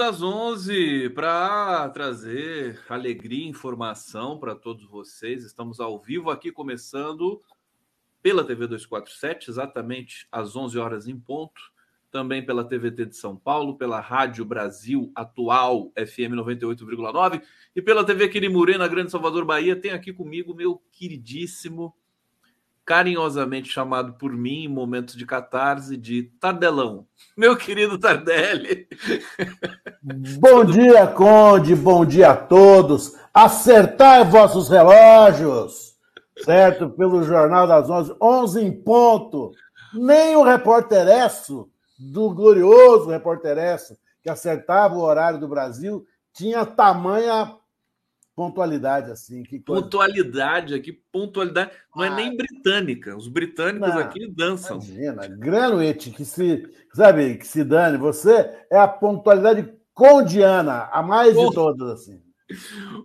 Das Onze para trazer alegria e informação para todos vocês. Estamos ao vivo aqui, começando pela TV 247, exatamente às 11 horas em ponto. Também pela TVT de São Paulo, pela Rádio Brasil Atual, FM 98,9 e pela TV Quirimurê, na Grande Salvador, Bahia. Tem aqui comigo meu queridíssimo carinhosamente chamado por mim em momentos de catarse de Tardelão. Meu querido Tardelli. Bom dia, Conde, bom dia a todos. Acertai vossos relógios, certo? Pelo Jornal das Onze, 11 em ponto. Nem o repórteresso do glorioso repórteresso que acertava o horário do Brasil tinha tamanha pontualidade, assim. Que coisa... Pontualidade aqui, pontualidade. Não é ah, é nem britânica. Os britânicos não, aqui dançam. Imagina, Granuete, que se. Sabe, que se dane. Você é a pontualidade condiana, a mais de todas, assim.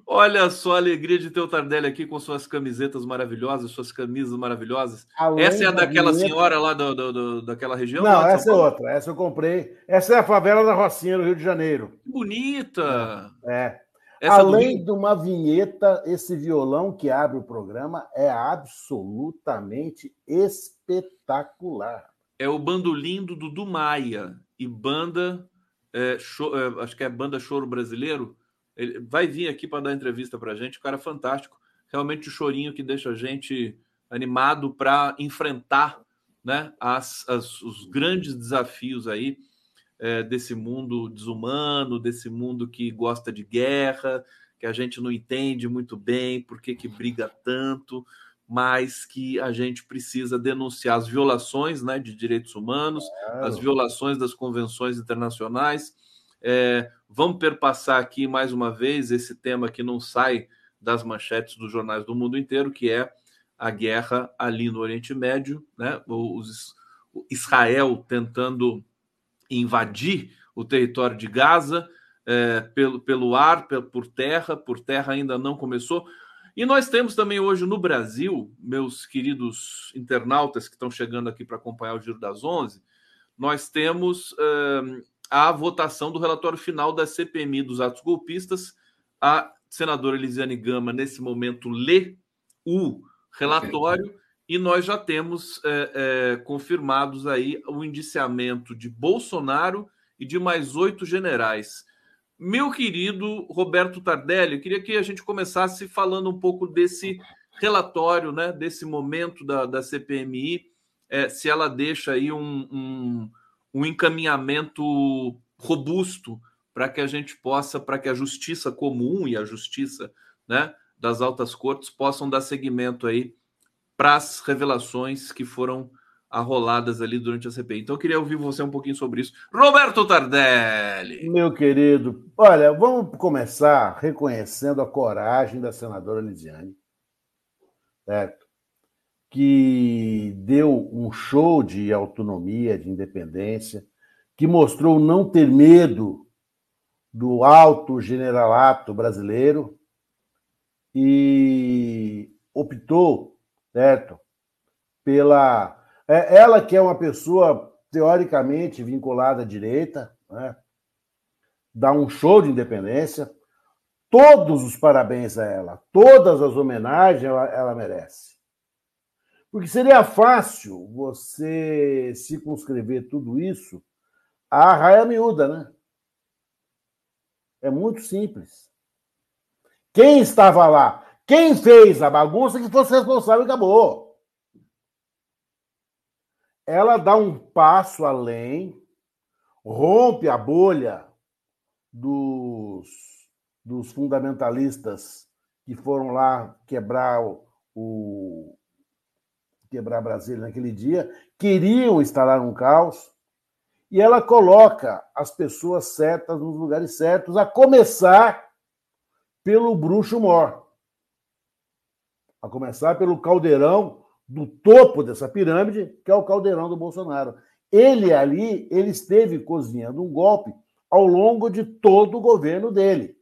Olha só a alegria de ter o Tardelli aqui com suas camisetas maravilhosas, suas camisas maravilhosas. Além essa é a daquela senhora lá do, do, do, daquela região? Não, essa é outra. Essa eu comprei. Essa é a favela da Rocinha, no Rio de Janeiro. Bonita! É. Essa Além do... de uma vinheta, esse violão que abre o programa é absolutamente espetacular. É o bandolim do Dudu Maia e banda, é, show, é, acho que é banda Choro Brasileiro. Ele vai vir aqui para dar entrevista para a gente, o cara é fantástico. Realmente o chorinho que deixa a gente animado para enfrentar né, as, as, os grandes desafios aí é, desse mundo desumano, desse mundo que gosta de guerra, que a gente não entende muito bem por que, que briga tanto, mas que a gente precisa denunciar as violações né, de direitos humanos, claro. as violações das convenções internacionais. É, vamos perpassar aqui mais uma vez esse tema que não sai das manchetes dos jornais do mundo inteiro, que é a guerra ali no Oriente Médio, né? Os, Israel tentando invadir o território de Gaza é, pelo, pelo ar, por terra, por terra ainda não começou. E nós temos também hoje no Brasil, meus queridos internautas que estão chegando aqui para acompanhar o Giro das Onze, nós temos é, a votação do relatório final da CPMI dos atos golpistas. A senadora Elisiane Gama, nesse momento, lê o relatório e nós já temos é, é, confirmados aí o indiciamento de Bolsonaro e de mais oito generais. Meu querido Roberto Tardelli, eu queria que a gente começasse falando um pouco desse relatório, né, desse momento da, da CPMI, é, se ela deixa aí um, um, um encaminhamento robusto para que a gente possa, para que a justiça comum e a justiça né, das altas cortes possam dar seguimento aí para as revelações que foram arroladas ali durante a CPI. Então eu queria ouvir você um pouquinho sobre isso. Roberto Tardelli! Meu querido, olha, vamos começar reconhecendo a coragem da senadora Lisiane, certo? Que deu um show de autonomia, de independência, que mostrou não ter medo do alto generalato brasileiro e optou certo? Pela é, ela que é uma pessoa teoricamente vinculada à direita, né? dá um show de independência. Todos os parabéns a ela, todas as homenagens ela, ela merece. Porque seria fácil você circunscrever tudo isso à raia miúda, né? É muito simples. Quem estava lá? Quem fez a bagunça que fosse responsável e acabou. Ela dá um passo além, rompe a bolha dos, dos fundamentalistas que foram lá quebrar o, o quebrar Brasília naquele dia, queriam instalar um caos, e ela coloca as pessoas certas nos lugares certos, a começar pelo bruxo mor a começar pelo caldeirão do topo dessa pirâmide, que é o caldeirão do Bolsonaro. Ele ali, ele esteve cozinhando um golpe ao longo de todo o governo dele.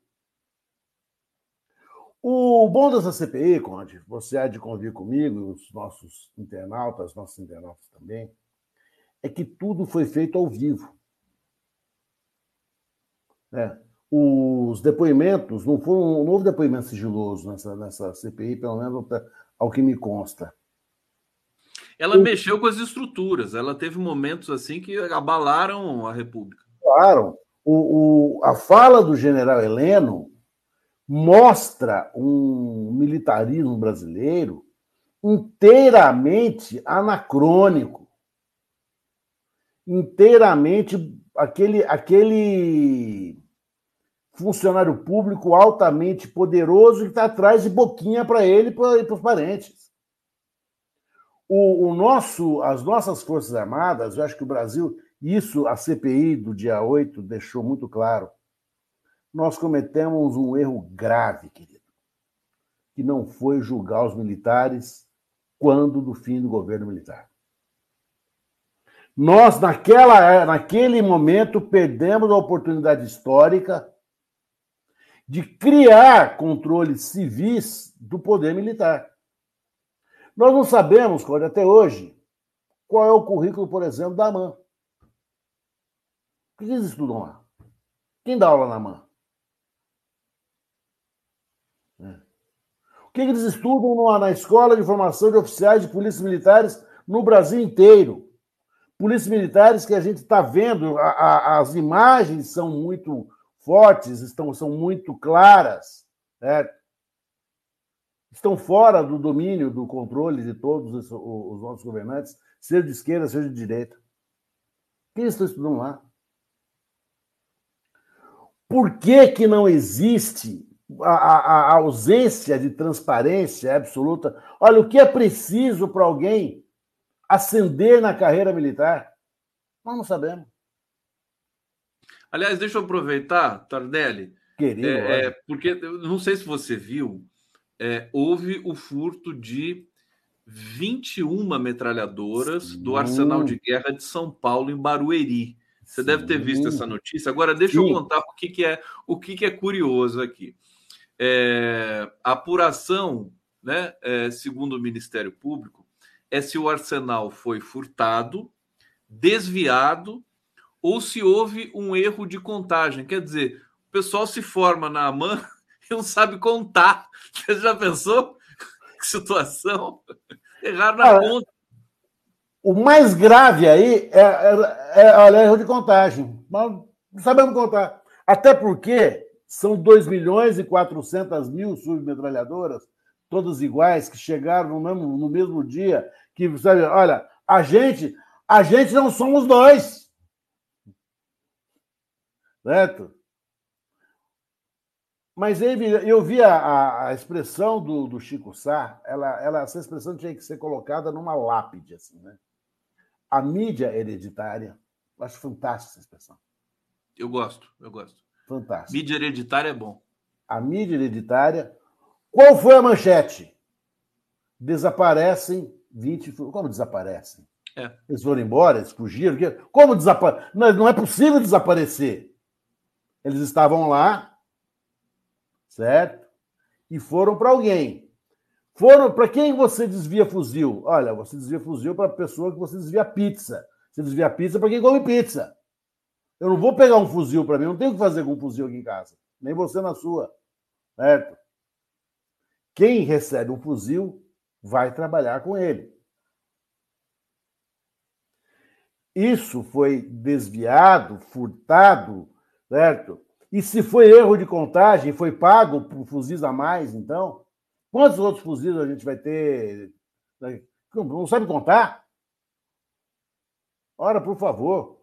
O bom dessa CPI, Conde, você há de convir comigo, os nossos internautas, nossos internautas também, é que tudo foi feito ao vivo. É. Os depoimentos, não, foram, não houve depoimento sigiloso nessa, nessa CPI, pelo menos ao que me consta. Ela o... mexeu com as estruturas, ela teve momentos assim que abalaram a República. Claro. O, o, a fala do general Heleno mostra um militarismo brasileiro inteiramente anacrônico, inteiramente aquele, aquele funcionário público altamente poderoso que está atrás de boquinha para ele e para os parentes. O, o, nosso, as nossas Forças Armadas, eu acho que o Brasil, isso a CPI do dia 8 deixou muito claro. Nós cometemos um erro grave, querido, que não foi julgar os militares quando do fim do governo militar. Nós, naquela, naquele momento, perdemos a oportunidade histórica de criar controles civis do poder militar. Nós não sabemos, Cláudio, até hoje, qual é o currículo, por exemplo, da AMAN. O que eles estudam lá? Quem dá aula na AMAN? É. O que eles estudam na Escola de Formação de Oficiais de Polícias Militares no Brasil inteiro? Polícias militares que a gente está vendo, a, a, as imagens são muito fortes, estão, são muito claras, né? estão fora do domínio, do controle de todos os, os nossos governantes, seja de esquerda, seja de direita. Quem estão estudando lá? Por que, que não existe a, a, a, ausência de transparência absoluta? Olha, o que é preciso para alguém ascender na carreira militar? Nós não sabemos. Aliás, deixa eu aproveitar, Tardelli. Querido, é, é, porque não sei se você viu, é, houve o furto de 21 metralhadoras Sim. do Arsenal de Guerra de São Paulo, em Barueri. Você Sim. deve ter visto essa notícia. Agora, deixa Sim. eu contar o que, que é o que, que é curioso aqui. É, a apuração, né, é, segundo o Ministério Público, é se o arsenal foi furtado, desviado ou se houve um erro de contagem. Quer dizer, o pessoal se forma na AMAN e não sabe contar. Você já pensou? Que situação? Errar na conta. O mais grave aí é, é, é, é erro de contagem. Mas não sabemos contar. Até porque são 2 milhões e 400 mil submetralhadoras, todas iguais, que chegaram no mesmo, no mesmo dia. Que, sabe, olha, a gente, a gente não somos dois certo? Mas eu vi a, a expressão do, do, Chico Sá, ela, ela, essa expressão tinha que ser colocada numa lápide, assim, né? A mídia hereditária, eu acho fantástica essa expressão. Eu gosto, eu gosto. Fantástico. Mídia hereditária é bom. A mídia hereditária. Qual foi a manchete? Desaparecem 20. Como desaparecem? É. Eles foram embora, eles fugiram. Como desaparecer? Não é possível desaparecer. Eles estavam lá, certo? E foram para alguém. Foram para quem você desvia fuzil? Olha, você desvia fuzil para a pessoa que você desvia pizza. Você desvia pizza para quem come pizza. Eu não vou pegar um fuzil para mim, não tenho o que fazer com um fuzil aqui em casa. Nem você na sua. Certo? Quem recebe um fuzil vai trabalhar com ele. Isso foi desviado, furtado certo? E se foi erro de contagem, foi pago por fuzis a mais, então? Quantos outros fuzis a gente vai ter? Não sabe contar? Ora, por favor,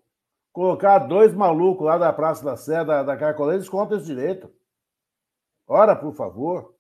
colocar dois malucos lá da Praça da Sé, da, da Carcolê, eles contam esse direito. Ora, por favor.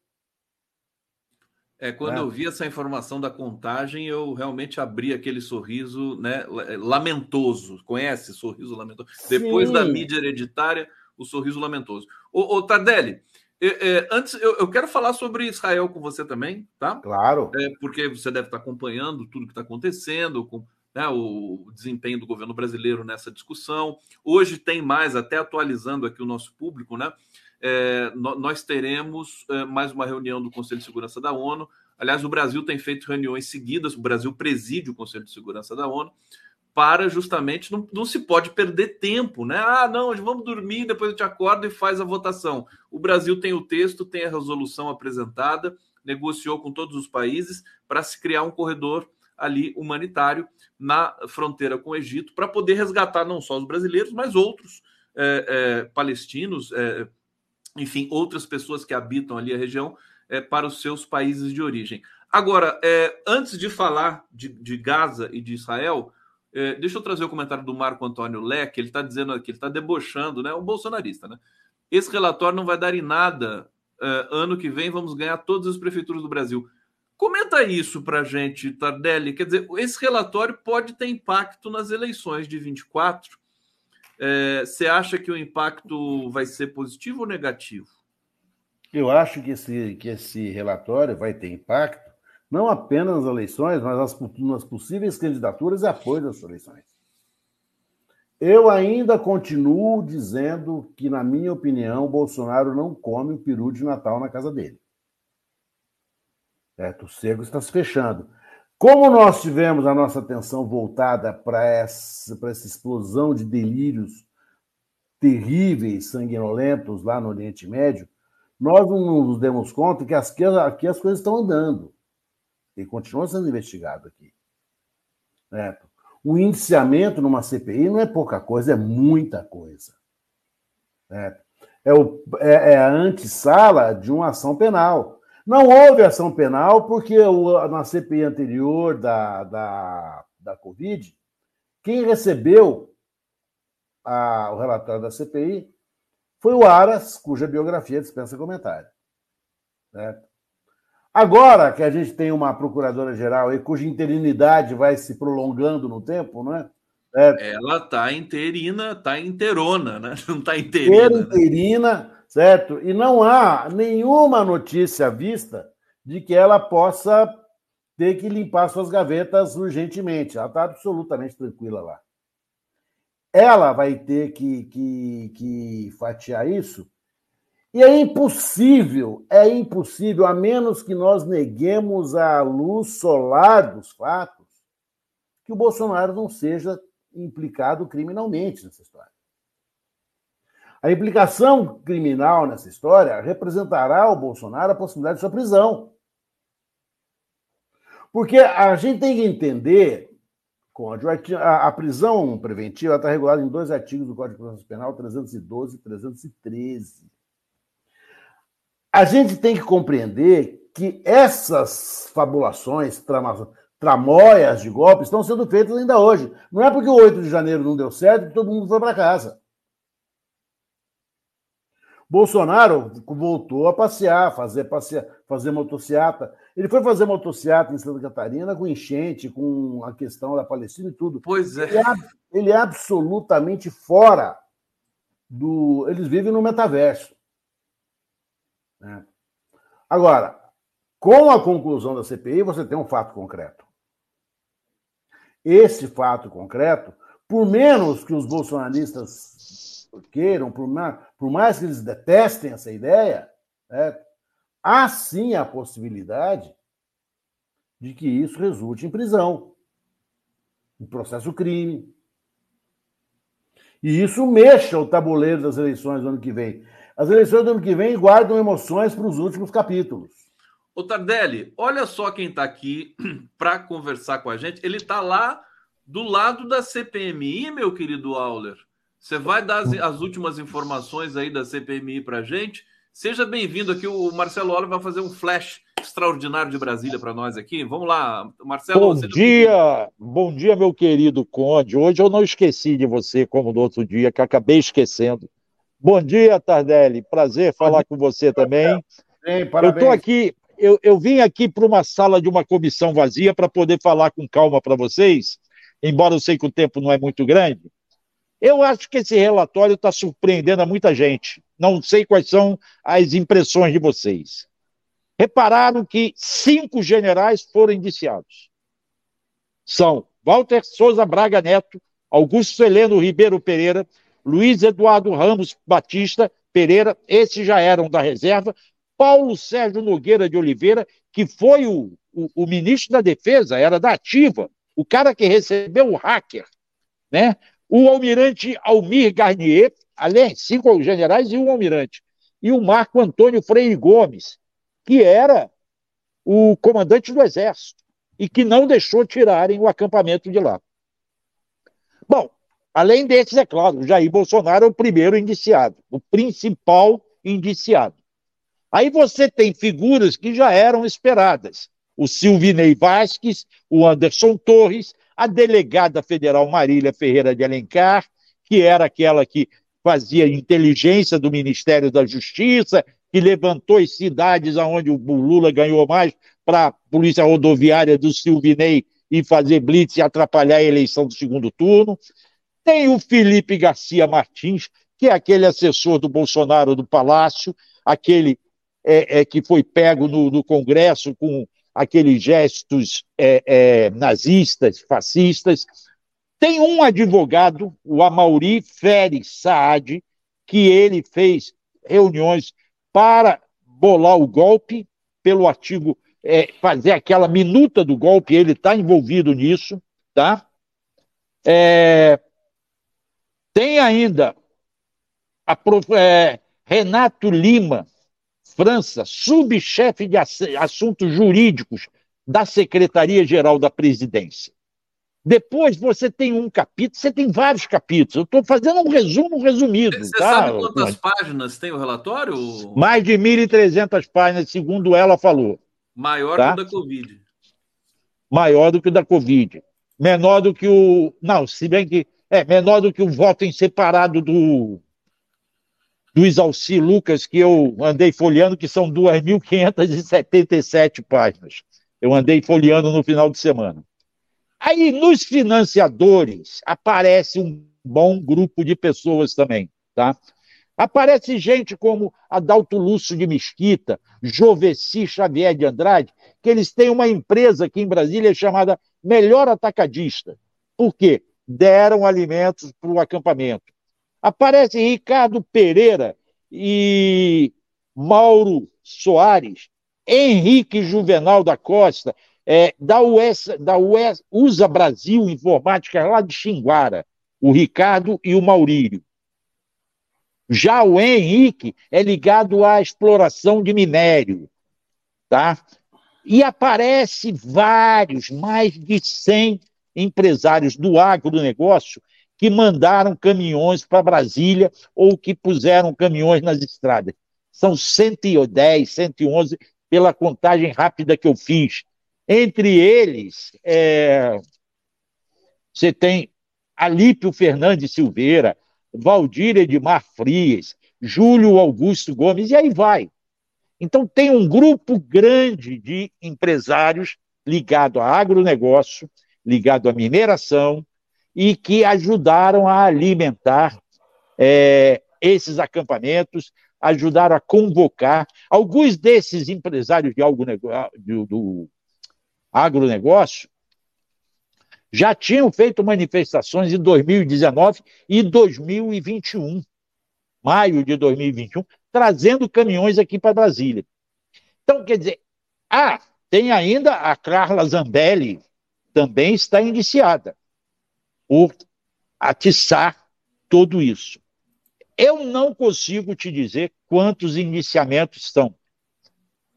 É, quando é. eu vi essa informação da contagem, eu realmente abri aquele sorriso né, lamentoso. Conhece sorriso lamentoso? Sim. Depois da mídia hereditária, o sorriso lamentoso. Ô, ô Tardelli, é, é, antes eu, eu, quero falar sobre Israel com você também, tá? Claro. É, porque você deve estar acompanhando tudo que está acontecendo, com né, o desempenho do governo brasileiro nessa discussão. Hoje tem mais, até atualizando aqui o nosso público, né? É, nós teremos é, mais uma reunião do Conselho de Segurança da ONU. Aliás, o Brasil tem feito reuniões seguidas, o Brasil preside o Conselho de Segurança da ONU para justamente não, não se pode perder tempo, né? Ah, não, vamos dormir, depois a gente acorda e faz a votação. O Brasil tem o texto, tem a resolução apresentada, negociou com todos os países para se criar um corredor ali humanitário na fronteira com o Egito para poder resgatar não só os brasileiros, mas outros é, é, palestinos, é, enfim, outras pessoas que habitam ali a região é, para os seus países de origem. Agora, é, antes de falar de, de, Gaza e de Israel, é, deixa eu trazer o comentário do Marco Antônio Leque, ele está dizendo aqui, ele está debochando, né? Um bolsonarista, né? Esse relatório não vai dar em nada. ano que vem vamos ganhar todas as prefeituras do Brasil. Comenta isso para gente, Tardelli. Quer dizer, esse relatório pode ter impacto nas eleições de 24. É, você acha que o impacto vai ser positivo ou negativo? Eu acho que esse, que esse relatório vai ter impacto não apenas nas eleições, mas nas, nas possíveis candidaturas e apoio das eleições. Eu ainda continuo dizendo que, na minha opinião, Bolsonaro não come o peru de Natal na casa dele. Certo? O cerco está se fechando. Como nós tivemos a nossa atenção voltada para essa, essa explosão de delírios terríveis, sanguinolentos lá no Oriente Médio, nós não nos demos conta que aqui, aqui as coisas estão andando. E continua sendo investigado aqui. Certo? O indiciamento numa CPI não é pouca coisa, é muita coisa. Certo? É, o, é, é a antessala de uma ação penal. Não houve ação penal porque na CPI anterior da, da, da Covid, quem recebeu a, o relatório da CPI foi o Aras, cuja biografia dispensa comentário. Certo? Agora que a gente tem uma procuradora-geral e cuja interinidade vai se prolongando no tempo, não é? é Ela está interina, está inteirona, né? Não está interina. Né? Certo? E não há nenhuma notícia vista de que ela possa ter que limpar suas gavetas urgentemente. Ela está absolutamente tranquila lá. Ela vai ter que, que, que fatiar isso. E é impossível, é impossível, a menos que nós neguemos a luz solar dos fatos, que o Bolsonaro não seja implicado criminalmente nessa história. A implicação criminal nessa história representará ao Bolsonaro a possibilidade de sua prisão. Porque a gente tem que entender, Conde, a, prisão preventiva está regulada em dois artigos do Código de Processo Penal, 312 e 313. A gente tem que compreender que essas fabulações, tramóias de golpe estão sendo feitas ainda hoje. Não é porque o 8 de janeiro não deu certo que todo mundo foi para casa. Bolsonaro voltou a passear, fazer, passear, fazer motociata. Ele foi fazer motociata em Santa Catarina com enchente, com a questão da Palestina e tudo. Pois é. Ele é, ele é absolutamente fora do. Eles vivem no metaverso. Né? Agora, com a conclusão da CPI, você tem um fato concreto. Esse fato concreto, por menos que os bolsonaristas queiram, por mais, por mais que eles detestem essa ideia, né, há sim a possibilidade de que isso resulte em prisão, em processo crime. E isso mexa o tabuleiro das eleições do ano que vem. As eleições do ano que vem guardam emoções para os últimos capítulos. Ô Tardelli, olha só quem está aqui para conversar com a gente. Ele está lá do lado da CPMI, meu querido Auler. Você vai dar as, as últimas informações aí da CPMI para a gente. Seja bem-vindo aqui. O Marcelo Oliver vai fazer um flash extraordinário de Brasília para nós aqui. Vamos lá, Marcelo. Bom dia, bom dia, meu querido Conde. Hoje eu não esqueci de você, como no outro dia, que acabei esquecendo. Bom dia, Tardelli. Prazer falar com você também. Bem, eu estou aqui, eu, eu vim aqui para uma sala de uma comissão vazia para poder falar com calma para vocês, embora eu sei que o tempo não é muito grande. Eu acho que esse relatório está surpreendendo a muita gente. Não sei quais são as impressões de vocês. Repararam que cinco generais foram indiciados. São Walter Souza Braga Neto, Augusto Heleno Ribeiro Pereira, Luiz Eduardo Ramos Batista Pereira, esses já eram da reserva, Paulo Sérgio Nogueira de Oliveira, que foi o, o, o ministro da Defesa, era da ativa, o cara que recebeu o hacker né? O almirante Almir Garnier, além cinco generais e um almirante, e o Marco Antônio Freire Gomes, que era o comandante do exército e que não deixou tirarem o acampamento de lá. Bom, além desses, é claro, Jair Bolsonaro é o primeiro indiciado, o principal indiciado. Aí você tem figuras que já eram esperadas. O Silvinei Vasques, o Anderson Torres, a delegada federal Marília Ferreira de Alencar, que era aquela que fazia inteligência do Ministério da Justiça, que levantou as cidades onde o Lula ganhou mais para a Polícia Rodoviária do Silvinei e fazer blitz e atrapalhar a eleição do segundo turno. Tem o Felipe Garcia Martins, que é aquele assessor do Bolsonaro do Palácio, aquele é, é, que foi pego no, no, Congresso com aqueles gestos é, é nazistas, fascistas. Tem um advogado, o Amauri Feres Saad, que ele fez reuniões para bolar o golpe pelo artigo, é, fazer aquela minuta do golpe, ele está envolvido nisso, tá? É, tem ainda a, é, Renato Lima, França, subchefe de assuntos jurídicos da Secretaria-Geral da Presidência. Depois você tem um capítulo, você tem vários capítulos. Eu estou fazendo um resumo resumido. Você tá? sabe quantas páginas tem o relatório? Mais de 1.300 páginas, segundo ela falou. Maior tá? que o da Covid. Maior do que o da Covid. Menor do que o. Não, se bem que. É, menor do que o voto em separado do. Do Isalci Lucas, que eu andei folheando, que são 2.577 páginas. Eu andei folheando no final de semana. Aí, nos financiadores, aparece um bom grupo de pessoas também, tá? Aparece gente como Adalto Lúcio de Mesquita, Joveci Xavier de Andrade, que eles têm uma empresa aqui em Brasília chamada Melhor Atacadista. Por quê? Deram alimentos para o acampamento. Aparece Ricardo Pereira e Mauro Soares, Henrique Juvenal da Costa, é, da, US, da US, USA Brasil Informática lá de Xinguara, o Ricardo e o Maurílio. Já o Henrique é ligado à exploração de minério, tá? E aparece vários, mais de 100 empresários do agronegócio que mandaram caminhões para Brasília ou que puseram caminhões nas estradas. São 110, 111, pela contagem rápida que eu fiz. Entre eles, é, você tem Alípio Fernandes Silveira, Valdir Edmar Frias, Júlio Augusto Gomes, e aí vai. Então, tem um grupo grande de empresários ligado a agronegócio, ligado à mineração, e que ajudaram a alimentar é, esses acampamentos, ajudaram a convocar. Alguns desses empresários de algo, do, do agronegócio, já tinham feito manifestações em 2019 e 2021, maio de 2021, trazendo caminhões aqui para Brasília. Então, quer dizer, ah, tem ainda a Carla Zambelli, também está indiciada por atiçar tudo isso. Eu não consigo te dizer quantos indiciamentos estão,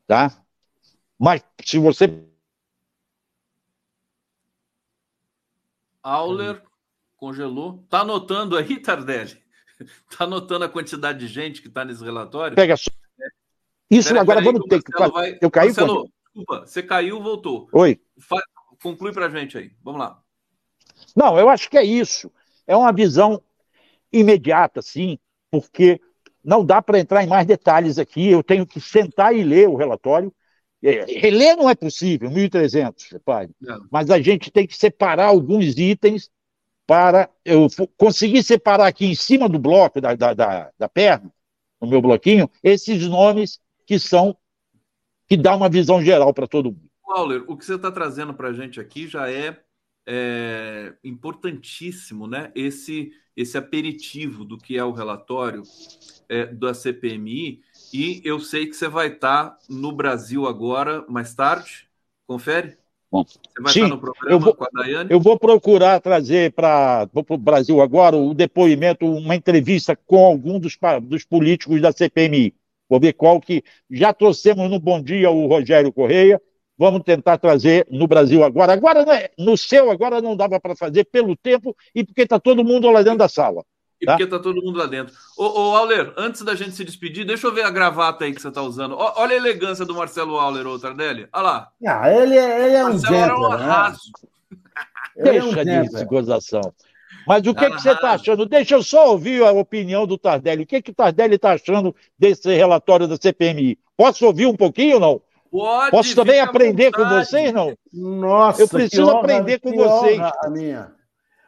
tá? Mas se você Auler congelou. Tá anotando aí, Tardelli? Tá anotando a quantidade de gente que está nesse relatório? Pega só. Isso pera, agora pera vamos ter que. Vai... Eu caí, Marcelo, desculpa, você caiu, voltou. Oi. Fa... Conclui para gente aí. Vamos lá. Não, eu acho que é isso. É uma visão imediata, sim, porque não dá para entrar em mais detalhes aqui. Eu tenho que sentar e ler o relatório é, reler não é possível, 1.300, pai. Mas a gente tem que separar alguns itens para eu conseguir separar aqui em cima do bloco da, da, da, da perna, no meu bloquinho, esses nomes que são que dá uma visão geral para todo mundo. Pauler, o que você está trazendo para a gente aqui já é, é, importantíssimo, né? Esse esse aperitivo do que é o relatório é, da CPMI e eu sei que você vai estar no Brasil agora, mais tarde. Confere? Bom, Você vai sim, estar no programa eu vou, com a Daiane? Eu vou procurar trazer para o Brasil agora o depoimento, uma entrevista com algum dos, dos políticos da CPMI. Vou ver qual que. Já trouxemos no Bom Dia o Rogério Correia, vamos tentar trazer no Brasil agora. Agora, né, no seu, agora não dava para fazer pelo tempo e porque está todo mundo lá dentro da sala. E tá? porque está todo mundo lá dentro. Ô, ô, Auler, antes da gente se despedir, deixa eu ver a gravata aí que você está usando. O, olha a elegância do Marcelo Auler, ô Tardelli. Olha lá. Ah, ele, é, ele é um Marcelo era um né? arraso. Né? Deixa é um de gozação. Mas o que, que você está achando? Deixa eu só ouvir a opinião do Tardelli. O que, que o Tardelli está achando desse relatório da CPMI? Posso ouvir um pouquinho ou não? Pode, Posso também aprender com vocês, não? Nossa, eu preciso honra, aprender com vocês. a minha.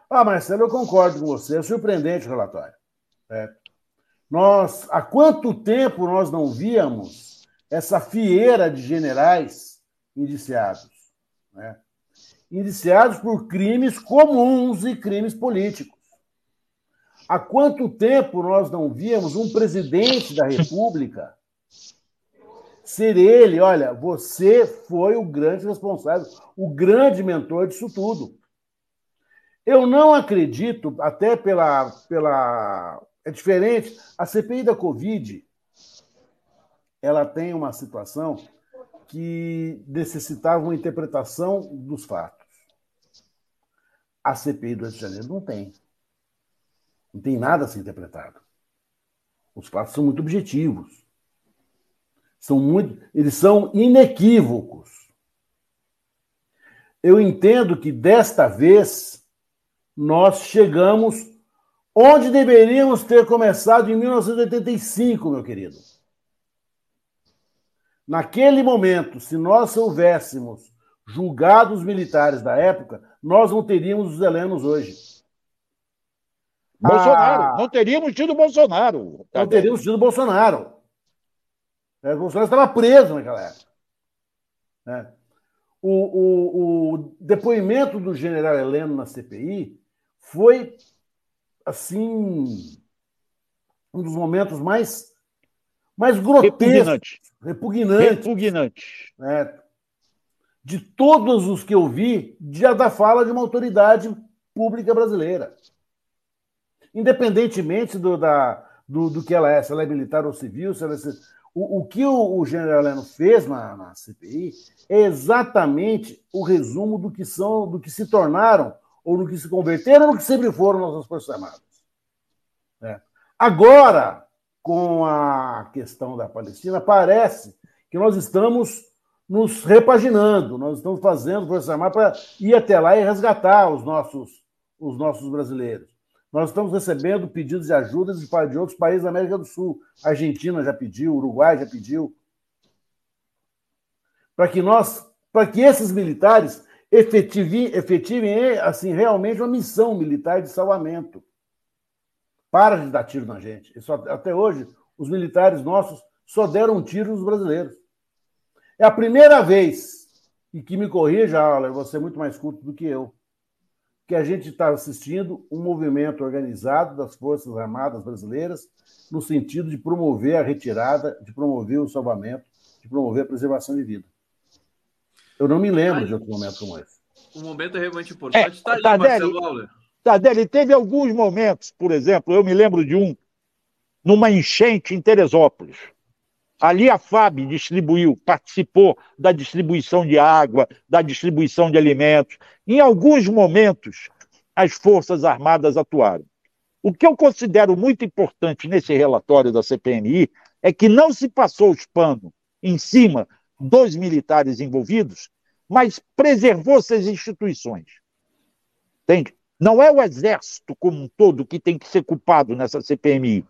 Ah, Marcelo, eu concordo com você. É surpreendente o relatório. É. Nós, há quanto tempo nós não víamos essa fieira de generais indiciados? Né? Indiciados por crimes comuns e crimes políticos. Há quanto tempo nós não víamos um presidente da República ser ele, olha, você foi o grande responsável, o grande mentor disso tudo. Eu não acredito, até pela. pela é diferente. A CPI da Covid ela tem uma situação que necessitava uma interpretação dos fatos. A CPI do Rio de Janeiro não tem. Não tem nada a ser interpretado. Os fatos são muito objetivos. São muito, eles são inequívocos. Eu entendo que desta vez nós chegamos onde deveríamos ter começado em 1985, meu querido. Naquele momento, se nós houvéssemos julgado os militares da época, nós não teríamos os helenos hoje. Bolsonaro, ah, não teríamos tido Bolsonaro. Não teríamos tido Bolsonaro. É, o Bolsonaro estava preso naquela época. É. O, o, o depoimento do general Heleno na CPI foi, assim, um dos momentos mais, mais grotescos, repugnante, repugnante. Né? de todos os que eu vi, já da fala de uma autoridade pública brasileira. Independentemente do, da, do, do que ela é, se ela é militar ou civil, se ela é, o, o que o, o general Heleno fez na, na CPI é exatamente o resumo do que são, do que se tornaram ou no que se converteram, ou no que sempre foram nossas Forças Armadas. É. Agora, com a questão da Palestina, parece que nós estamos nos repaginando, nós estamos fazendo Forças Armadas para ir até lá e resgatar os nossos, os nossos brasileiros. Nós estamos recebendo pedidos de ajuda de, outros países da América do Sul. A Argentina já pediu, Uruguai já pediu. Para que nós, para que esses militares efetivem, efetivem assim, realmente uma missão militar de salvamento. Para de dar tiro na gente. Até hoje, os militares nossos só deram um tiro nos brasileiros. É a primeira vez, e que me corrija, Aula, você é muito mais culto do que eu, que a gente está assistindo um movimento organizado das Forças Armadas brasileiras no sentido de promover a retirada, de promover o salvamento, de promover a preservação de vida. Eu não me lembro de outro momento como esse. O momento é realmente importante. Está é, aí, Tardelli, Marcelo Auler. Tardelli, teve alguns momentos, por exemplo, eu me lembro de um, numa enchente em Teresópolis. Ali a FAB distribuiu, participou da distribuição de água, da distribuição de alimentos. Em alguns momentos, as Forças Armadas atuaram. O que eu considero muito importante nesse relatório da CPMI é que não se passou os panos em cima dos militares envolvidos, mas preservou essas instituições. Entende? Não é o exército como um todo que tem que ser culpado nessa CPMI,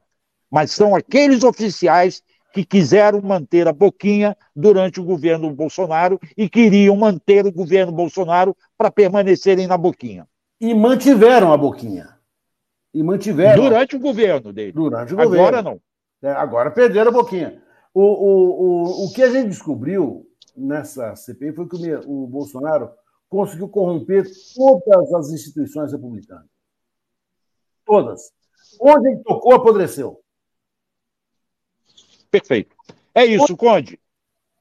mas são aqueles oficiais que quiseram manter a boquinha durante o governo Bolsonaro e queriam manter o governo Bolsonaro para permanecerem na boquinha. E mantiveram a boquinha. E mantiveram. Durante o governo dele. Durante o governo. Agora não. É, agora perderam a boquinha. O, o, o, o que a gente descobriu nessa CPI foi que o, o Bolsonaro conseguiu corromper todas as instituições republicanas. Todas. Onde ele tocou, apodreceu. Perfeito. É isso, Conde.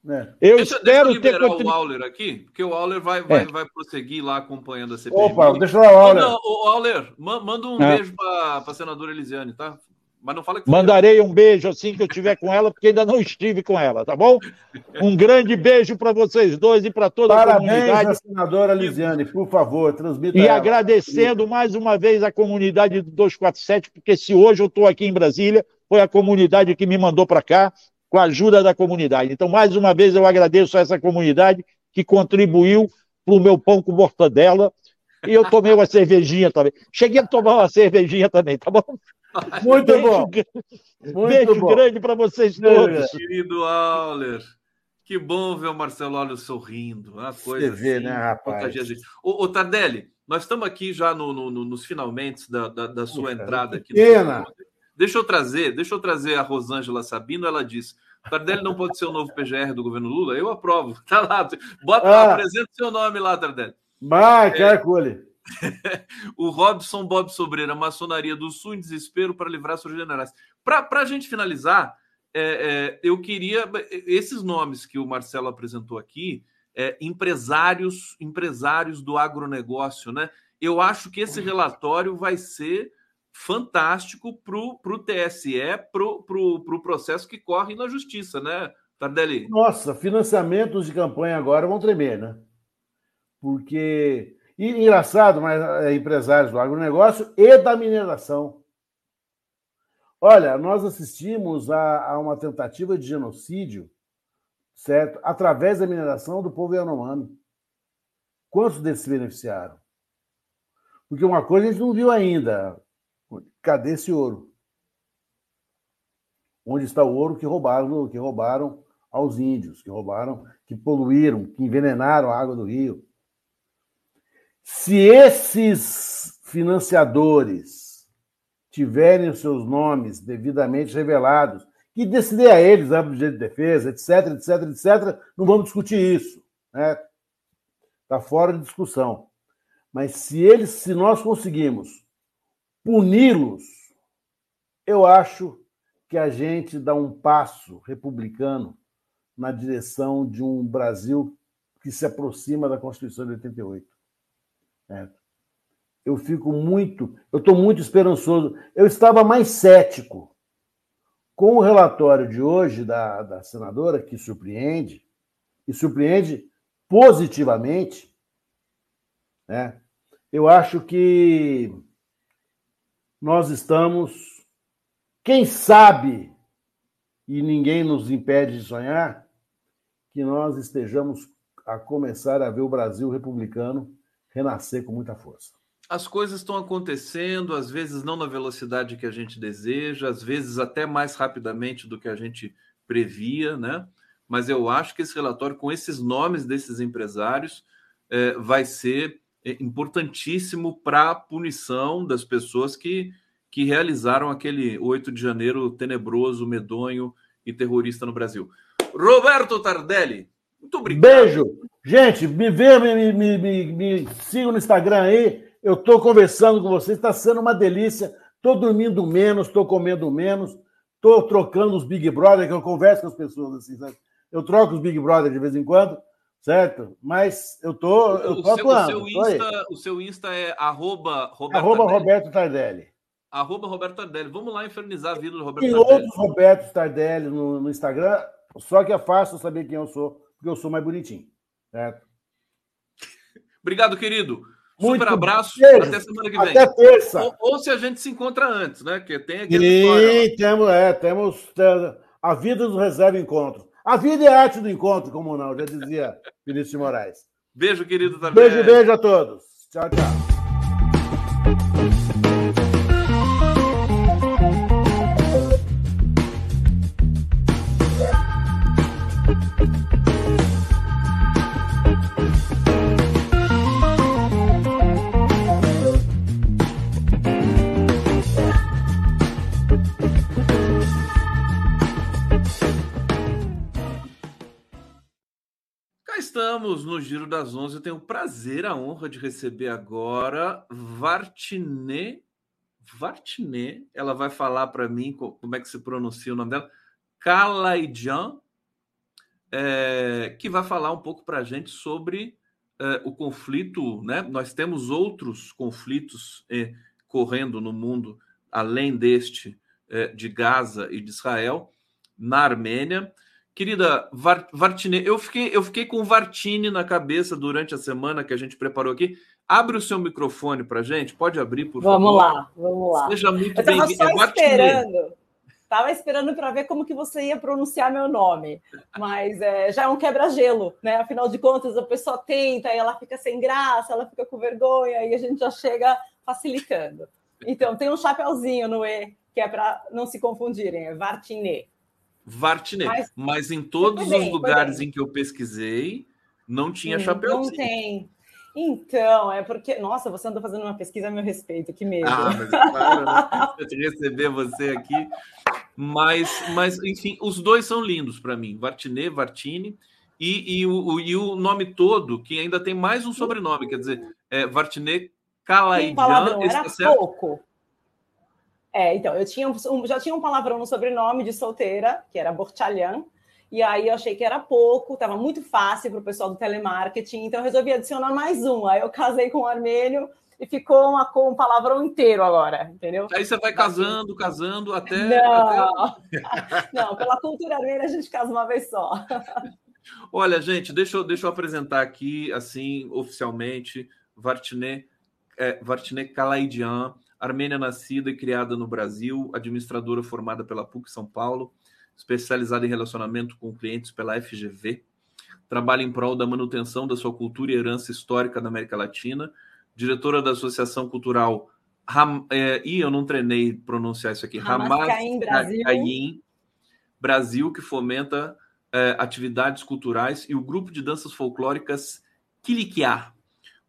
É. Eu deixa, espero deixa eu liberar ter contribu... o Auler aqui, porque o Auler vai, vai, é. vai prosseguir lá acompanhando a CPI. Opa, deixa lá o Auler. Não, o Auler, manda um é. beijo para a senadora Elisiane, tá? Mas não fala que Mandarei um beijo assim que eu tiver com ela, porque ainda não estive com ela, tá bom? Um grande beijo para vocês dois e para toda Parabéns a comunidade. Parabéns, senadora Lisiane, por favor, transmita. E ela. agradecendo mais uma vez a comunidade do 247, porque se hoje eu estou aqui em Brasília, foi a comunidade que me mandou para cá, com a ajuda da comunidade. Então, mais uma vez, eu agradeço a essa comunidade que contribuiu para o meu pão com mortadela. E eu tomei uma cervejinha também. Cheguei a tomar uma cervejinha também, tá bom? Muito beijo, bom. Muito beijo bom. grande para vocês todos. Querido Auler. Que bom ver o Marcelo Auler sorrindo. Uma coisa Você vê, assim, né, rapaz? Ô, ô, Tardelli, nós estamos aqui já no, no, no, nos finalmente da, da, da sua Puxa, entrada aqui. Pena. Deixa eu trazer, deixa eu trazer a Rosângela Sabino, ela disse: Tardelli não pode ser o novo PGR do governo Lula? Eu aprovo. Tá lá. Bota, ah. apresenta o seu nome lá, Tardelli. Vai, é, Cole. o Robson Bob Sobreira, Maçonaria do Sul, em desespero para livrar seus generais. Para a gente finalizar, é, é, eu queria. Esses nomes que o Marcelo apresentou aqui, é, empresários, empresários do agronegócio, né? Eu acho que esse relatório vai ser fantástico para o TSE, para o pro, pro processo que corre na justiça, né, Tardelli? Nossa, financiamentos de campanha agora vão tremer, né? Porque e engraçado, mas é, empresários do agronegócio e da mineração. Olha, nós assistimos a, a, uma tentativa de genocídio, certo? Através da mineração do povo Yanomami. Quantos desses se beneficiaram? Porque uma coisa a gente não viu ainda. Cadê esse ouro? Onde está o ouro que roubaram, que roubaram aos índios, que roubaram, que poluíram, que envenenaram a água do rio? Se esses financiadores tiverem os seus nomes devidamente revelados, que decidir a eles, amplo direito de defesa, etc, etc, etc, não vamos discutir isso, né? Está fora de discussão. Mas se eles, se nós conseguimos puni-los, eu acho que a gente dá um passo republicano na direção de um Brasil que se aproxima da Constituição de 88. É. Eu fico muito, eu estou muito esperançoso. Eu estava mais cético com o relatório de hoje da, da senadora, que surpreende, e surpreende positivamente. Né? Eu acho que nós estamos, quem sabe, e ninguém nos impede de sonhar, que nós estejamos a começar a ver o Brasil republicano renascer com muita força. As coisas estão acontecendo, às vezes não na velocidade que a gente deseja, às vezes até mais rapidamente do que a gente previa, né? Mas eu acho que esse relatório, com esses nomes desses empresários, é, vai ser importantíssimo para a punição das pessoas que, que realizaram aquele 8 de janeiro tenebroso, medonho e terrorista no Brasil. Roberto Tardelli, muito obrigado. Beijo. Gente, me vê, me, me, me, me no Instagram aí. Eu estou conversando com vocês, está sendo uma delícia. Estou dormindo menos, estou comendo menos, estou trocando os Big Brother, que eu converso com as pessoas assim, sabe? Eu troco os Big Brother de vez em quando, certo? Mas eu tô, eu tô o atuando. Seu, o, seu Insta, o seu Insta é arroba Roberto, arroba Tardelli. Roberto Tardelli. Arroba Roberto Tardelli. Vamos lá infernizar a vida do Roberto Tem Tardelli. outros Roberto Tardelli no, no Instagram, só que é fácil saber quem eu sou porque eu sou mais bonitinho. Certo? Obrigado, querido. Muito Super abraço. Beijo. Até semana que vem. Até terça. Ou, ou, se a gente se encontra antes, né? Que tem aqui. Sim, temos, é, temos. A vida nos reserva encontro. A vida é a arte do encontro, como não, já dizia Vinícius de Moraes. Beijo, querido, também. Beijo, beijo a todos. Tchau, tchau. Estamos no Giro das Onze. Eu tenho o prazer, a honra de receber agora Vartine. Vartine, ela vai falar para mim como é que se pronuncia o nome dela. Kalaijan. é, que vai falar um pouco para a gente sobre é, o conflito. Né? Nós temos outros conflitos é, correndo no mundo, além deste é, de Gaza e de Israel, na Armênia. Querida Vartine, eu fiquei, eu fiquei com Vartine na cabeça durante a semana que a gente preparou aqui. Abre o seu microfone para gente, pode abrir, por vamos favor. Vamos lá, vamos lá. Seja muito bem-vindo. Eu estava esperando, estava esperando para ver como que você ia pronunciar meu nome, mas é, já é um quebra-gelo, né? Afinal de contas, a pessoa tenta e ela fica sem graça, ela fica com vergonha e a gente já chega facilitando. Então, tem um chapéuzinho no E, que é para não se confundirem, é Vartine. Vartine, mas, mas em todos bem, os lugares em que eu pesquisei, não tinha chapéuzinho. Não tem. Então, é porque, nossa, você andou fazendo uma pesquisa a meu respeito, que medo. Ah, mas é claro, eu te receber você aqui. Mas, mas, enfim, os dois são lindos para mim, Vartine, Vartine, e, e, o, e o nome todo, que ainda tem mais um sobrenome, quer dizer, é Vartine Kalaidian. Era tá pouco. É, então, eu tinha um, já tinha um palavrão no sobrenome de solteira, que era Borchalhan, e aí eu achei que era pouco, estava muito fácil para o pessoal do telemarketing, então eu resolvi adicionar mais um. Aí eu casei com o Armênio e ficou uma, com um palavrão inteiro agora, entendeu? Aí você vai casando, casando até. Não, até... não pela cultura armênia a gente casa uma vez só. Olha, gente, deixa eu, deixa eu apresentar aqui, assim, oficialmente, Vartine, é, Vartine Kalaidian, armênia nascida e criada no Brasil, administradora formada pela PUC São Paulo especializada em relacionamento com clientes pela FGV, trabalha em prol da manutenção da sua cultura e herança histórica da América Latina, diretora da Associação Cultural Ram, é, e eu não treinei pronunciar isso aqui, Ramascaim Brasil. Brasil, que fomenta é, atividades culturais, e o grupo de danças folclóricas Kilikiá,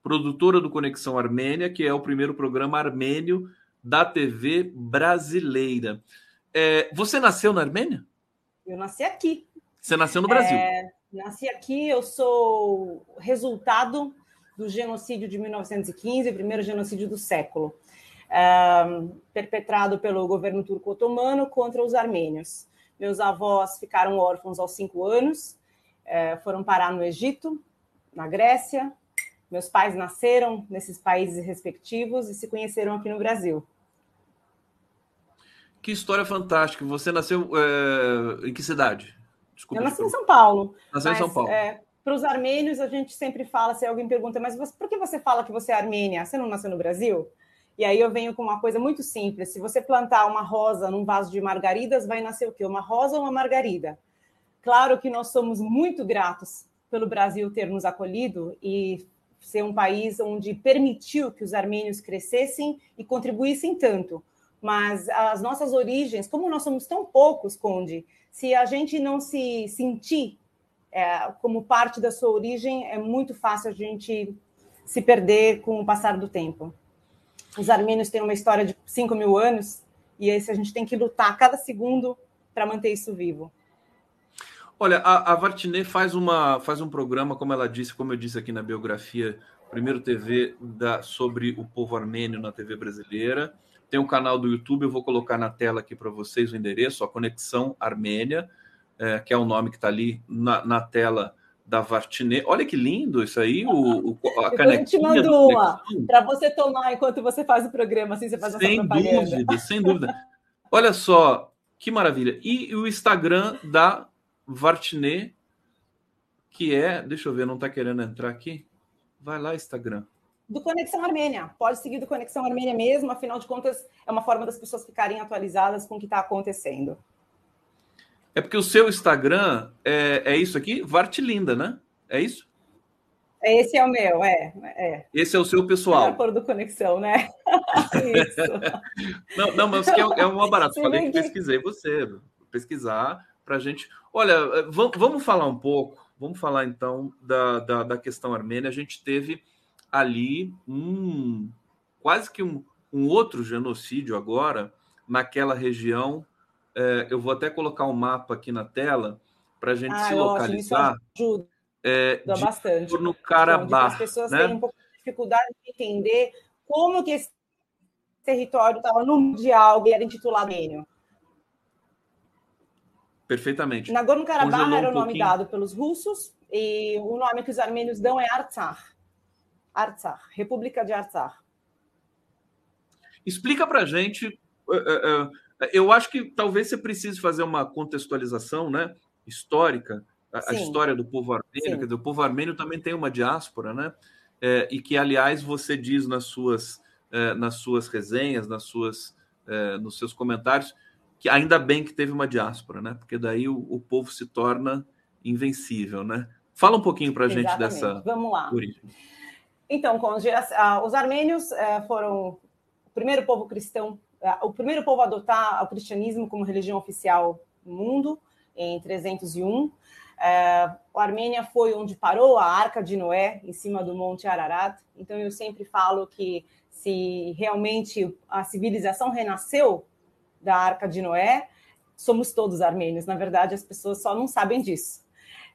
produtora do Conexão Armênia, que é o primeiro programa armênio da TV brasileira. É, você nasceu na Armênia? Eu nasci aqui. Você nasceu no Brasil? É, nasci aqui, eu sou resultado do genocídio de 1915, o primeiro genocídio do século, é, perpetrado pelo governo turco-otomano contra os armênios. Meus avós ficaram órfãos aos cinco anos, é, foram parar no Egito, na Grécia. Meus pais nasceram nesses países respectivos e se conheceram aqui no Brasil. Que história fantástica. Você nasceu é, em que cidade? Desculpa, eu nasci em São Paulo. Nasceu em São Paulo. É, para os armênios, a gente sempre fala, se alguém pergunta, mas você, por que você fala que você é armênia? Você não nasceu no Brasil? E aí eu venho com uma coisa muito simples. Se você plantar uma rosa num vaso de margaridas, vai nascer o quê? Uma rosa ou uma margarida? Claro que nós somos muito gratos pelo Brasil ter nos acolhido e ser um país onde permitiu que os armênios crescessem e contribuíssem tanto mas as nossas origens, como nós somos tão poucos, Conde, se a gente não se sentir é, como parte da sua origem, é muito fácil a gente se perder com o passar do tempo. Os armênios têm uma história de 5 mil anos, e esse a gente tem que lutar a cada segundo para manter isso vivo. Olha, a, a Vartine faz, uma, faz um programa, como ela disse, como eu disse aqui na biografia, primeiro TV da, sobre o povo armênio na TV brasileira. Tem um canal do YouTube, eu vou colocar na tela aqui para vocês o endereço, a Conexão Armênia, é, que é o nome que está ali na, na, tela da Vartine. Olha que lindo isso aí, o, o a canequinha. Eu te mando uma para você tomar enquanto você faz o programa, assim você faz sem essa propaganda. Sem dúvida, sem dúvida. Olha só, que maravilha. E, e o Instagram da Vartine, que é, deixa eu ver, não está querendo entrar aqui? Vai lá, Instagram do Conexão Armênia. Pode seguir do Conexão Armênia mesmo, afinal de contas, é uma forma das pessoas ficarem atualizadas com o que está acontecendo. É porque o seu Instagram é, é isso aqui, Vartilinda, né? É isso? Esse é o meu, é. é. Esse é o seu pessoal. É a do Conexão, né? isso. não, não, mas é, é uma barata. Falei que pesquisei você, pesquisar para a gente. Olha, vamos falar um pouco, vamos falar então da, da, da questão armênia. A gente teve ali um quase que um, um outro genocídio agora naquela região. É, eu vou até colocar um mapa aqui na tela para a gente ah, se localizar. Ajuda, é, bastante. No Carabá. As pessoas né? têm um pouco de dificuldade de entender como que esse território estava no Mundial e era intitulado Armênio. Perfeitamente. Nagorno-Karabakh era o nome pouquinho. dado pelos russos e o nome que os armênios dão é Artsakh. Artsakh, República de Artsakh. Explica para gente. Eh, eh, eh, eu acho que talvez você precise fazer uma contextualização, né, histórica, a, a história do povo armênio. Quer dizer, o povo armênio também tem uma diáspora, né? É, e que, aliás, você diz nas suas, é, nas suas resenhas, nas suas, é, nos seus comentários, que ainda bem que teve uma diáspora, né? Porque daí o, o povo se torna invencível, né? Fala um pouquinho para a gente dessa Vamos lá. origem. Então, os armênios foram o primeiro povo cristão, o primeiro povo a adotar o cristianismo como religião oficial no mundo em 301. a Armênia foi onde parou a Arca de Noé, em cima do Monte Ararat. Então, eu sempre falo que se realmente a civilização renasceu da Arca de Noé, somos todos armênios. Na verdade, as pessoas só não sabem disso.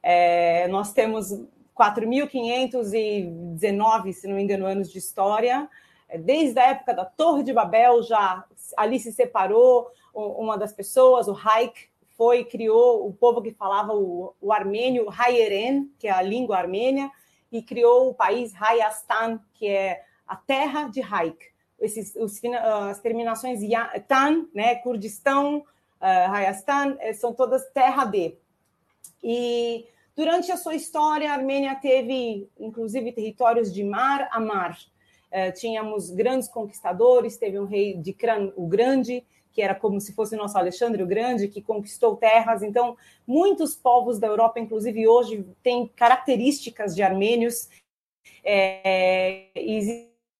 É, nós temos 4.519, se não me engano, anos de história. É, desde a época da Torre de Babel, já ali se separou uma das pessoas, o Haik, foi criou o povo que falava o, o armênio, Hayeren, que é a língua armênia, e criou o país Hayastan, que é a terra de Haik esses, os, as terminações tan, né, Kurdistão, uh, Hayastan, eh, são todas terra de. E durante a sua história, a Armênia teve, inclusive, territórios de mar a mar. Uh, tínhamos grandes conquistadores, teve um rei de Kran o Grande, que era como se fosse o nosso Alexandre o Grande, que conquistou terras. Então, muitos povos da Europa, inclusive hoje, têm características de armênios. É,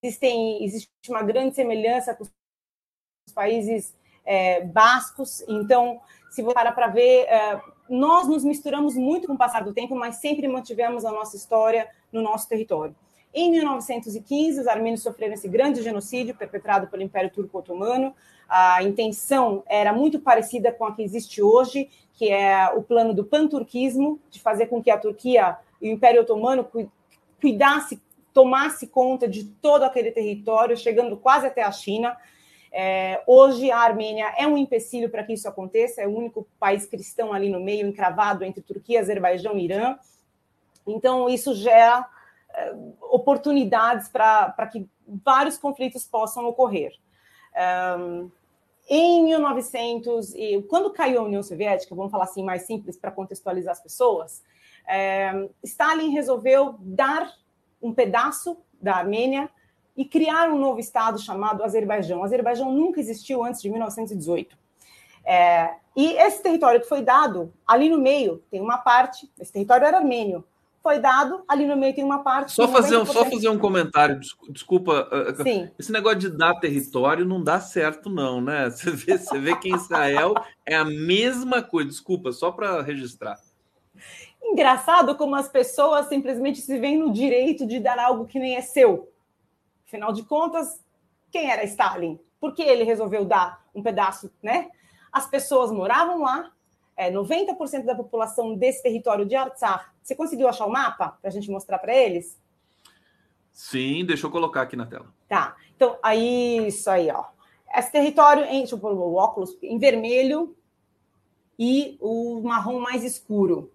existem, existe uma grande semelhança com os países é, bascos. Então, se você parar para ver, é, nós nos misturamos muito com o passar do tempo, mas sempre mantivemos a nossa história no nosso território. Em 1915, os armênios sofreram esse grande genocídio perpetrado pelo Império Turco Otomano. A intenção era muito parecida com a que existe hoje, que é o plano do panturquismo, de fazer com que a Turquia e o Império Otomano cuidasse tomasse conta de todo aquele território, chegando quase até a China. É, hoje a Armênia é um empecilho para que isso aconteça, é o único país cristão ali no meio, encravado entre Turquia, Azerbaijão e Irã. Então, isso gera é, oportunidades para que vários conflitos possam ocorrer. Um, em 1900, e quando caiu a União Soviética, vamos falar assim mais simples para contextualizar as pessoas, é, Stalin resolveu dar um pedaço da Armênia e criar um novo estado chamado Azerbaijão. O Azerbaijão nunca existiu antes de 1918. É, e esse território que foi dado, ali no meio, tem uma parte, esse território era armênio, foi dado, ali no meio tem uma parte. Só fazer, um, só fazer um comentário, desculpa. Uh, uh, Sim. Esse negócio de dar território não dá certo, não, né? Você vê, você vê que Israel é a mesma coisa, desculpa, só para registrar. Engraçado como as pessoas simplesmente se veem no direito de dar algo que nem é seu. Afinal de contas, quem era Stalin? Por que ele resolveu dar um pedaço, né? As pessoas moravam lá, é, 90% da população desse território de Artsakh. Você conseguiu achar o mapa para a gente mostrar para eles? Sim, deixa eu colocar aqui na tela. Tá. Então, aí, isso aí, ó. Esse território, em, deixa eu pôr o óculos, em vermelho e o marrom mais escuro.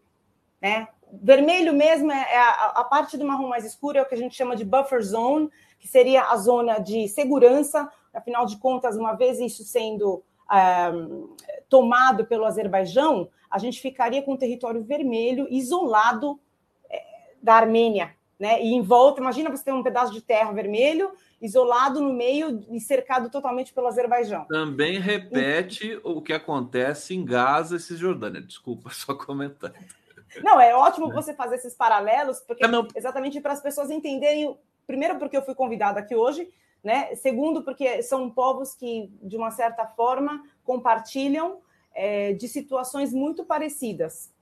Né? Vermelho mesmo é, é a, a, parte do marrom mais escuro, é o que a gente chama de buffer zone, que seria a zona de segurança. Afinal de contas, uma vez isso sendo um, tomado pelo Azerbaijão, a gente ficaria com o território vermelho isolado é, da Armênia. Né? E em volta, imagina você ter um pedaço de terra vermelho isolado no meio e cercado totalmente pelo Azerbaijão. Também repete e... o que acontece em Gaza e Cisjordânia. Desculpa, só comentar. Não, é ótimo você fazer esses paralelos, porque exatamente para as pessoas entenderem, primeiro, porque eu fui convidada aqui hoje, né? Segundo, porque são povos que, de uma certa forma, compartilham é, de situações muito parecidas.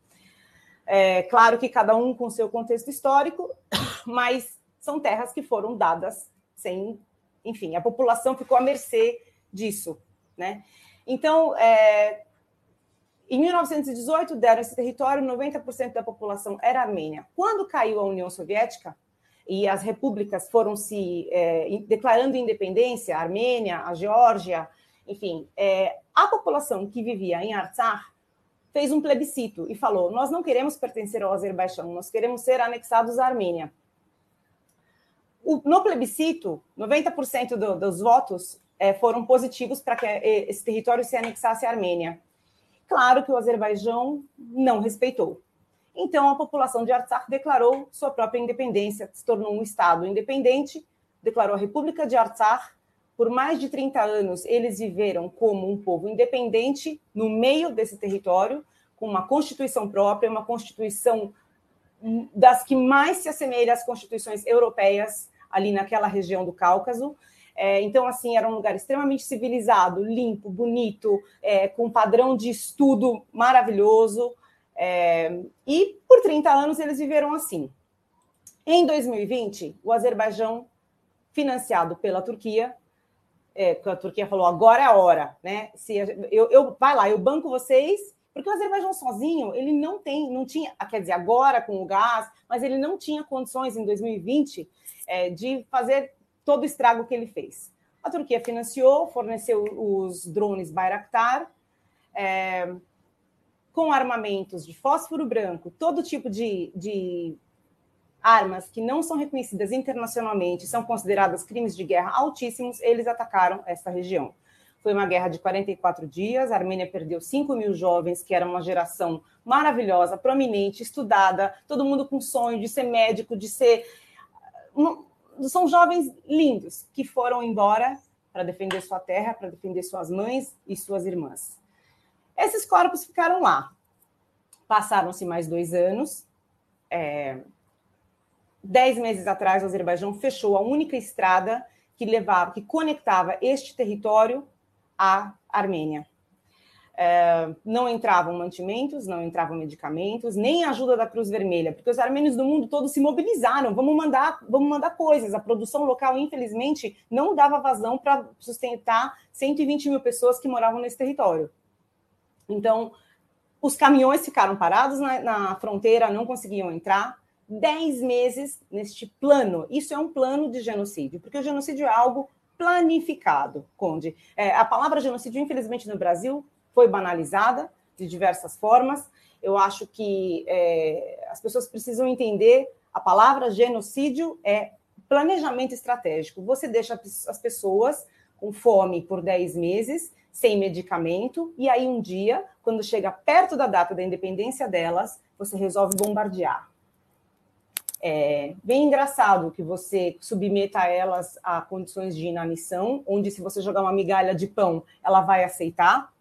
É, claro que cada um com seu contexto histórico, mas são terras que foram dadas sem, enfim, a população ficou à mercê disso, né? Então, é, em 1918, deram esse território, 90% da população era armênia. Quando caiu a União Soviética e as repúblicas foram se é, declarando independência, a Armênia, a Geórgia, enfim, é, a população que vivia em Artsakh fez um plebiscito e falou: Nós não queremos pertencer ao Azerbaijão, nós queremos ser anexados à Armênia. O, no plebiscito, 90% do, dos votos é, foram positivos para que é, esse território se anexasse à Armênia. Claro que o Azerbaijão não respeitou. Então, a população de Artsakh declarou sua própria independência, se tornou um Estado independente, declarou a República de Artsakh. Por mais de 30 anos, eles viveram como um povo independente no meio desse território, com uma constituição própria, uma constituição das que mais se assemelha às constituições europeias ali naquela região do Cáucaso. É, então, assim, era um lugar extremamente civilizado, limpo, bonito, é, com um padrão de estudo maravilhoso. É, e por 30 anos eles viveram assim. Em 2020, o Azerbaijão, financiado pela Turquia, é, a Turquia falou: agora é a hora, né? Se eu, eu vai lá, eu banco vocês, porque o Azerbaijão sozinho ele não tem, não tinha, quer dizer, agora com o gás, mas ele não tinha condições em 2020 é, de fazer todo o estrago que ele fez. A Turquia financiou, forneceu os drones Bayraktar, é, com armamentos de fósforo branco, todo tipo de, de armas que não são reconhecidas internacionalmente, são consideradas crimes de guerra altíssimos, eles atacaram essa região. Foi uma guerra de 44 dias, a Armênia perdeu 5 mil jovens, que era uma geração maravilhosa, prominente, estudada, todo mundo com sonho de ser médico, de ser são jovens lindos que foram embora para defender sua terra, para defender suas mães e suas irmãs. Esses corpos ficaram lá. Passaram-se mais dois anos. É... Dez meses atrás, o Azerbaijão fechou a única estrada que levava, que conectava este território à Armênia. É, não entravam mantimentos, não entravam medicamentos, nem ajuda da Cruz Vermelha, porque os armênios do mundo todo se mobilizaram, vamos mandar, vamos mandar coisas. A produção local, infelizmente, não dava vazão para sustentar 120 mil pessoas que moravam nesse território. Então, os caminhões ficaram parados na, na fronteira, não conseguiam entrar. Dez meses neste plano. Isso é um plano de genocídio, porque o genocídio é algo planificado, Conde. É, a palavra genocídio, infelizmente, no Brasil foi banalizada de diversas formas. Eu acho que é, as pessoas precisam entender a palavra genocídio é planejamento estratégico. Você deixa as pessoas com fome por 10 meses, sem medicamento, e aí um dia, quando chega perto da data da independência delas, você resolve bombardear. É bem engraçado que você submeta elas a condições de inanição, onde se você jogar uma migalha de pão, ela vai aceitar,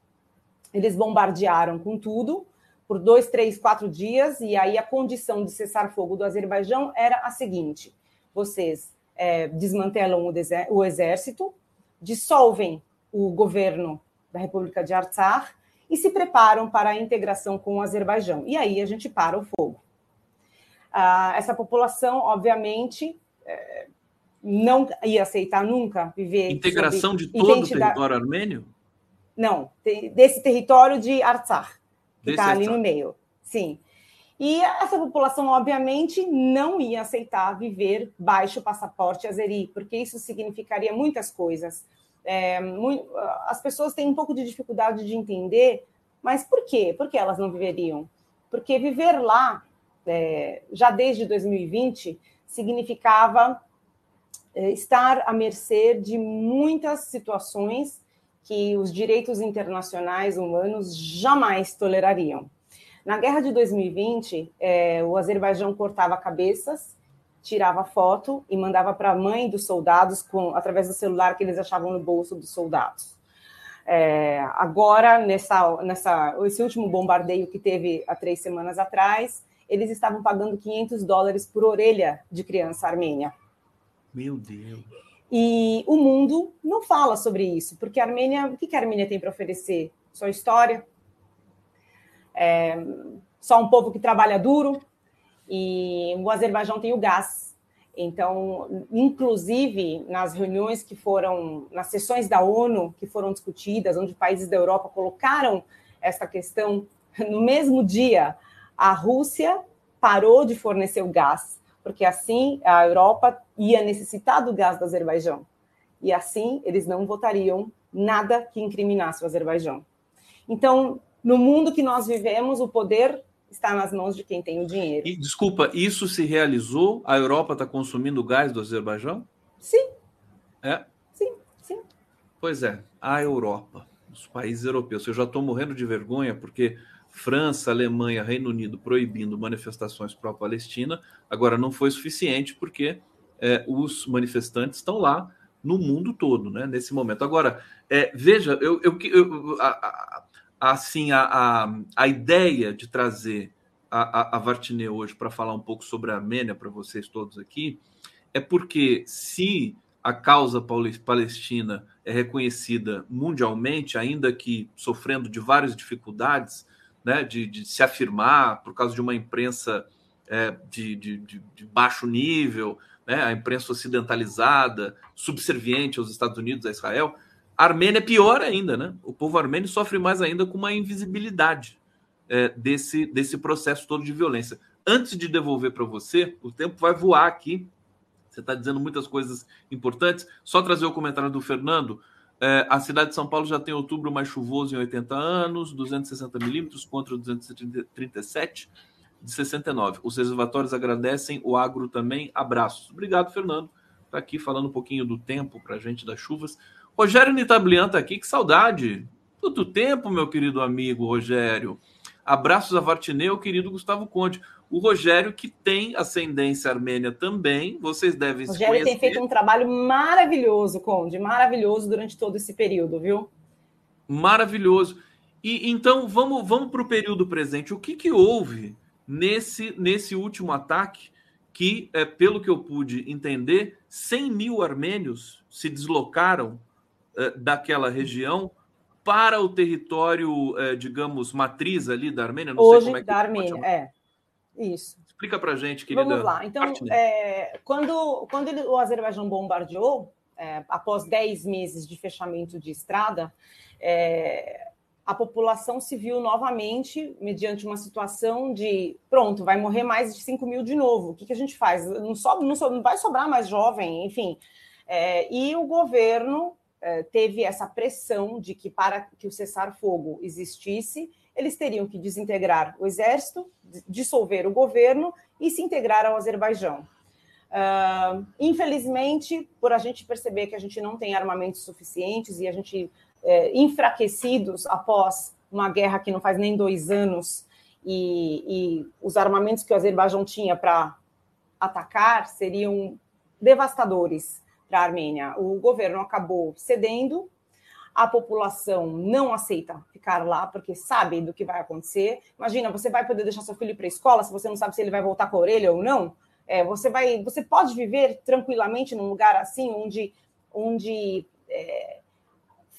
eles bombardearam com tudo por dois, três, quatro dias, e aí a condição de cessar fogo do Azerbaijão era a seguinte: vocês é, desmantelam o, o, exército, dissolvem o governo da República de Artsakh e se preparam para a integração com o Azerbaijão. E aí a gente para o fogo. Ah, essa população, obviamente, é, não ia aceitar nunca viver. Integração de todo o território armênio? Não, desse território de Artsakh, que está ali no meio. Sim. E essa população, obviamente, não ia aceitar viver baixo passaporte azeri, porque isso significaria muitas coisas. É, muito, as pessoas têm um pouco de dificuldade de entender, mas por quê? Por que elas não viveriam? Porque viver lá, é, já desde 2020, significava é, estar à mercê de muitas situações que os direitos internacionais humanos jamais tolerariam. Na guerra de 2020, é, o Azerbaijão cortava cabeças, tirava foto e mandava para a mãe dos soldados com, através do celular que eles achavam no bolso dos soldados. É, agora, nessa, nessa, esse último bombardeio que teve há três semanas atrás, eles estavam pagando 500 dólares por orelha de criança armênia. Meu Deus. E o mundo não fala sobre isso, porque a Armênia, o que a Armênia tem para oferecer? Só história, é, só um povo que trabalha duro, e o Azerbaijão tem o gás. Então, inclusive nas reuniões que foram, nas sessões da ONU que foram discutidas, onde países da Europa colocaram essa questão, no mesmo dia, a Rússia parou de fornecer o gás porque assim a Europa ia necessitar do gás do Azerbaijão. E assim eles não votariam nada que incriminasse o Azerbaijão. Então, No mundo que nós vivemos, o poder está nas mãos de quem tem o dinheiro. E, desculpa, isso se realizou? A Europa está consumindo gás do Azerbaijão? Sim. É? Sim, sim. Pois é, a Europa, os países europeus. Eu já estou morrendo de vergonha porque França, Alemanha, Reino Unido proibindo manifestações pró-Palestina, agora não foi suficiente porque é, os manifestantes estão lá no mundo todo, né, nesse momento. Agora, é, veja, eu, eu, eu a, a, assim, a, a, a ideia de trazer a, a, Vartinê hoje para falar um pouco sobre a Armênia para vocês todos aqui é porque se a causa palestina é reconhecida mundialmente, ainda que sofrendo de várias dificuldades, né, de, de se afirmar por causa de uma imprensa é, de, de, de, baixo nível, né, a imprensa ocidentalizada, subserviente aos Estados Unidos, a Israel, a Armênia é pior ainda, né? O povo armênio sofre mais ainda com uma invisibilidade é, desse, desse processo todo de violência. Antes de devolver para você, o tempo vai voar aqui. Você está dizendo muitas coisas importantes. Só trazer o comentário do Fernando. É, a cidade de São Paulo já tem outubro mais chuvoso em 80 anos, 260 milímetros contra 237 de 69. Os reservatórios agradecem, o agro também. Abraços. Obrigado, Fernando. Está aqui falando um pouquinho do tempo para a gente das chuvas. Rogério Nitablian está aqui, que saudade. Quanto tempo, meu querido amigo Rogério. Abraços a Vartineu, querido Gustavo Conte. O Rogério, que tem ascendência armênia também, vocês devem se Rogério tem feito um trabalho maravilhoso, Conde, maravilhoso durante todo esse período, viu? Maravilhoso. E então vamos, vamos para o período presente. O que, que houve nesse, nesse último ataque que, é, pelo que eu pude entender, 100 mil armênios se deslocaram é, daquela região para o território, é, digamos, matriz ali da Armênia? Não Hoje, sei como é que da Armênia, é. Isso. Explica para gente, querida. Vamos lá. Então, é, quando, quando ele, o Azerbaijão bombardeou, é, após 10 meses de fechamento de estrada, é, a população viu novamente mediante uma situação de pronto, vai morrer mais de 5 mil de novo. O que, que a gente faz? Não, sobe, não, sobe, não vai sobrar mais jovem, enfim. É, e o governo é, teve essa pressão de que para que o cessar-fogo existisse, eles teriam que desintegrar o exército, dissolver o governo e se integrar ao Azerbaijão. Uh, infelizmente, por a gente perceber que a gente não tem armamentos suficientes e a gente é, enfraquecidos após uma guerra que não faz nem dois anos e, e os armamentos que o Azerbaijão tinha para atacar seriam devastadores para a Armênia. O governo acabou cedendo, a população não aceita ficar lá porque sabe do que vai acontecer. Imagina, você vai poder deixar seu filho para a escola se você não sabe se ele vai voltar com a orelha ou não. É, você vai, você pode viver tranquilamente num lugar assim onde, onde é,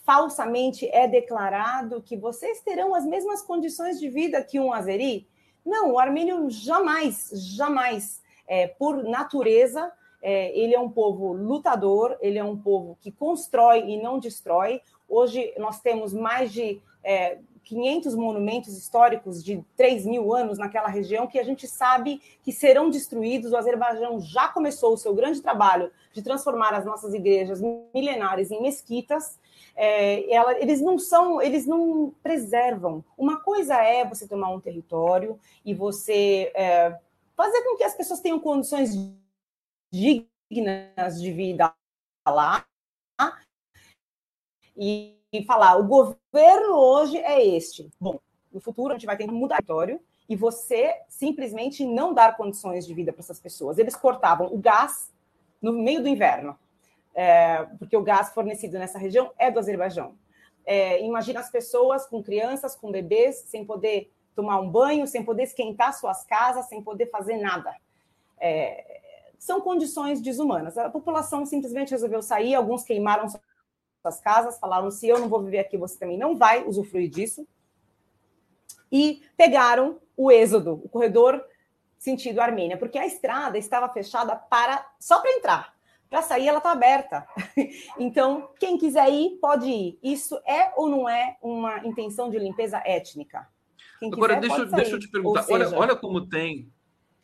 falsamente é declarado que vocês terão as mesmas condições de vida que um azeri? Não, o armênio jamais, jamais, é, por natureza, é, ele é um povo lutador, ele é um povo que constrói e não destrói. Hoje nós temos mais de é, 500 monumentos históricos de 3 mil anos naquela região que a gente sabe que serão destruídos. O Azerbaijão já começou o seu grande trabalho de transformar as nossas igrejas milenares em mesquitas é, ela, eles não são, eles não preservam. Uma coisa é você tomar um território e você é, fazer com que as pessoas tenham condições dignas de vida lá e, e falar: o governo hoje é este. Bom, no futuro a gente vai ter que mudar o território e você simplesmente não dar condições de vida para essas pessoas. Eles cortavam o gás no meio do inverno é, porque o gás fornecido nessa região é do Azerbaijão. É, imagina as pessoas com crianças, com bebês, sem poder tomar um banho, sem poder esquentar suas casas, sem poder fazer nada. É, são condições desumanas. A população simplesmente resolveu sair, alguns queimaram suas casas, falaram: se eu não vou viver aqui, você também não vai usufruir disso. E pegaram o êxodo, o corredor sentido Armênia, porque a estrada estava fechada para só para entrar. Para sair, ela está aberta. Então, quem quiser ir, pode ir. Isso é ou não é uma intenção de limpeza étnica? Quem Agora, quiser, deixa, deixa eu te perguntar. Seja... Olha, olha como tem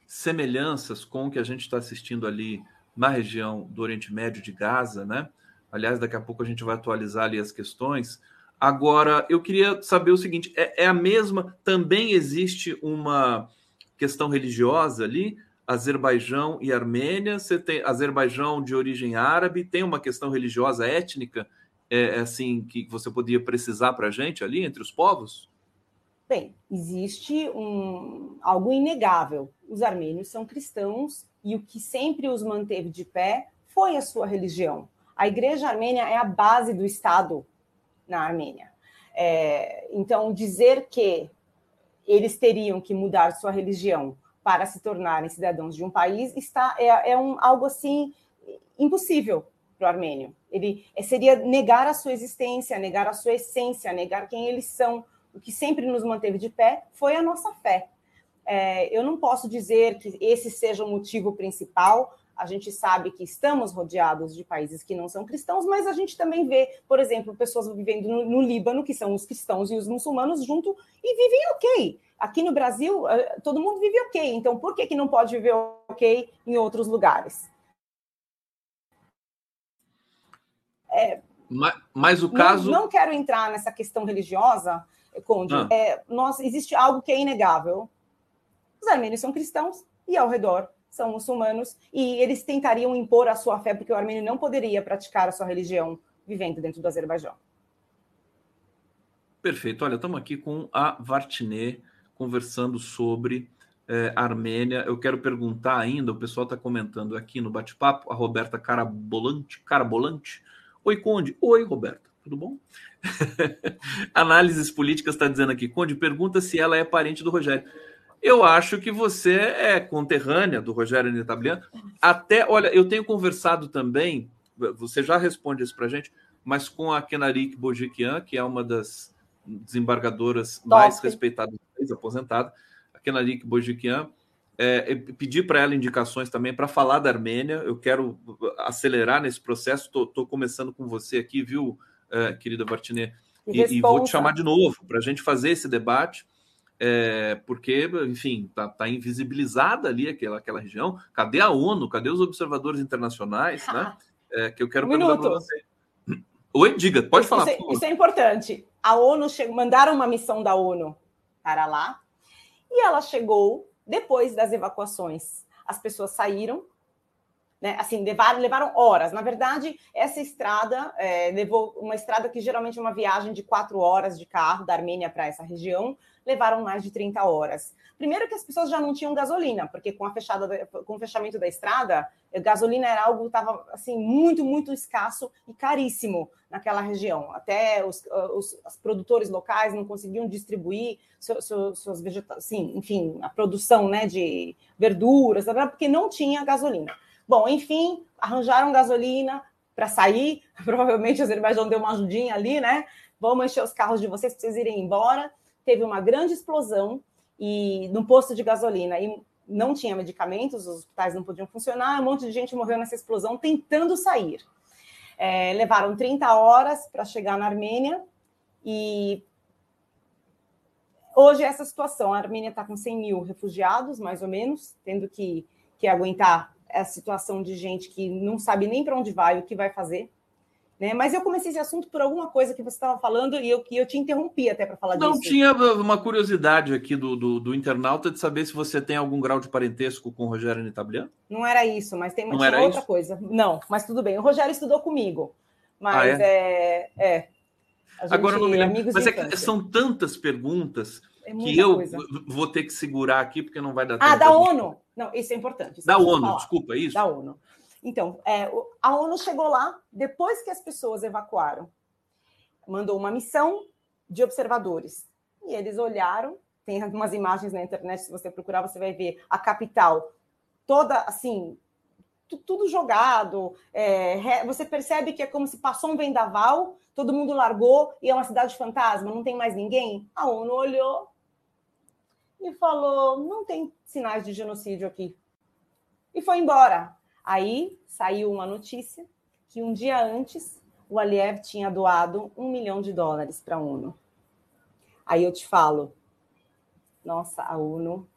semelhanças com o que a gente está assistindo ali na região do Oriente Médio de Gaza, né? Aliás, daqui a pouco a gente vai atualizar ali as questões. Agora, eu queria saber o seguinte: é, é a mesma? Também existe uma questão religiosa ali? Azerbaijão e Armênia, você tem Azerbaijão de origem árabe, tem uma questão religiosa étnica, é, assim, que você podia precisar para a gente ali entre os povos? Bem, existe um, algo inegável. Os armênios são cristãos e o que sempre os manteve de pé foi a sua religião. A igreja armênia é a base do Estado na Armênia. É, então, dizer que eles teriam que mudar sua religião para se tornarem cidadãos de um país está é, é um, algo assim impossível para o armênio. Ele é, seria negar a sua existência, negar a sua essência, negar quem eles são. O que sempre nos manteve de pé foi a nossa fé. É, eu não posso dizer que esse seja o motivo principal. A gente sabe que estamos rodeados de países que não são cristãos, mas a gente também vê, por exemplo, pessoas vivendo no, no Líbano, que são os cristãos e os muçulmanos junto, e vivem ok. Aqui no Brasil, eh, todo mundo vive ok, então por que, que não pode viver ok em outros lugares? É, mas, mas, o caso. Não, não, quero entrar nessa questão religiosa, Conde. Ah. É, nós, existe algo que é inegável. Os armênios são cristãos e ao redor são muçulmanos, e eles tentariam impor a sua fé, porque o armênio não poderia praticar a sua religião vivendo dentro do Azerbaijão. Perfeito. Olha, estamos aqui com a Vartine conversando sobre é, Armênia. Eu quero perguntar ainda, o pessoal está comentando aqui no bate-papo, a Roberta Carabolante. Carabolante. Oi, Conde. Oi, Roberta. Tudo bom? Análises políticas está dizendo aqui. Conde pergunta se ela é parente do Rogério. Eu acho que você é conterrânea do Rogério Netablian. Até, olha, eu tenho conversado também, você já responde isso para gente, mas com a Kenarik Bojikian, que é uma das desembargadoras Top. mais respeitadas aposentada, a Kenarik Bojikian. É, pedi para ela indicações também para falar da Armênia. Eu quero acelerar nesse processo. Estou começando com você aqui, viu, é, querida Bartinet? E, e, vou te chamar de novo para a gente fazer esse debate, é, porque, enfim, está tá invisibilizada ali aquela, aquela região. Cadê a ONU? Cadê os observadores internacionais? né? É, que eu quero um perguntar para você. Oi, diga, pode falar. Isso, isso, é importante. A ONU chegou, mandaram uma missão da ONU para lá e ela chegou depois das evacuações. As pessoas saíram, né? Assim, levaram, levaram horas. Na verdade, essa estrada é, levou uma estrada que geralmente é uma viagem de quatro horas de carro da Armênia para essa região, levaram mais de 30 horas. Primeiro que as pessoas já não tinham gasolina, porque com, a fechada, com o fechamento da estrada, gasolina era algo que estava assim, muito, muito escasso e caríssimo naquela região. Até os, os, os produtores locais não conseguiam distribuir seus, seus, suas vegetações, sim, enfim, a produção né, de verduras, porque não tinha gasolina. Bom, enfim, arranjaram gasolina para sair. Provavelmente o Azerbaijão deu uma ajudinha ali, né? Vamos encher os carros de vocês para vocês irem embora. Teve uma grande explosão e no posto de gasolina e não tinha medicamentos, os hospitais não podiam funcionar, um monte de gente morreu nessa explosão tentando sair. É, levaram 30 horas para chegar na Armênia e hoje é essa situação. A Armênia está com 100 mil refugiados, mais ou menos, tendo que, que aguentar a situação de gente que não sabe nem para onde vai, o que vai fazer. Né? Mas eu comecei esse assunto por alguma coisa que você estava falando e eu, eu te interrompi até para falar Não, disso. Não, tinha uma curiosidade aqui do, do, do, internauta de saber se você tem algum grau de parentesco com o Rogério Nitablian. Não era isso, mas tem uma outra isso? coisa. Não, mas tudo bem. O Rogério estudou comigo. Mas ah, é? é, é. Agora não me lembro. Mas é que são tantas perguntas é que eu coisa. vou ter que segurar aqui porque não vai dar tempo. Ah, da ONU. Não, isso é importante. Isso da ONU, desculpa, é isso? Da ONU. Então, é, a ONU chegou lá depois que as pessoas evacuaram, mandou uma missão de observadores. E eles olharam, tem algumas imagens na internet, se você procurar, você vai ver a capital toda assim, tudo jogado. É, você percebe que é como se passou um vendaval, todo mundo largou e é uma cidade fantasma, não tem mais ninguém. A ONU olhou e falou: não tem sinais de genocídio aqui. E foi embora. Aí saiu uma notícia que um dia antes o Aliyev tinha doado um milhão de dólares para a ONU. Aí eu te falo, nossa, a ONU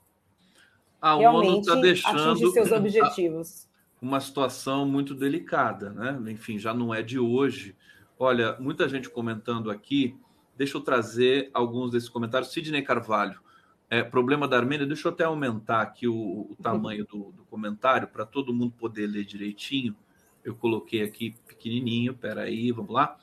a realmente ONU tá deixando atinge seus objetivos. Uma situação muito delicada, né? Enfim, já não é de hoje. Olha, muita gente comentando aqui Deixa eu trazer alguns desses comentários. Sidney Carvalho. É, problema da Armênia, deixa eu até aumentar aqui o, o tamanho do, do comentário para todo mundo poder ler direitinho. Eu coloquei aqui pequenininho, peraí, vamos lá.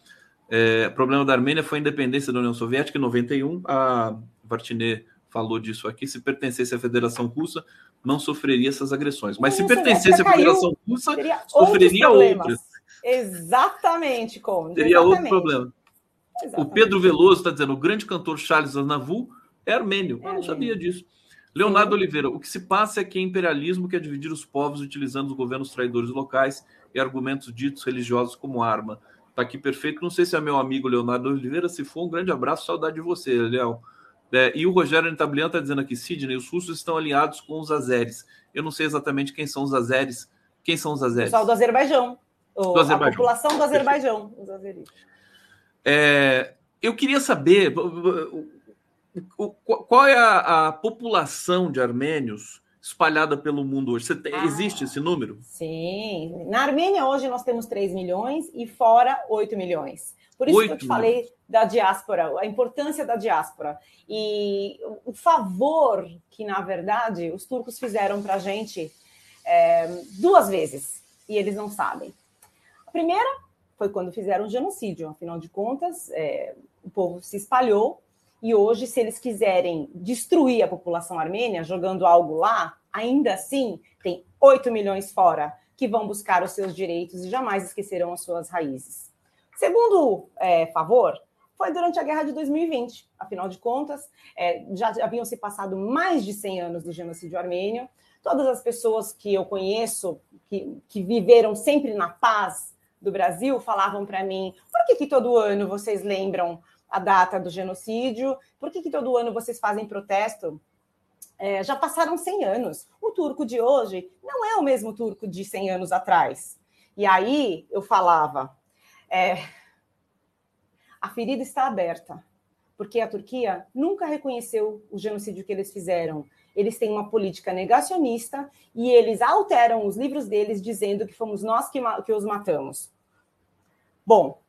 É, problema da Armênia foi a independência da União Soviética em 91. A Vartinet falou disso aqui. Se pertencesse à Federação Russa, não sofreria essas agressões. Mas se pertencesse à Federação Russa, sofreria outras. Exatamente, como. Teria outro problema. Exatamente. O Pedro Veloso está dizendo: o grande cantor Charles Aznavour é armênio. É Eu não sabia disso. Leonardo. Oliveira, o que se passa é que é imperialismo quer dividir os povos utilizando os governos traidores locais e argumentos ditos religiosos como arma. Está aqui perfeito. Não sei se é meu amigo Leonardo Oliveira. Se for, um grande abraço, saudade de você, Léo. É, e o Rogério Ntablian está dizendo aqui, Sidney, os russos estão alinhados com os azeres. Eu não sei exatamente quem são os azeres. Quem são os azeres? O pessoal do Azerbaijão. O, do Azerbaijão. A população do Azerbaijão. Os azeres. É, eu queria saber qual é a, a, população de armênios espalhada pelo mundo hoje. Tem, ah, existe esse número? Sim. Na Armênia hoje nós temos 3 milhões e fora 8 milhões. Por isso que eu te falei da diáspora, a importância da diáspora. E o favor que, na verdade, os turcos fizeram para a gente é, duas vezes, e eles não sabem. A primeira foi quando fizeram o genocídio, afinal de contas, é, o povo se espalhou, e hoje, se eles quiserem destruir a população armênia, jogando algo lá, ainda assim, tem 8 milhões fora que vão buscar os seus direitos e jamais esquecerão as suas raízes. Segundo é, favor, foi durante a guerra de 2020. Afinal de contas, é, já haviam se passado mais de 100 anos do genocídio armênio. Todas as pessoas que eu conheço, que, que viveram sempre na paz do Brasil, falavam para mim: por que, que todo ano vocês lembram a data do genocídio? Por que, que todo ano vocês fazem protesto? É, já passaram 100 anos. O turco de hoje não é o mesmo turco de 100 anos atrás. E aí eu falava, é, a ferida está aberta, porque a Turquia nunca reconheceu o genocídio que eles fizeram. Eles têm uma política negacionista e eles alteram os livros deles dizendo que fomos nós que, que os matamos. Bom,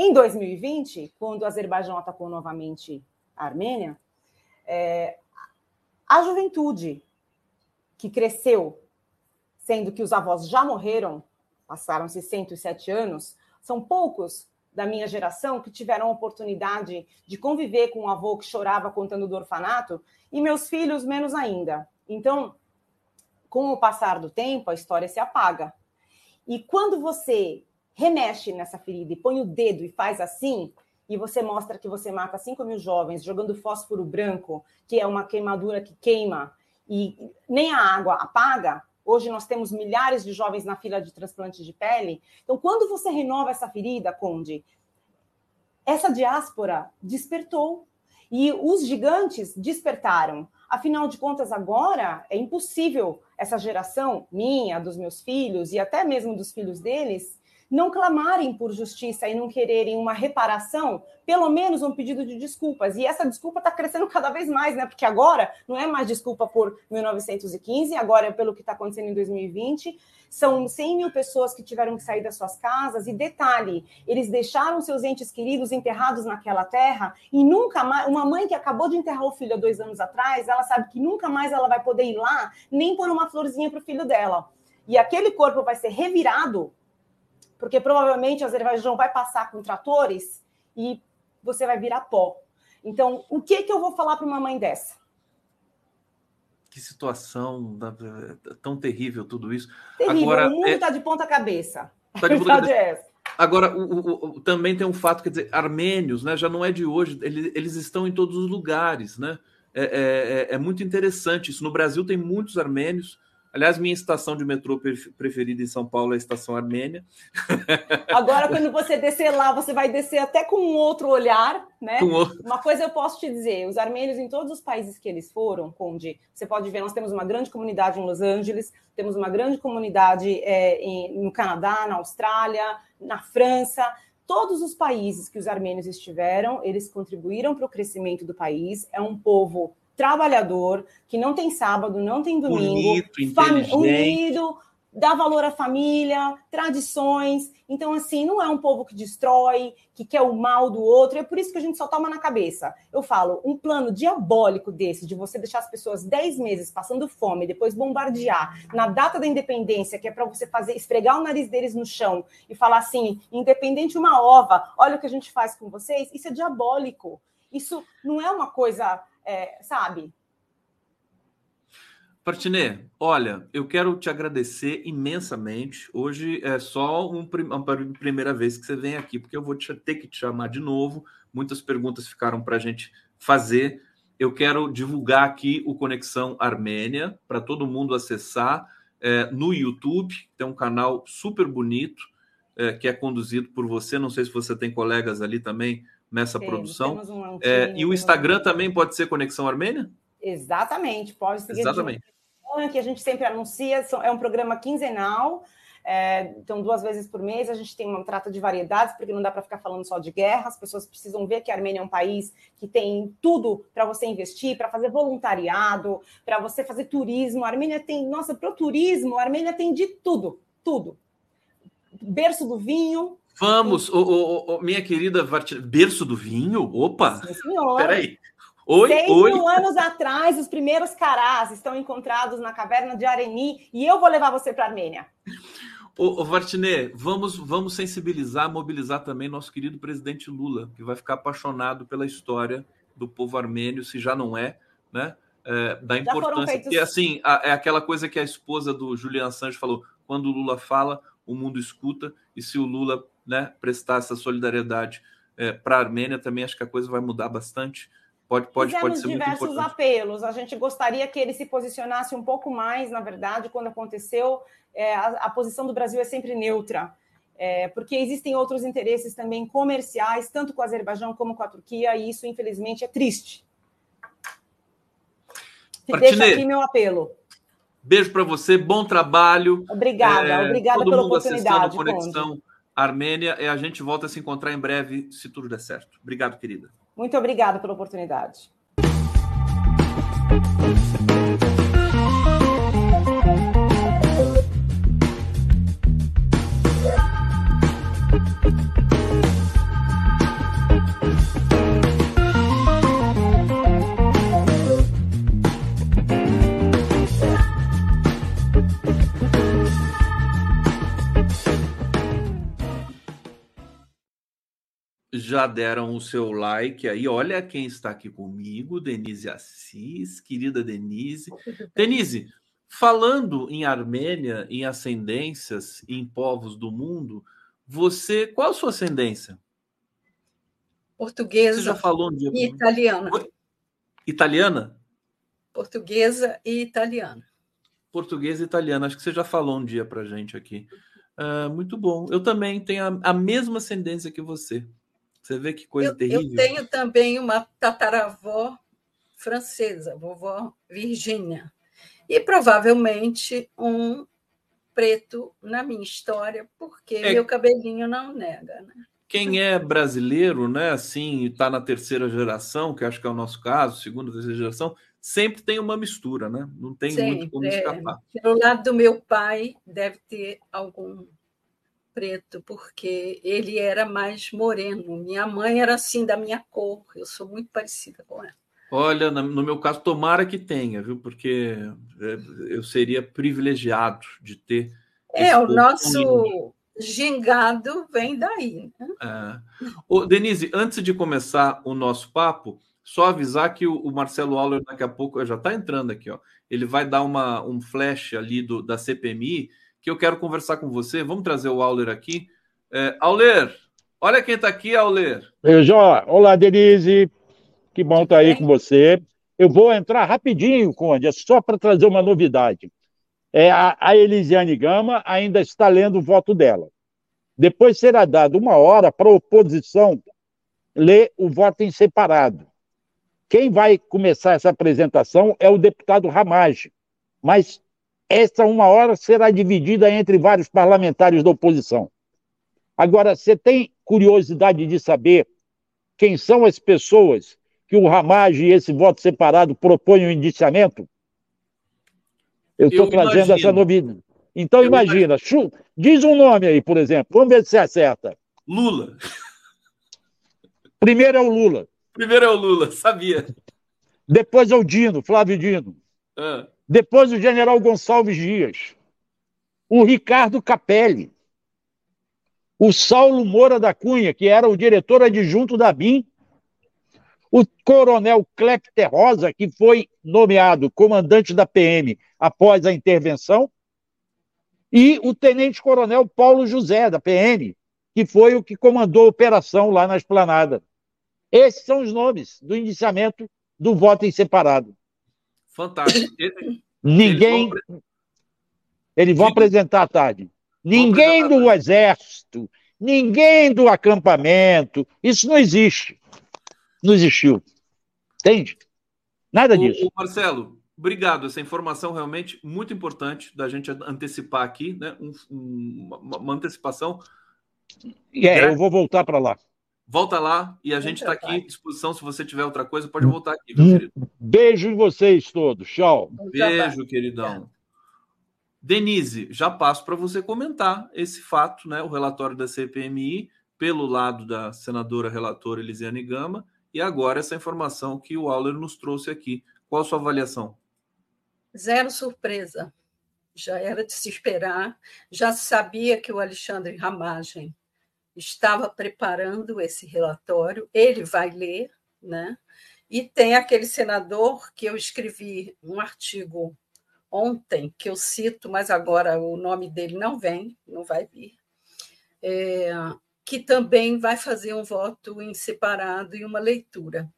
em 2020, quando o Azerbaijão atacou novamente a Armênia, é, a juventude que cresceu, sendo que os avós já morreram, passaram-se 107 anos, são poucos da minha geração que tiveram a oportunidade de conviver com um avô que chorava contando do orfanato, e meus filhos menos ainda. Então, com o passar do tempo, a história se apaga. E quando você remexe nessa ferida e põe o dedo e faz assim, e você mostra que você mata 5 mil jovens jogando fósforo branco, que é uma queimadura que queima, e nem a água apaga, Hoje nós temos milhares de jovens na fila de transplante de pele. Então, quando você renova essa ferida, Conde, essa diáspora despertou e os gigantes despertaram. Afinal de contas, agora é impossível essa geração minha, dos meus filhos e até mesmo dos filhos deles não clamarem por justiça e não quererem uma reparação, pelo menos um pedido de desculpas. E essa desculpa está crescendo cada vez mais, né? Porque agora não é mais desculpa por 1915, agora é pelo que está acontecendo em 2020. São 100 mil pessoas que tiveram que sair das suas casas. E detalhe, eles deixaram seus entes queridos enterrados naquela terra e nunca mais. Uma mãe que acabou de enterrar o filho há dois anos atrás, ela sabe que nunca mais ela vai poder ir lá nem pôr uma florzinha para o filho dela. E aquele corpo vai ser revirado porque provavelmente o Azerbaijão vai passar com tratores e você vai virar pó. Então, o que, que eu vou falar para uma mãe dessa? Que situação tão terrível tudo isso. Terrível, Agora, o mundo está é... de ponta cabeça. Tá de ponta cabeça. É Agora, o, o, o, também tem um fato, quer dizer, armênios, né, já não é de hoje, eles, eles estão em todos os lugares, né? É, é, é, é muito interessante isso. No Brasil tem muitos armênios, Aliás, minha estação de metrô preferida em São Paulo é a estação Armênia. Agora, quando você descer lá, você vai descer até com um outro olhar, né? Outro... Uma coisa eu posso te dizer: os armênios, em todos os países que eles foram, Conde, você pode ver, nós temos uma grande comunidade em Los Angeles, temos uma grande comunidade é, em, no Canadá, na Austrália, na França. Todos os países que os armênios estiveram, eles contribuíram para o crescimento do país. É um povo trabalhador, que não tem sábado, não tem domingo, Bonito, unido, dá valor à família, tradições. Então, assim, não é um povo que destrói, que quer o mal do outro. É por isso que a gente só toma na cabeça. Eu falo, um plano diabólico desse, de você deixar as pessoas 10 meses passando fome, depois bombardear na data da independência, que é para você fazer esfregar o nariz deles no chão e falar assim, independente uma ova, olha o que a gente faz com vocês, isso é diabólico. Isso não é uma coisa, é, sabe? Partinê, olha, eu quero te agradecer imensamente. Hoje é só um, uma primeira vez que você vem aqui, porque eu vou te, ter que te chamar de novo. Muitas perguntas ficaram para a gente fazer. Eu quero divulgar aqui o Conexão Armênia para todo mundo acessar é, no YouTube. Tem um canal super bonito é, que é conduzido por você. Não sei se você tem colegas ali também nessa produção. Um, um é, e o Instagram também pode ser Conexão Armênia? Exatamente, pode seguir. Exatamente. Que a gente sempre anuncia, é um programa quinzenal. É, então, duas vezes por mês a gente tem uma trata de variedades, porque não dá para ficar falando só de guerra. As pessoas precisam ver que a Armênia é um país que tem tudo para você investir, para fazer voluntariado, para você fazer turismo. A Armênia tem, nossa, para o turismo, a Armênia tem de tudo, tudo. Berço do vinho. Vamos, minha querida berço do vinho? Opa! Sim. Peraí. Oi, Seis oi. mil anos atrás, os primeiros carás estão encontrados na caverna de Areni e eu vou levar você para a Armênia. Ô, ô Vartinê, vamos, vamos sensibilizar, mobilizar também nosso querido presidente Lula, que vai ficar apaixonado pela história do povo armênio, se já não é, né? É, da importância. Feitos... Que assim, a, é aquela coisa que a esposa do Julian Assange falou: quando o Lula fala, o mundo escuta, e se o Lula né, prestar essa solidariedade é, para a Armênia, também acho que a coisa vai mudar bastante. Pode, pode, pode ser diversos muito importante. apelos. A gente gostaria que ele se posicionasse um pouco mais, na verdade, quando aconteceu. É, a, a, posição do Brasil é sempre neutra, é, porque existem outros interesses também comerciais, tanto com o Azerbaijão como com a Turquia, e isso, infelizmente, é triste. Martinez, Deixa aqui meu apelo. Beijo para você, bom trabalho. Obrigada, é, obrigada pela oportunidade. Conexão Conde. Armênia, e a gente volta a se encontrar em breve, se tudo der certo. Obrigado, querida. Muito obrigada pela oportunidade. Já deram o seu like aí. Olha quem está aqui comigo, Denise Assis, querida Denise. Denise, falando em Armênia, em ascendências, em povos do mundo, você, qual a sua ascendência? Portuguesa. Você já falou um dia e italiana. Italiana? Portuguesa e italiana. Portuguesa e italiana. Acho que você já falou um dia para gente aqui. Uh, muito bom. Eu também tenho a, a mesma ascendência que você. Você vê que coisa eu, terrível. Eu tenho também uma tataravó francesa, vovó Virgínia. E provavelmente um preto na minha história, porque é, meu cabelinho não nega, né? Quem é brasileiro, né, assim, está na terceira geração, que acho que é o nosso caso, segunda, terceira geração, sempre tem uma mistura, né? Não tem sempre, muito como é. escapar. Pelo lado do meu pai, deve ter algum preto, porque ele era mais moreno. Minha mãe era assim, da minha cor. Eu sou muito parecida com ela. Olha, no meu caso, tomara que tenha, viu? Porque é, eu seria privilegiado de ter. É, o nosso gingado vem daí. Né? É. Ô, Denise, antes de começar o nosso papo, só avisar que o, Marcelo Auler daqui a pouco já está entrando aqui, ó. Ele vai dar uma, um flash ali do, da CPMI que eu quero conversar com você. Vamos trazer o Auler aqui. É, Auler, olha quem está aqui, Auler. Beijo. Olá, Denise. Que bom estar tá aí com você. Eu vou entrar rapidinho, Conde, é só para trazer uma novidade. É, a, a Elisiane Gama ainda está lendo o voto dela. Depois será dado uma hora para a oposição ler o voto em separado. Quem vai começar essa apresentação é o deputado Ramage, mas essa uma hora será dividida entre vários parlamentares da oposição. Agora, você tem curiosidade de saber quem são as pessoas que o Ramage e esse voto separado propõem o indiciamento? Eu estou trazendo imagino. essa novidade. Então, imagina, chu... diz um nome aí, por exemplo. Vamos ver se você acerta. Lula. Primeiro é o Lula. Primeiro é o Lula, sabia. Depois é o Dino, Flávio Dino. Ah. Depois o general Gonçalves Dias. O Ricardo Capelli. O Saulo Moura da Cunha, que era o diretor adjunto da BIM. O coronel Clepter Rosa, que foi nomeado comandante da PM após a intervenção. E o tenente-coronel Paulo José, da PM, que foi o que comandou a operação lá na esplanada. Esses são os nomes do indiciamento do voto em separado. Fantástico. Ninguém. Eles vão, Eles vão apresentar à tarde. Ninguém do exército, ninguém do acampamento, isso não existe. Não existiu. Entende? Nada disso. O Marcelo, obrigado. Essa informação realmente muito importante da gente antecipar aqui, né? Um, um, uma antecipação. É, eu vou voltar para lá. Volta lá e a gente está aqui à disposição. Se você tiver outra coisa, pode voltar aqui, meu querido. Beijo em vocês todos. Tchau. Beijo, queridão. Denise, já passo para você comentar esse fato, né? O relatório da CPMI, pelo lado da senadora relatora Elisiane Gama, e agora essa informação que o Auler nos trouxe aqui. Qual a sua avaliação? Zero surpresa. Já era de se esperar. Já sabia que o Alexandre Ramagem estava preparando esse relatório, ele vai ler, né? E tem aquele senador que eu escrevi um artigo ontem, que eu cito, mas agora o nome dele não vem, não vai vir, é, que também vai fazer um voto em separado e uma leitura.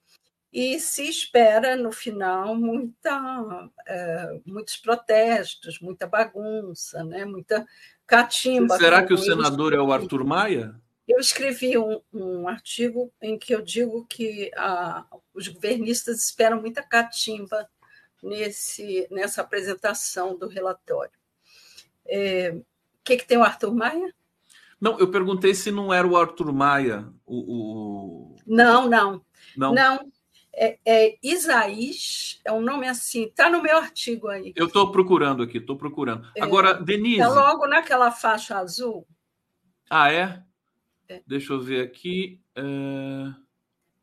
E se espera, no final, muita, é, muitos protestos, muita bagunça, né? muita catimba. Será que o senador é o Arthur Maia? Eu escrevi um, um artigo em que eu digo que a, os governistas esperam muita catimba nesse, nessa apresentação do relatório. É, o que, que tem o Arthur Maia? Não, eu perguntei se não era o Arthur Maia. O, o... Não, não. Não. não. É, é Isaís, é um nome assim, está no meu artigo aí. Eu estou procurando aqui, estou procurando. É, Agora, Denise. Está logo naquela faixa azul. Ah, é? É. Deixa eu ver aqui. É...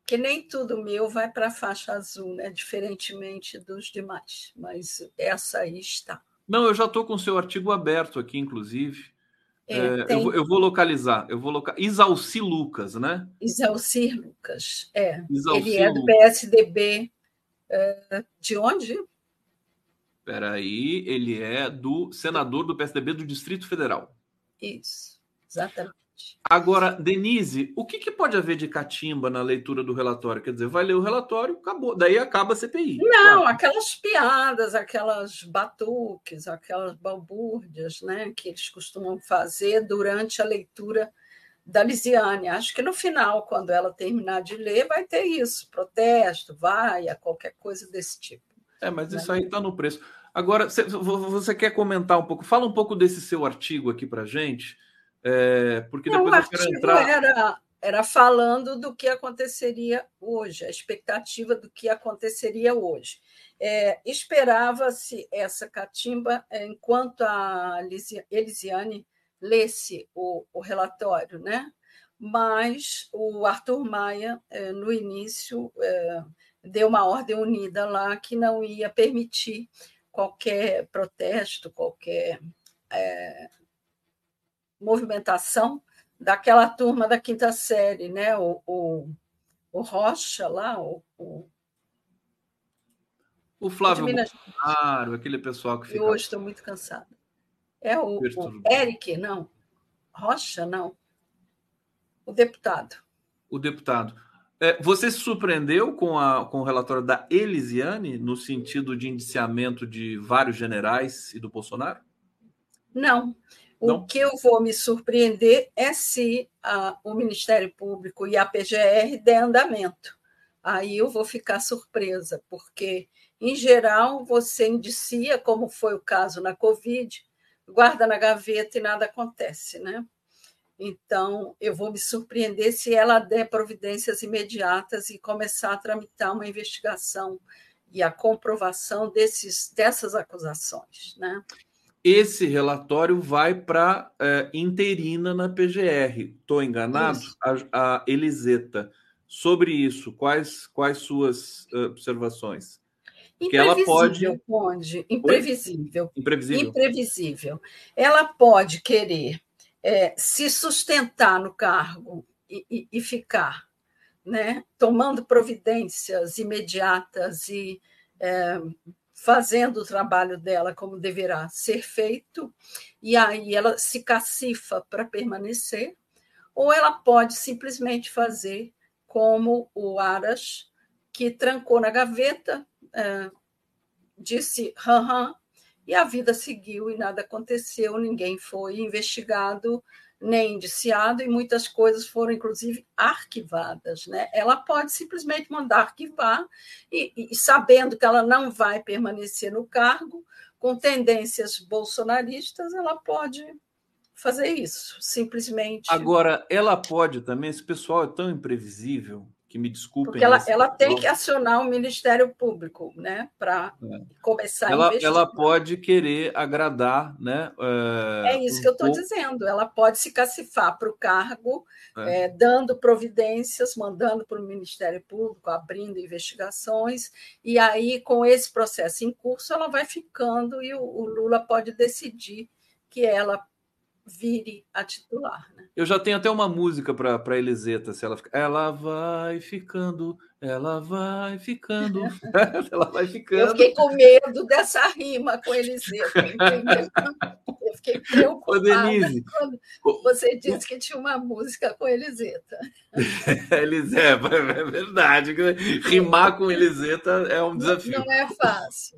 Que nem tudo meu vai para a faixa azul, né? diferentemente dos demais. Mas essa aí está. Não, eu já estou com o seu artigo aberto aqui, inclusive. É, é, tem... eu, vou, eu, vou, localizar. Eu vou loca... Isalci Lucas, né? Isalci Lucas, é. Isalci Ele é do PSDB. É, de onde? Espera aí, ele é do senador do PSDB do Distrito Federal. Isso, exatamente. Agora, Denise, o que, que, pode haver de catimba na leitura do relatório? Quer dizer, vai ler o relatório, acabou, daí acaba a CPI. Não, claro. aquelas piadas, aquelas batuques, aquelas balbúrdias, né, que eles costumam fazer durante a leitura da Lisiane. Acho que no final, quando ela terminar de ler, vai ter isso, protesto, vaia, qualquer coisa desse tipo. É, mas isso aí está no preço. Agora, você quer comentar um pouco? Fala um pouco desse seu artigo aqui para gente. É, porque depois Não, eu quero entrar. Era, era falando do que aconteceria hoje, a expectativa do que aconteceria hoje. É, Esperava-se essa catimba é, enquanto a Elisiane lesse o, o relatório, né? mas o Arthur Maia, é, no início, é, deu uma ordem unida lá que não ia permitir qualquer protesto, qualquer movimentação daquela turma da quinta série, né? O, o, o Rocha lá, o, o, o Flávio Bolsonaro, aquele pessoal que fica. Eu hoje estou muito cansada. É o, o Eric, não. Rocha, não. O deputado. O deputado. É, você se surpreendeu com, a, com o relatório da Elisiane, no sentido de indiciamento de vários generais e do Bolsonaro? Não. O que eu vou me surpreender é se a, o Ministério Público e a PGR der andamento. Aí eu vou ficar surpresa, porque, em geral, você indicia, como foi o caso na Covid, guarda na gaveta e nada acontece, né? Então, eu vou me surpreender se ela der providências imediatas e começar a tramitar uma investigação e a comprovação desses, dessas acusações. Né? Esse relatório vai para é, interina na PGR. Estou enganado? A, a, Eliseta, sobre isso, quais, quais suas observações? Que ela pode. pode imprevisível. Imprevisível. Imprevisível. Ela pode querer é, se sustentar no cargo e, e, e ficar, né, tomando providências imediatas e é, fazendo o trabalho dela como deverá ser feito, e aí ela se cacifa para permanecer, ou ela pode simplesmente fazer como o Aras, que trancou na gaveta, é, disse ram, e a vida seguiu e nada aconteceu, ninguém foi investigado nem indiciado, e muitas coisas foram, inclusive, arquivadas. Né? Ela pode simplesmente mandar arquivar, e, e sabendo que ela não vai permanecer no cargo, com tendências bolsonaristas, ela pode fazer isso, simplesmente. Agora, ela pode também, esse pessoal é tão imprevisível, que me desculpem. Porque ela, ela tem que acionar o Ministério Público, né, para é. começar ela, a investigar. Ela pode querer agradar, né? É, é isso um que eu estou dizendo. Ela pode se cacifar para o cargo, é. É, dando providências, mandando para o Ministério Público, abrindo investigações, e aí, com esse processo em curso, ela vai ficando e o, o Lula pode decidir que ela vire a titular. Né? Eu já tenho até uma música para Eliseta, se ela fica, ela vai ficando, ela vai ficando, ela vai ficando. Eu fiquei com medo dessa rima com Eliseta, entendeu? Eu fiquei preocupada Ô, Denise, quando você disse que tinha uma música com Eliseta. Eliseta, é verdade. Rimar com Eliseta é um desafio. Não é fácil.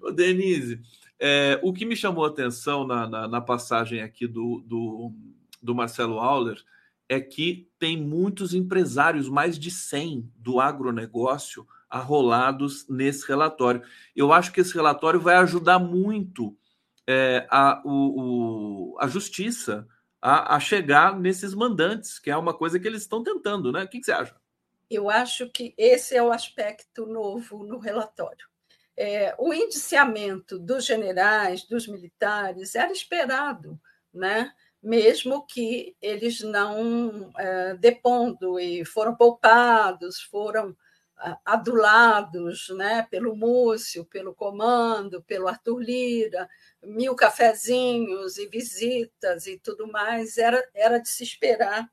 Ô, Denise, é, o que me chamou a atenção na, na, na passagem aqui do, do, do, Marcelo Auler é que tem muitos empresários, mais de 100 do agronegócio, arrolados nesse relatório. Eu acho que esse relatório vai ajudar muito é, a, o, o, a justiça a, a, chegar nesses mandantes, que é uma coisa que eles estão tentando, né? O que, que você acha? Eu acho que esse é o aspecto novo no relatório é, o indiciamento dos generais, dos militares, era esperado, né? mesmo que eles não é, depondo e foram poupados, foram adulados né, pelo Múcio, pelo comando, pelo Arthur Lira, mil cafezinhos e visitas e tudo mais, era, era de se esperar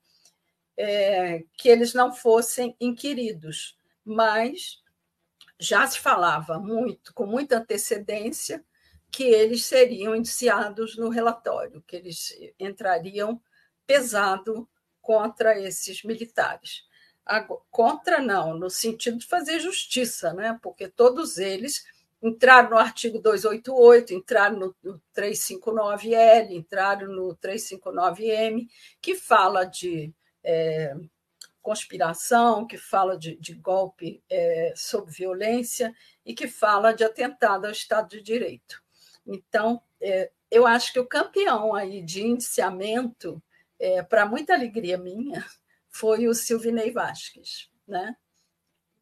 é, que eles não fossem inquiridos. Mas já se falava muito, com muita antecedência, que eles seriam indiciados no relatório, que eles entrariam pesado contra esses militares. Contra não, no sentido de fazer justiça, né? porque todos eles entraram no artigo 288, entraram no 359L, entraram no 359M, que fala de é, conspiração, que fala de, de golpe é, sob violência e que fala de atentado ao Estado de Direito. Então, é, eu acho que o campeão aí de indiciamento, é, para muita alegria minha, foi o Silvinei Vasques. Né?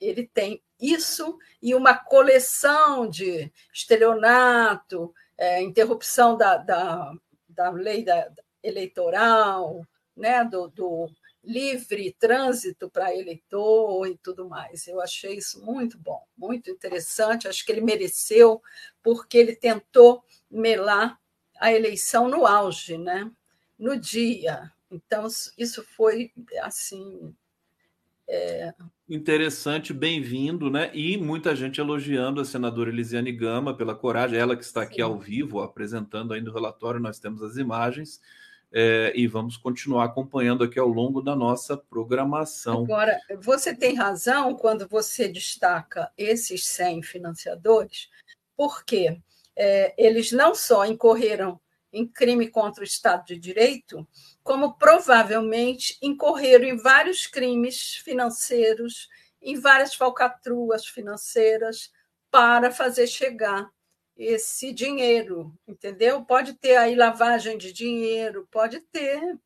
Ele tem isso e uma coleção de estelionato, é, interrupção da, da, da lei da, eleitoral, né? do, do livre trânsito para eleitor e tudo mais. Eu achei isso muito bom, muito interessante. Acho que ele mereceu, porque ele tentou melar a eleição no auge, né? no dia. Então, isso foi assim. É... Interessante, bem-vindo, né? E muita gente elogiando a senadora Elisiane Gama pela coragem, ela que está aqui Sim. ao vivo apresentando ainda o relatório, nós temos as imagens é, e vamos continuar acompanhando aqui ao longo da nossa programação. Agora, você tem razão quando você destaca esses 100 financiadores, porque é, eles não só incorreram em crime contra o Estado de Direito, como provavelmente incorreram em vários crimes financeiros, em várias falcatruas financeiras, para fazer chegar esse dinheiro, entendeu? Pode ter aí lavagem de dinheiro, pode ter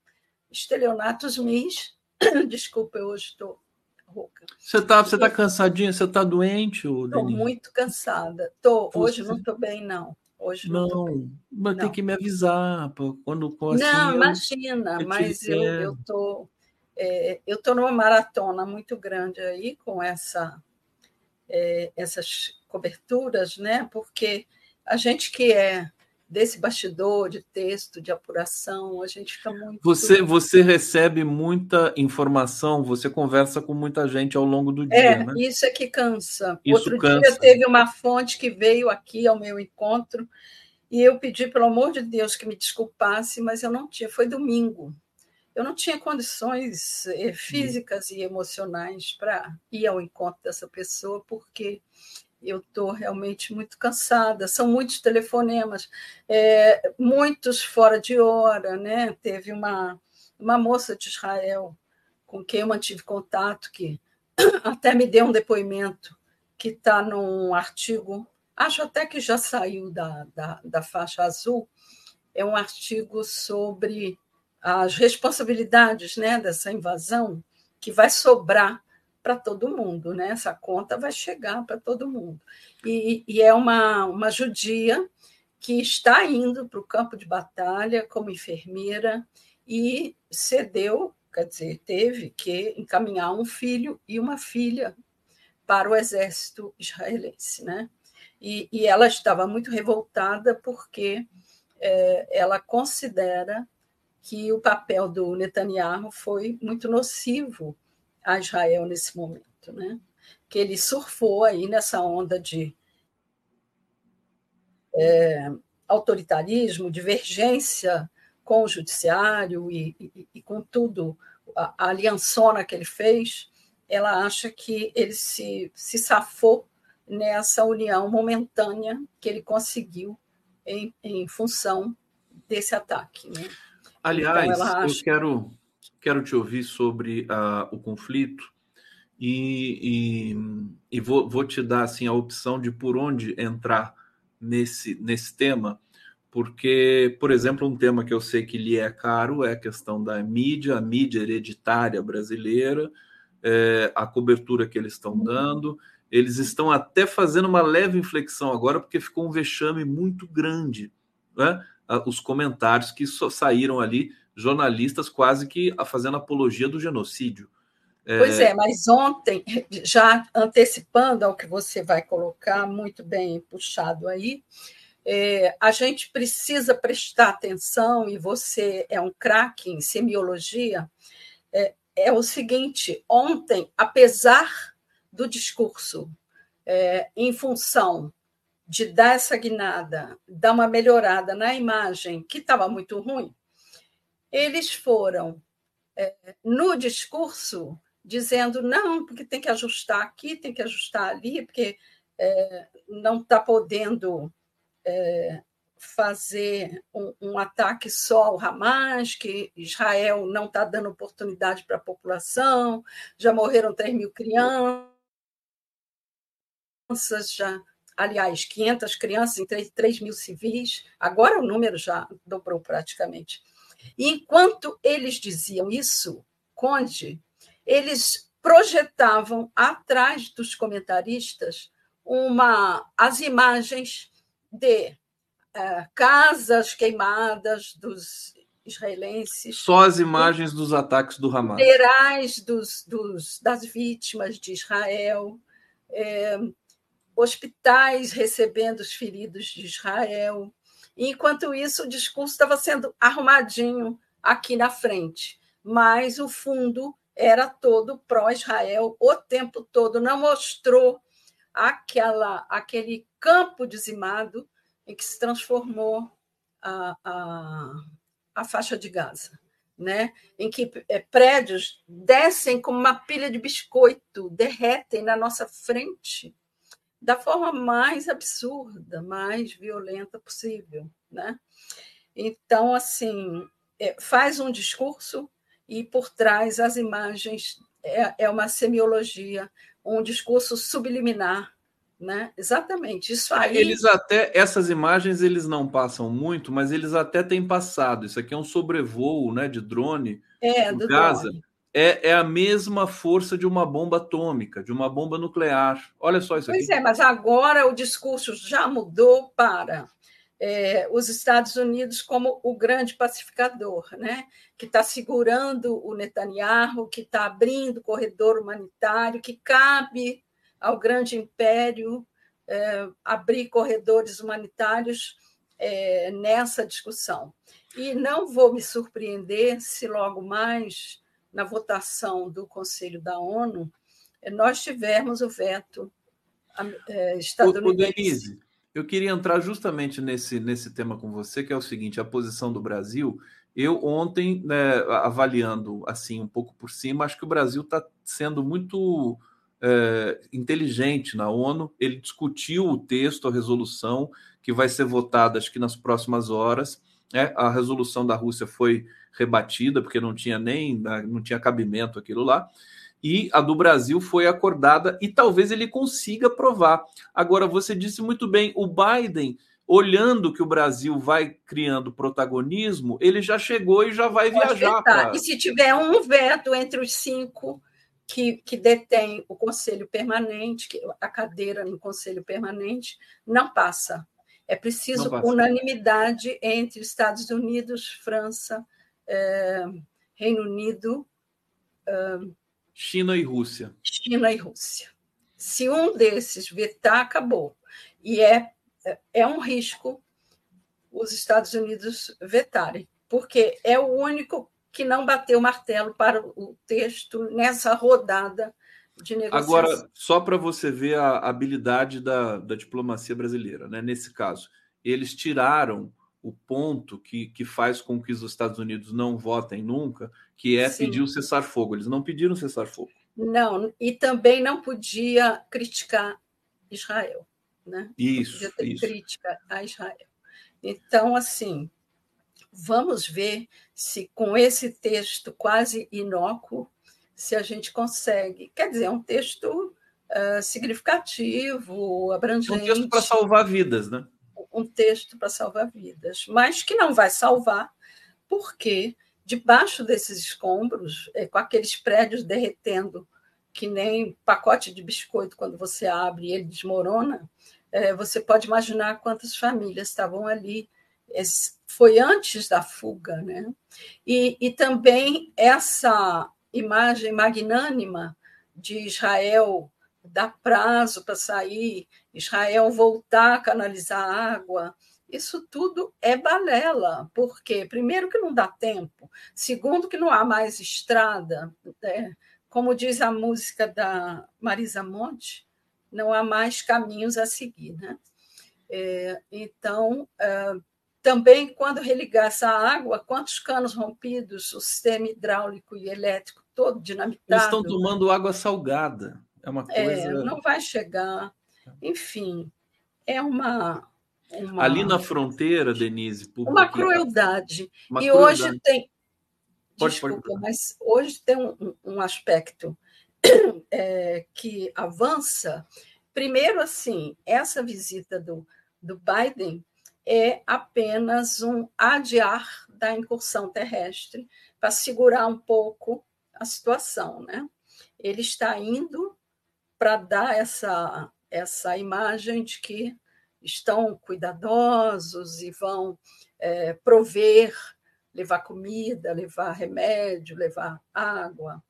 estelionatos mis. Desculpa, eu hoje estou rouca. Você está você tá cansadinha? Você está doente, Estou muito cansada. Tô, Hoje não estou bem, não. hoje não. Não, mas não. tem que me avisar quando assim, Não, imagina, eu mas eu, eu tô é, eu tô numa maratona muito grande aí com essa é, essas coberturas, né? Porque a gente que é desse bastidor de texto, de apuração, a gente fica muito. Você, você recebe muita informação, você conversa com muita gente ao longo do dia. É, né? isso é que cansa. Isso Outro cansa. dia teve uma fonte que veio aqui ao meu encontro e eu pedi, pelo amor de Deus, que me desculpasse, mas eu não tinha. Foi domingo. Eu não tinha condições eh, físicas e emocionais para ir ao encontro dessa pessoa, porque eu estou realmente muito cansada. São muitos telefonemas, é, muitos fora de hora, né? Teve uma, uma moça de Israel com quem eu mantive contato, que até me deu um depoimento que está num artigo, acho até que já saiu da, da, da faixa azul, é um artigo sobre as responsabilidades né, dessa invasão que vai sobrar para todo mundo, né? Essa conta vai chegar para todo mundo. E, e, é uma, uma judia que está indo para o campo de batalha como enfermeira e cedeu, quer dizer, teve que encaminhar um filho e uma filha para o exército israelense, né? E, e ela estava muito revoltada porque é, ela considera que o papel do Netanyahu foi muito nocivo a Israel nesse momento, né? que ele surfou aí nessa onda de é, autoritarismo, divergência com o judiciário e, e, e com tudo, a, a, aliançona que ele fez, ela acha que ele se, se safou nessa união momentânea que ele conseguiu em, em função desse ataque. Né? Aliás, então, eu quero quero te ouvir sobre uh, o conflito e, e, e vou, vou, te dar assim a opção de por onde entrar nesse, nesse tema, porque, por exemplo, um tema que eu sei que lhe é caro é a questão da mídia, a mídia hereditária brasileira, é, a cobertura que eles estão dando. Eles estão até fazendo uma leve inflexão agora, porque ficou um vexame muito grande. Né? Os comentários que só saíram ali jornalistas quase que fazendo apologia do genocídio. É... Pois é, mas ontem, já antecipando ao que você vai colocar, muito bem puxado aí, é, a gente precisa prestar atenção, e você é um craque em semiologia, é, é, o seguinte: ontem, apesar do discurso é, em função de dar essa guinada, dar uma melhorada na imagem, que estava muito ruim, eles foram é, no discurso dizendo não, porque tem que ajustar aqui, tem que ajustar ali, porque é, não está podendo é, fazer um, um, ataque só ao Hamas, que Israel não está dando oportunidade para a população, já morreram 3 mil crianças, já, aliás, 500 crianças em 3, 3 mil civis, agora o número já dobrou praticamente. E enquanto eles diziam isso, Conde, eles projetavam atrás dos comentaristas uma as imagens de é, casas queimadas dos israelenses. Só as imagens dos ataques do Hamas. Funerais dos, dos, das vítimas de Israel, é, hospitais recebendo os feridos de Israel. Enquanto isso, o discurso estava sendo arrumadinho aqui na frente, mas o fundo era todo pró-Israel o tempo todo, não mostrou aquela, aquele campo dizimado em que se transformou a, a, a faixa de Gaza. Né? em que é, prédios descem como uma pilha de biscoito, derretem na nossa frente da forma mais absurda, mais violenta possível. Né? Então, assim, é, faz um discurso e por trás as imagens é, é uma semiologia, um discurso subliminar, né? Exatamente. Isso aí. Eles até essas imagens eles não passam muito, mas eles até têm passado. Isso aqui é um sobrevoo, né, de drone é, do Gaza. Drone é, é a mesma força de uma bomba atômica, de uma bomba nuclear. Olha só isso aqui. Pois é, mas agora o discurso já mudou para é, os Estados Unidos como o grande pacificador, né? que está segurando o Netanyahu, que está abrindo corredor humanitário, que cabe ao grande império é, abrir corredores humanitários é, nessa discussão. E não vou me surpreender se logo mais, na votação do Conselho da ONU, nós tivermos o veto é, estadunidense. Denise, eu queria entrar justamente nesse, nesse tema com você, que é o seguinte: a posição do Brasil. Eu ontem, né, avaliando assim um pouco por cima, acho que o Brasil está sendo muito é, inteligente na ONU. Ele discutiu o texto, a resolução que vai ser votada, acho que nas próximas horas. É, a resolução da Rússia foi rebatida porque não tinha nem né, não tinha cabimento aquilo lá e a do Brasil foi acordada e talvez ele consiga provar. Agora, você disse muito bem, o Biden, olhando que o Brasil vai criando protagonismo, ele já chegou e já vai Pode viajar. Pra... E se tiver um veto entre os cinco que, que detém o Conselho Permanente, a cadeira no Conselho Permanente, não passa. É preciso passa. unanimidade entre Estados Unidos, França, Reino Unido. Eh, China e Rússia. China e Rússia. Se um desses vetar, acabou. E é, é um risco os Estados Unidos vetarem, porque é o único que não bateu o martelo para o texto nessa rodada de negociação. Agora, só para você ver a habilidade da, da diplomacia brasileira, né? nesse caso, eles tiraram o ponto que, que faz com que os Estados Unidos não votem nunca, que é Sim. pedir o cessar-fogo. Eles não pediram cessar-fogo. Não, e também não podia criticar Israel. Né? Isso. Podia ter isso. crítica a Israel. Então, assim, vamos ver se com esse texto quase inócuo, se a gente consegue. Quer dizer, é um texto uh, significativo, abrangente. Um texto para salvar vidas, né? Um texto para salvar vidas, mas que não vai salvar, porque debaixo desses escombros, é, com aqueles prédios derretendo, que nem pacote de biscoito, quando você abre e ele desmorona, é, você pode imaginar quantas famílias estavam ali. Foi antes da fuga, né? E, e também essa imagem magnânima de Israel dar prazo para sair, Israel voltar a canalizar água. Isso tudo é balela, porque, primeiro, que não dá tempo, segundo, que não há mais estrada. Né? Como diz a música da Marisa Monte, não há mais caminhos a seguir. Né? É, então, é, também, quando religar essa água, quantos canos rompidos, o sistema hidráulico e elétrico todo dinamitado. Eles estão tomando água salgada. É uma é, coisa. É, não vai chegar. Enfim, é uma. uma... Ali na fronteira, Denise. Uma crueldade. Uma e crueldade. hoje tem. Pode, Desculpa, pode. mas hoje tem um, um aspecto é, que avança. Primeiro, assim, essa visita do, do Biden é apenas um adiar da incursão terrestre para segurar um pouco a situação, né? Ele está indo para dar essa, essa imagem de que estão cuidadosos e vão é, prover, levar comida, levar remédio, levar água.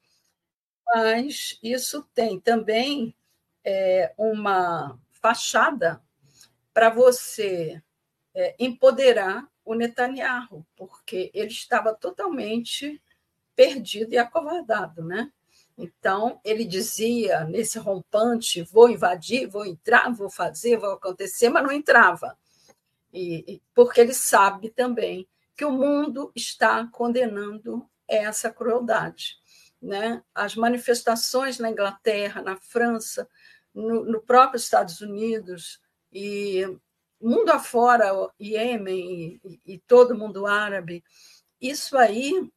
Mas isso tem também é, uma fachada para você é, empoderar o Netanyahu, porque ele estava totalmente perdido e acovardado, né? Então, ele dizia nesse rompante: vou invadir, vou entrar, vou fazer, vou acontecer, mas não entrava. E, porque ele sabe também que o mundo está condenando essa crueldade. Né? As manifestações na Inglaterra, na França, no, no próprio Estados Unidos e mundo afora, Iêmen e, e todo mundo árabe, isso aí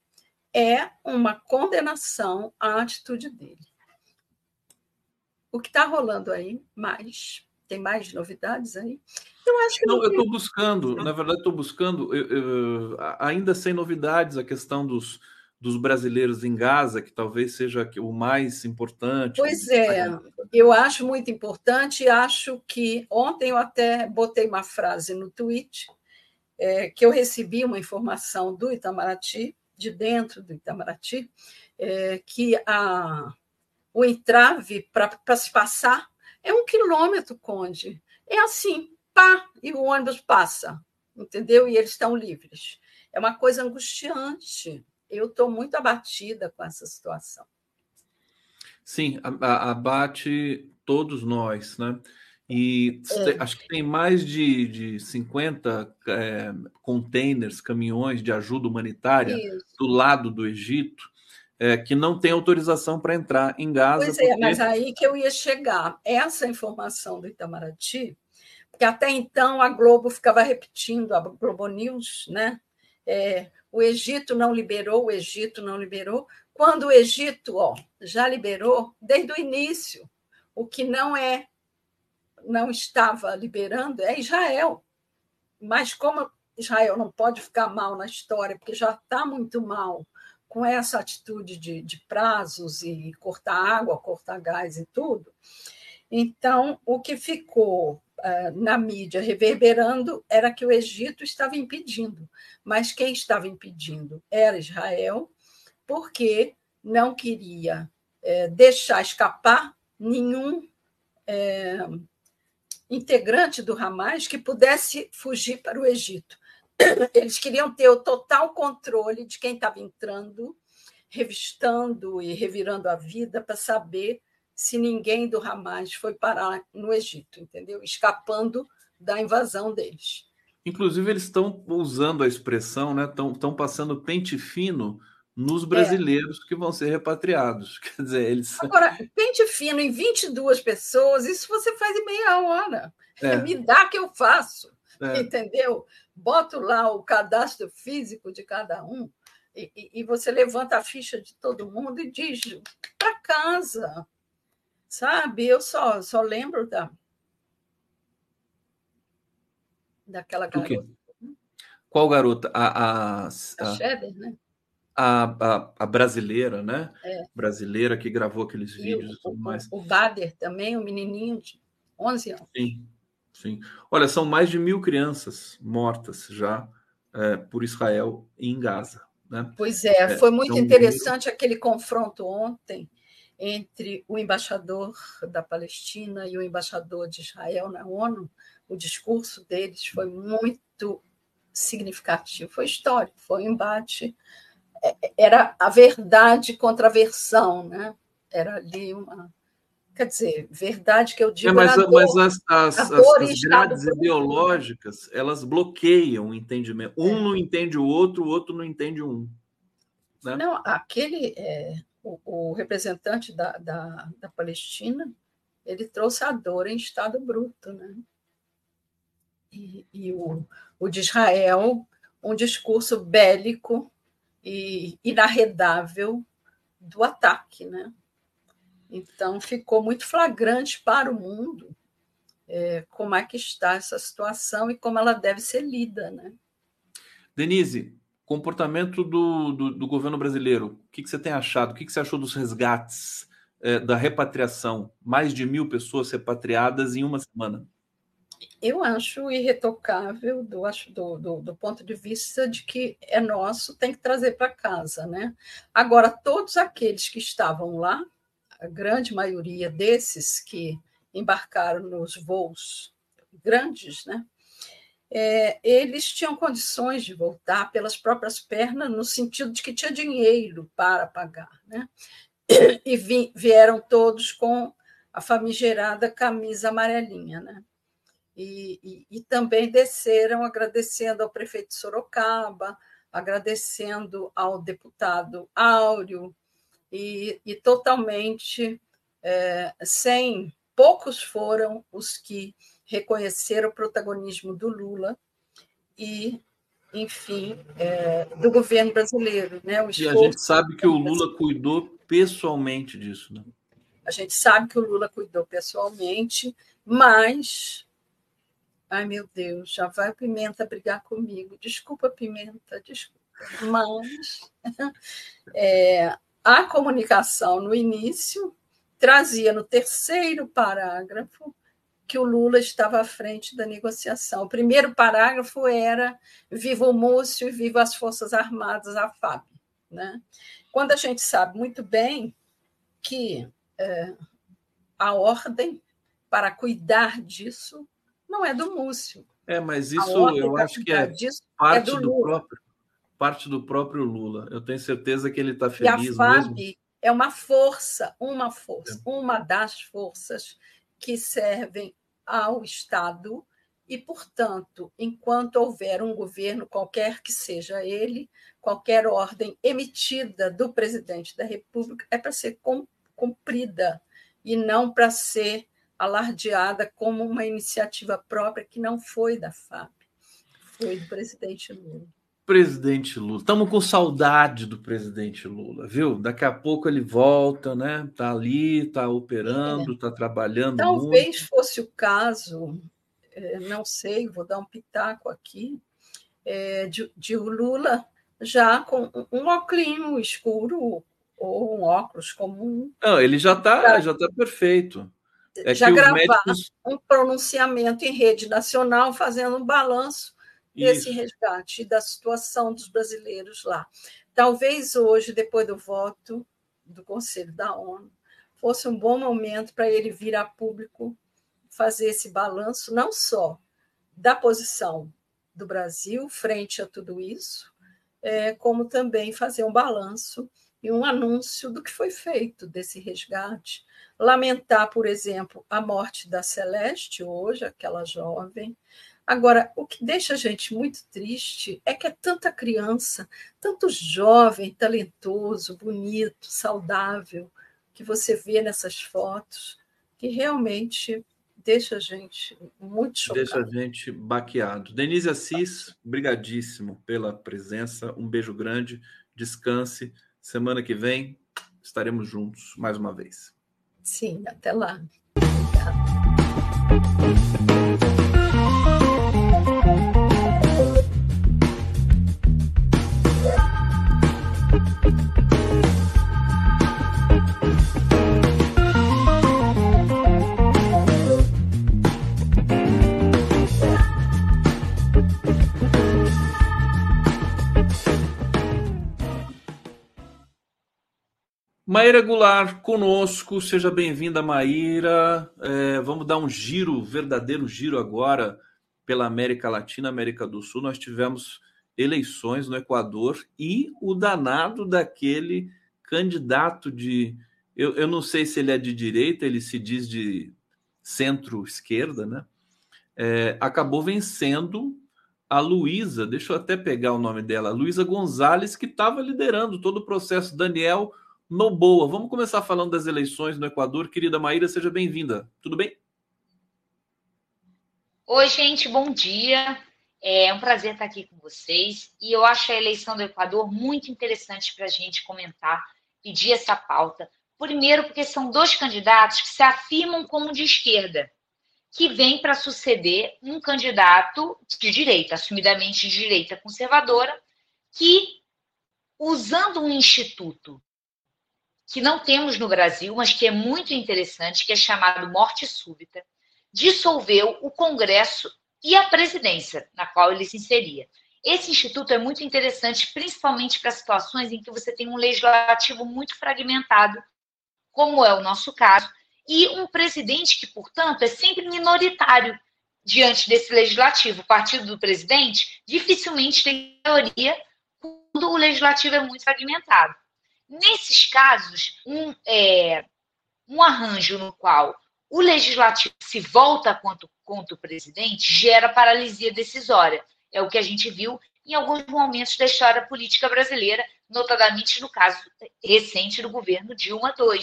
é uma condenação à atitude dele. O que está rolando aí mais? Tem mais novidades aí? Eu acho que não. não eu estou buscando, na verdade, estou buscando, eu, eu, ainda sem novidades, a questão dos, dos brasileiros em Gaza, que talvez seja o mais importante. Pois é, eu acho muito importante. Acho que ontem eu até botei uma frase no tweet é, que eu recebi uma informação do Itamaraty, de dentro do Itamaraty, é, que a, o entrave para se passar é um quilômetro, Conde. É assim, pá, e o ônibus passa, entendeu? E eles estão livres. É uma coisa angustiante. Eu estou muito abatida com essa situação. Sim, abate todos nós, né? E é. acho que tem mais de, de 50 é, containers, caminhões de ajuda humanitária Isso. do lado do Egito é, que não tem autorização para entrar em Gaza. Pois é, porque... mas aí que eu ia chegar. Essa informação do Itamaraty, porque até então a Globo ficava repetindo, a Globo News, né? É, o Egito não liberou, o Egito não liberou, quando o Egito ó, já liberou desde o início. O que não é não estava liberando é Israel. Mas como Israel não pode ficar mal na história, porque já está muito mal com essa atitude de, de prazos e cortar água, cortar gás e tudo, então o que ficou uh, na mídia reverberando era que o Egito estava impedindo, mas quem estava impedindo era Israel, porque não queria é, deixar escapar nenhum é, integrante do Hamas que pudesse fugir para o Egito. Eles queriam ter o total controle de quem estava entrando, revistando e revirando a vida para saber se ninguém do Hamas foi parar no Egito, entendeu? Escapando da invasão deles. Inclusive, eles estão usando a expressão, né? Estão passando pente fino nos brasileiros é. que vão ser repatriados. Quer dizer, eles. Agora, pente fino em 22 pessoas, isso você faz em meia hora. É. Me dá que eu faço. É. Entendeu? Boto lá o cadastro físico de cada um e, e você levanta a ficha de todo mundo e diz para casa. Sabe? Eu só, só lembro da daquela garota. Qual garota? A, a, a, a né? A, a, a, brasileira, né? É. Brasileira que gravou aqueles e vídeos o, e tudo mais. O Bader também, o menininho de 11 anos. Sim, sim. Olha, são mais de mil crianças mortas já é, por Israel em Gaza. Né? Pois é, é foi muito então, interessante aquele confronto ontem entre o embaixador da Palestina e o embaixador de Israel na ONU. O discurso deles foi muito significativo, foi histórico, foi um embate era a verdade contra a versão, né? Era ali uma. Quer dizer, verdade que eu digo. É, mas, dor, mas as, as, as, as grades ideológicas elas bloqueiam o entendimento. Um é. não entende o outro, o outro não entende um. Né? Não, aquele é, o, o, representante da, da, da Palestina ele trouxe a dor em estado bruto, né? E, e o, o de Israel, um discurso bélico e inarredável do ataque, né? Então ficou muito flagrante para o mundo é, como é que está essa situação e como ela deve ser lida, né? Denise, comportamento do, do, do governo brasileiro, o que, que, você tem achado? O que, que você achou dos resgates, é, da repatriação? Mais de mil pessoas repatriadas em uma semana eu acho irretocável do, do, do, do, ponto de vista de que é nosso, tem que trazer para casa. Né? Agora, todos aqueles que estavam lá, a grande maioria desses que embarcaram nos voos grandes, né? É, eles tinham condições de voltar pelas próprias pernas, no sentido de que tinha dinheiro para pagar. Né? E vi, vieram todos com a famigerada camisa amarelinha. Né? E, e, e, também desceram agradecendo ao prefeito Sorocaba, agradecendo ao deputado Áureo, e, e totalmente é, sem. Poucos foram os que reconheceram o protagonismo do Lula e, enfim, é, do governo brasileiro. Né? O e a gente sabe que o Lula cuidou pessoalmente disso. Né? A gente sabe que o Lula cuidou pessoalmente, mas Ai, meu Deus, já vai a Pimenta brigar comigo. Desculpa, Pimenta, desculpa. Mas é, a comunicação no início trazia no terceiro parágrafo que o Lula estava à frente da negociação. O primeiro parágrafo era viva o Múcio e viva as Forças Armadas, a FAB. Né? Quando a gente sabe muito bem que é, a ordem para cuidar disso não é do Múcio. É, mas isso eu acho que é, é parte é do, do próprio parte do próprio Lula. Eu tenho certeza que ele está feliz e a FAB mesmo. É uma força, uma força, é. uma das forças que servem ao Estado e, portanto, enquanto houver um governo, qualquer que seja ele, qualquer ordem emitida do presidente da República é para ser cumprida e não para ser alardeada como uma iniciativa própria que não foi da FAB, foi do presidente Lula. Presidente Lula, estamos com saudade do presidente Lula, viu? Daqui a pouco ele volta, né? Tá ali, tá operando, é. tá trabalhando. Talvez muito. fosse o caso, é, não sei, vou dar um pitaco aqui, é, de, de o Lula já com um óculos escuro ou um óculos comum. Não, ele já está já tá perfeito. É já gravar médicos... um pronunciamento em rede nacional fazendo um balanço desse Isso. resgate e da situação dos brasileiros lá. Talvez hoje, depois do voto do Conselho da ONU, fosse um bom momento para ele vir a público fazer esse balanço, não só da posição do Brasil frente a tudo isso, é, como também fazer um balanço e um anúncio do que foi feito desse resgate. Lamentar, por exemplo, a morte da Celeste hoje, aquela jovem, Agora, o que deixa a gente muito triste é que é tanta criança, tanto jovem, talentoso, bonito, saudável, que você vê nessas fotos, que realmente deixa a gente muito chocado. Deixa a gente baqueado. Denise Assis, brigadíssimo pela presença. Um beijo grande. Descanse. Semana que vem estaremos juntos mais uma vez. Sim, até lá. Maíra Goulart conosco, seja bem-vinda, Maíra. É, vamos dar um giro, verdadeiro giro agora pela América Latina, América do Sul. Nós tivemos eleições no Equador e o danado daquele candidato de. Eu, eu não sei se ele é de direita, ele se diz de centro-esquerda, né? É, acabou vencendo a Luísa, deixa eu até pegar o nome dela, Luísa Gonzalez, que estava liderando todo o processo. Daniel no Boa. Vamos começar falando das eleições no Equador. Querida Maíra, seja bem-vinda. Tudo bem? Oi, gente, bom dia. É um prazer estar aqui com vocês. E eu acho a eleição do Equador muito interessante para a gente comentar, pedir essa pauta. Primeiro, porque são dois candidatos que se afirmam como de esquerda, que vêm para suceder um candidato de direita, assumidamente de direita conservadora, que, usando um instituto que não temos no Brasil, mas que é muito interessante, que é chamado Morte Súbita, dissolveu o Congresso e a presidência, na qual ele se inseria. Esse instituto é muito interessante, principalmente para situações em que você tem um legislativo muito fragmentado, como é o nosso caso, e um presidente que, portanto, é sempre minoritário diante desse legislativo. O partido do presidente dificilmente tem maioria quando o legislativo é muito fragmentado. Nesses casos, um, é, um arranjo no qual o legislativo se volta contra, contra o presidente gera paralisia decisória. É o que a gente viu em alguns momentos da história política brasileira, notadamente no caso recente do governo Dilma II.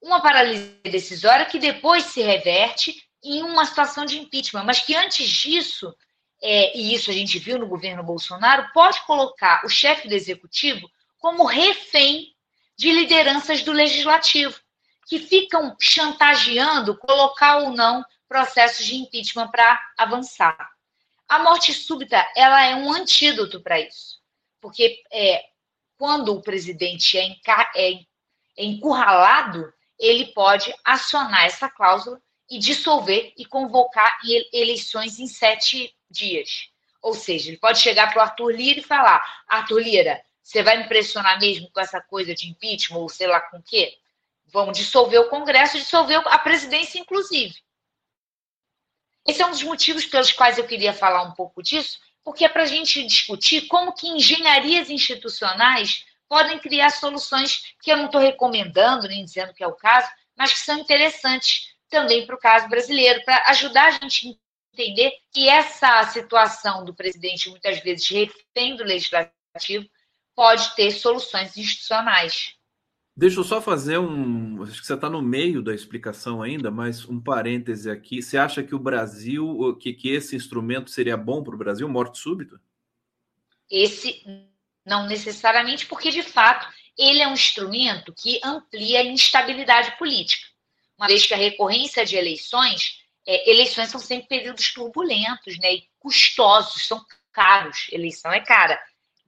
Uma paralisia decisória que depois se reverte em uma situação de impeachment, mas que antes disso, é, e isso a gente viu no governo Bolsonaro, pode colocar o chefe do executivo como refém de lideranças do legislativo, que ficam chantageando colocar ou não processos de impeachment para avançar. A morte súbita ela é um antídoto para isso, porque é, quando o presidente é, é, é encurralado, ele pode acionar essa cláusula e dissolver e convocar eleições em sete dias. Ou seja, ele pode chegar para o Arthur Lira e falar: Arthur Lira, você vai me pressionar mesmo com essa coisa de impeachment ou sei lá com o quê? Vamos dissolver o Congresso, dissolver a presidência, inclusive. Esse é um dos motivos pelos quais eu queria falar um pouco disso, porque é para a gente discutir como que engenharias institucionais podem criar soluções que eu não estou recomendando, nem dizendo que é o caso, mas que são interessantes também para o caso brasileiro, para ajudar a gente a entender que essa situação do presidente, muitas vezes refém do legislativo, pode ter soluções institucionais. Deixa eu só fazer um. Acho que você está no meio da explicação ainda, mas um parêntese aqui. Você acha que o Brasil, que, que esse instrumento seria bom para o Brasil, morte súbita? Esse não necessariamente, porque de fato ele é um instrumento que amplia a instabilidade política. Uma vez que a recorrência de eleições, é, eleições são sempre períodos turbulentos, né? E custosos, são caros. Eleição é cara.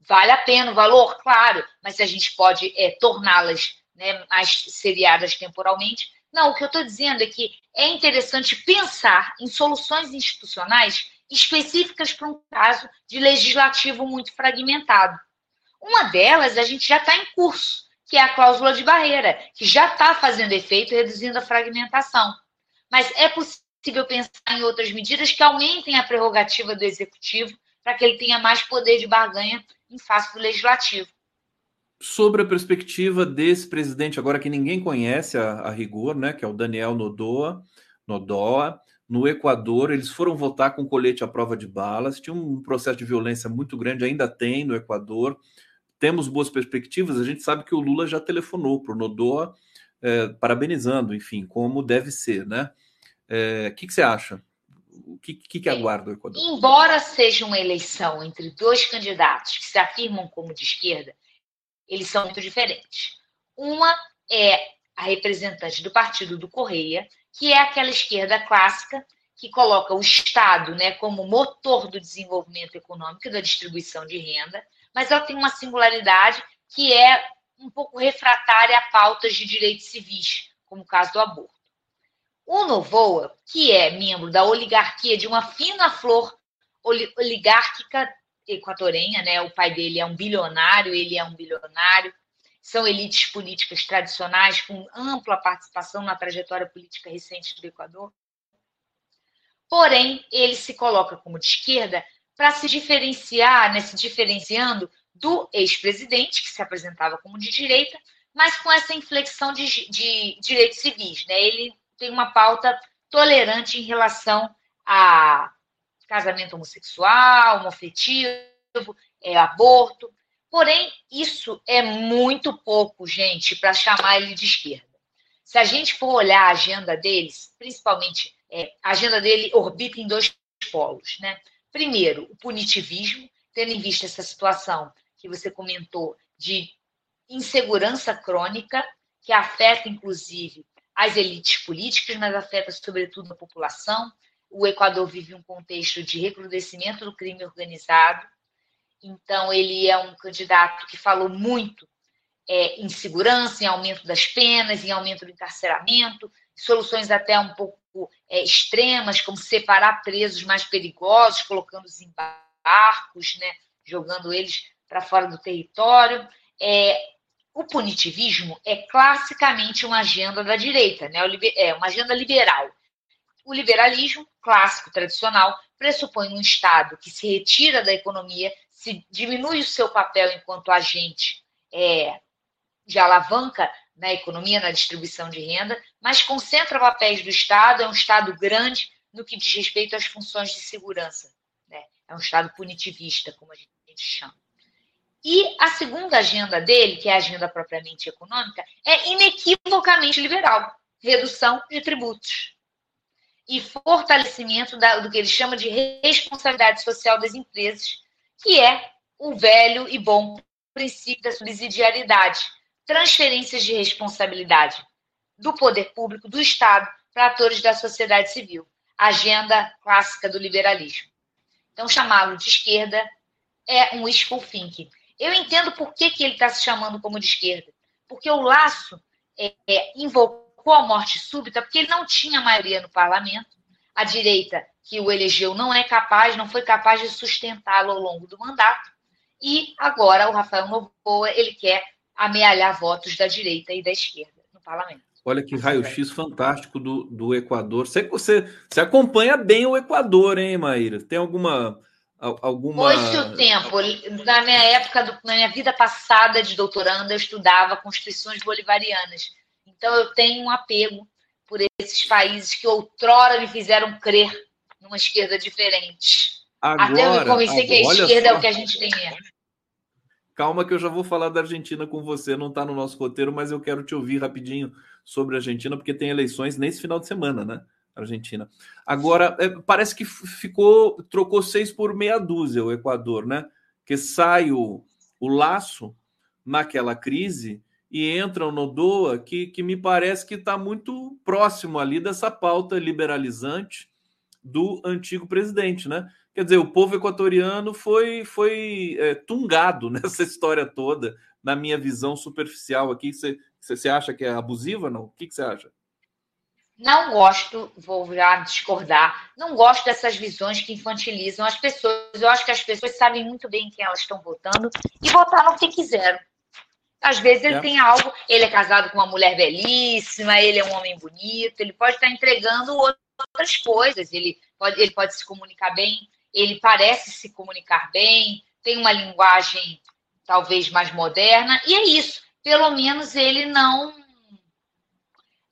Vale a pena o valor? Claro, mas a gente pode é, torná-las né, mais seriadas temporalmente. Não, o que eu estou dizendo é que é interessante pensar em soluções institucionais específicas para um caso de legislativo muito fragmentado. Uma delas a gente já está em curso, que é a cláusula de barreira, que já está fazendo efeito, reduzindo a fragmentação. Mas é possível pensar em outras medidas que aumentem a prerrogativa do executivo para que ele tenha mais poder de barganha em face do legislativo. Sobre a perspectiva desse presidente, agora que ninguém conhece a, a rigor, né, que é o Daniel Nodoa, Nodoa, no Equador, eles foram votar com colete à prova de balas, tinha um processo de violência muito grande, ainda tem no Equador. Temos boas perspectivas, a gente sabe que o Lula já telefonou para o Nodoa, é, parabenizando, enfim, como deve ser, né? O é, que, que você acha? O que, que, que aguarda o Equador? Embora seja uma eleição entre dois candidatos que se afirmam como de esquerda, eles são muito diferentes. Uma é a representante do partido do Correia, que é aquela esquerda clássica que coloca o Estado né, como motor do desenvolvimento econômico e da distribuição de renda, mas ela tem uma singularidade que é um pouco refratária a pautas de direitos civis, como o caso do aborto. O Novoa, que é membro da oligarquia de uma fina flor oligárquica equatorenha, né? O pai dele é um bilionário, ele é um bilionário. São elites políticas tradicionais com ampla participação na trajetória política recente do Equador. Porém, ele se coloca como de esquerda para se diferenciar, né, se diferenciando do ex-presidente, que se apresentava como de direita, mas com essa inflexão de, de direitos civis. Né? Ele tem uma pauta tolerante em relação a casamento homossexual, homoafetivo, é, aborto. Porém, isso é muito pouco, gente, para chamar ele de esquerda. Se a gente for olhar a agenda deles, principalmente é, a agenda dele orbita em dois polos. Né? Primeiro, o punitivismo, tendo em vista essa situação que você comentou de insegurança crônica, que afeta, inclusive, as elites políticas, mas afeta sobretudo a população. O Equador vive um contexto de recrudescimento do crime organizado, então ele é um candidato que falou muito é, em segurança, em aumento das penas, em aumento do encarceramento, soluções até um pouco é, extremas, como separar presos mais perigosos, colocando-os em barcos, né, jogando eles para fora do território. É, o punitivismo é classicamente uma agenda da direita, né? é uma agenda liberal. O liberalismo, clássico, tradicional, pressupõe um Estado que se retira da economia, se diminui o seu papel enquanto agente é, de alavanca na economia, na distribuição de renda, mas concentra papéis do Estado, é um Estado grande no que diz respeito às funções de segurança. Né? É um Estado punitivista, como a gente chama. E a segunda agenda dele, que é a agenda propriamente econômica, é inequivocamente liberal redução de tributos e fortalecimento da, do que ele chama de responsabilidade social das empresas, que é o velho e bom princípio da subsidiariedade, transferências de responsabilidade do poder público, do Estado, para atores da sociedade civil, agenda clássica do liberalismo. Então, chamá-lo de esquerda é um wishful thinking. Eu entendo por que, que ele está se chamando como de esquerda. Porque o Laço é, é, invocou a morte súbita porque ele não tinha maioria no parlamento. A direita que o elegeu não é capaz, não foi capaz de sustentá-lo ao longo do mandato. E agora o Rafael Novoa, ele quer amealhar votos da direita e da esquerda no parlamento. Olha que raio-x fantástico do, do Equador. Que você, você acompanha bem o Equador, hein, Maíra? Tem alguma. Alguma... Foi-se o tempo. Na minha época, do, na minha vida passada de doutoranda, eu estudava constituições bolivarianas. Então, eu tenho um apego por esses países que outrora me fizeram crer numa esquerda diferente. Agora, Até eu me convencer que a esquerda só. é o que a gente tem mesmo. Calma que eu já vou falar da Argentina com você, não está no nosso roteiro, mas eu quero te ouvir rapidinho sobre a Argentina, porque tem eleições nesse final de semana, né? Argentina. Agora, é, parece que ficou, trocou seis por meia dúzia o Equador, né? Que sai o, o laço naquela crise e entra o Nodoa, que, que me parece que está muito próximo ali dessa pauta liberalizante do antigo presidente, né? Quer dizer, o povo equatoriano foi, foi é, tungado nessa história toda, na minha visão superficial aqui. Você, acha que é abusiva, não? O que você acha? Não gosto, vou já discordar, não gosto dessas visões que infantilizam as pessoas. Eu acho que as pessoas sabem muito bem quem elas estão votando e votaram o que quiseram. Às vezes ele é. tem algo, ele é casado com uma mulher belíssima, ele é um homem bonito, ele pode estar entregando outras coisas, ele pode, ele pode se comunicar bem, ele parece se comunicar bem, tem uma linguagem talvez mais moderna, e é isso. Pelo menos ele não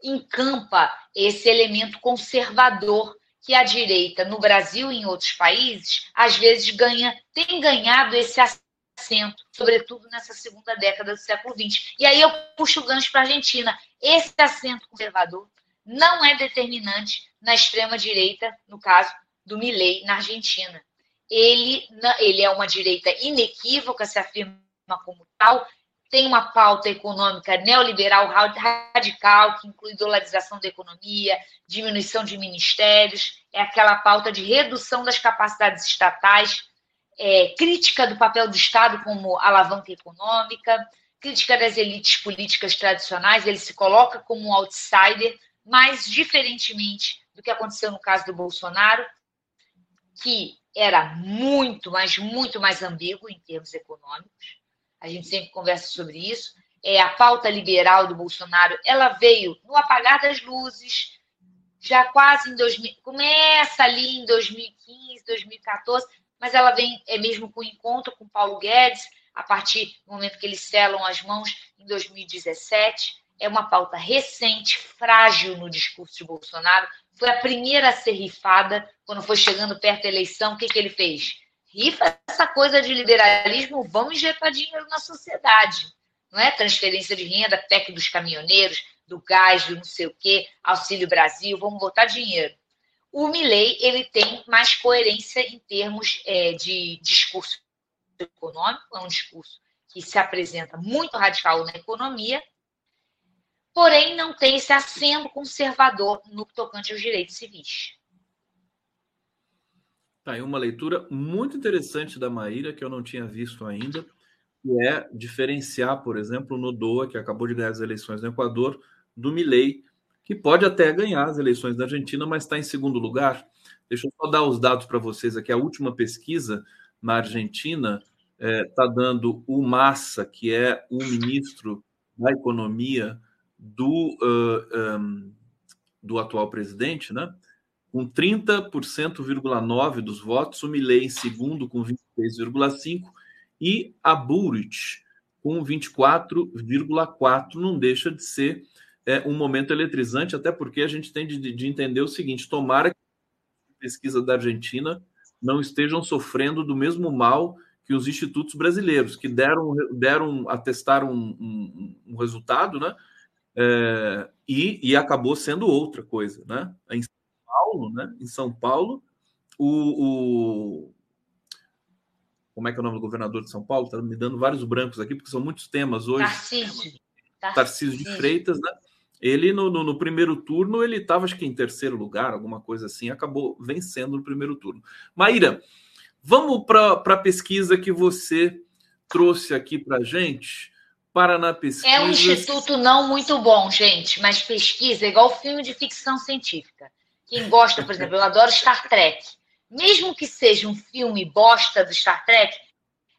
encampa esse elemento conservador que a direita no Brasil e em outros países às vezes ganha, tem ganhado esse assento, sobretudo nessa segunda década do século XX. E aí eu puxo o gancho para a Argentina. Esse assento conservador não é determinante na extrema direita, no caso do Milley na Argentina. Ele, ele é uma direita inequívoca, se afirma como tal, tem uma pauta econômica neoliberal radical, que inclui dolarização da economia, diminuição de ministérios, é aquela pauta de redução das capacidades estatais, é, crítica do papel do Estado como alavanca econômica, crítica das elites políticas tradicionais, ele se coloca como um outsider, mas diferentemente do que aconteceu no caso do Bolsonaro, que era muito, mas muito mais ambíguo em termos econômicos. A gente sempre conversa sobre isso. É, a pauta liberal do Bolsonaro, ela veio no apagar das luzes, já quase em 2000, começa ali em 2015, 2014, mas ela vem é mesmo com o encontro com Paulo Guedes, a partir do momento que eles selam as mãos em 2017. É uma pauta recente, frágil no discurso de Bolsonaro, foi a primeira a ser rifada quando foi chegando perto da eleição. O que, que ele fez? Rifa essa coisa de liberalismo, vamos injetar dinheiro na sociedade. Não é transferência de renda, PEC dos caminhoneiros, do gás, do não sei o quê, Auxílio Brasil, vamos botar dinheiro. O Milley ele tem mais coerência em termos é, de discurso econômico, é um discurso que se apresenta muito radical na economia, porém não tem esse acento conservador no tocante aos direitos civis. Tá aí uma leitura muito interessante da Maíra, que eu não tinha visto ainda, que é diferenciar, por exemplo, no DOA, que acabou de ganhar as eleições no Equador, do Milei, que pode até ganhar as eleições da Argentina, mas está em segundo lugar. Deixa eu só dar os dados para vocês aqui. A última pesquisa na Argentina está é, tá dando o Massa, que é o ministro da Economia do, uh, um, do atual presidente, né? Com 30,9% dos votos, o Milley em segundo com 26,5% e a Burrich com 24,4%. Não deixa de ser é, um momento eletrizante, até porque a gente tem de, de entender o seguinte: tomara que a pesquisa da Argentina não estejam sofrendo do mesmo mal que os institutos brasileiros, que deram, deram atestaram um, um, um resultado, né? É, e, e, acabou sendo outra coisa, né? Em São Paulo, né? Em São Paulo, o, o como é que é o nome do governador de São Paulo? Está me dando vários brancos aqui, porque são muitos temas hoje. Tarcísio. Tarcísio de Freitas, né? Ele, no, no, no primeiro turno, ele estava, acho que em terceiro lugar, alguma coisa assim, acabou vencendo no primeiro turno. Maíra, vamos para a pesquisa que você trouxe aqui para gente Paraná Pesquisa. É um instituto não muito bom, gente, mas pesquisa é igual filme de ficção científica. Quem gosta, por exemplo, eu adoro Star Trek. Mesmo que seja um filme bosta do Star Trek,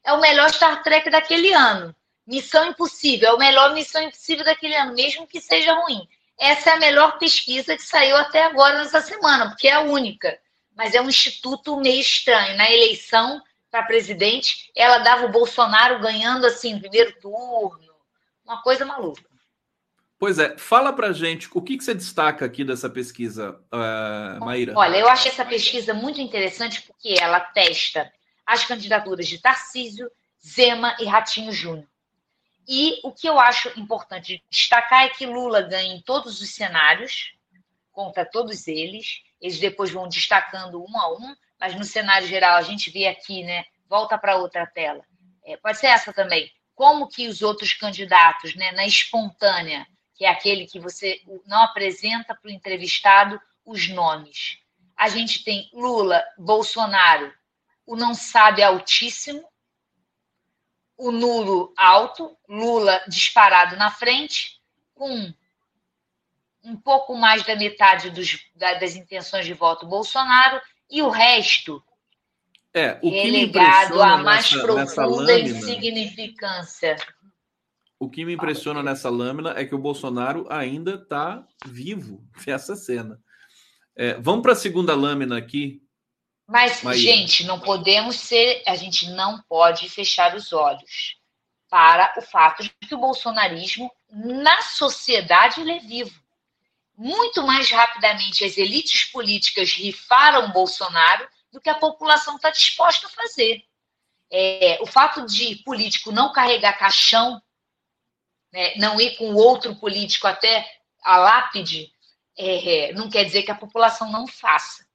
é o melhor Star Trek daquele ano. Missão Impossível, é o melhor Missão Impossível daquele ano, mesmo que seja ruim. Essa é a melhor pesquisa que saiu até agora nessa semana, porque é a única. Mas é um instituto meio estranho. Na eleição para presidente, ela dava o Bolsonaro ganhando assim primeiro turno. Uma coisa maluca. Pois é, fala pra gente o que, que você destaca aqui dessa pesquisa, uh, Maíra. Olha, eu achei essa pesquisa muito interessante porque ela testa as candidaturas de Tarcísio, Zema e Ratinho Júnior. E o que eu acho importante destacar é que Lula ganha em todos os cenários, contra todos eles. Eles depois vão destacando um a um, mas no cenário geral a gente vê aqui, né? Volta para outra tela. É, pode ser essa também. Como que os outros candidatos, né, na espontânea, que é aquele que você não apresenta para o entrevistado os nomes. A gente tem Lula, Bolsonaro, o não sabe altíssimo, o nulo alto, Lula disparado na frente, com um pouco mais da metade dos, das intenções de voto Bolsonaro, e o resto é, o relegado à mais nessa, profunda nessa insignificância. O que me impressiona nessa lâmina é que o Bolsonaro ainda está vivo essa cena. É, vamos para a segunda lâmina aqui, mas, Maíra. gente, não podemos ser, a gente não pode fechar os olhos para o fato de que o bolsonarismo, na sociedade, ele é vivo. Muito mais rapidamente as elites políticas rifaram Bolsonaro do que a população está disposta a fazer. É, o fato de político não carregar caixão, né, não ir com outro político até a lápide, é, não quer dizer que a população não faça.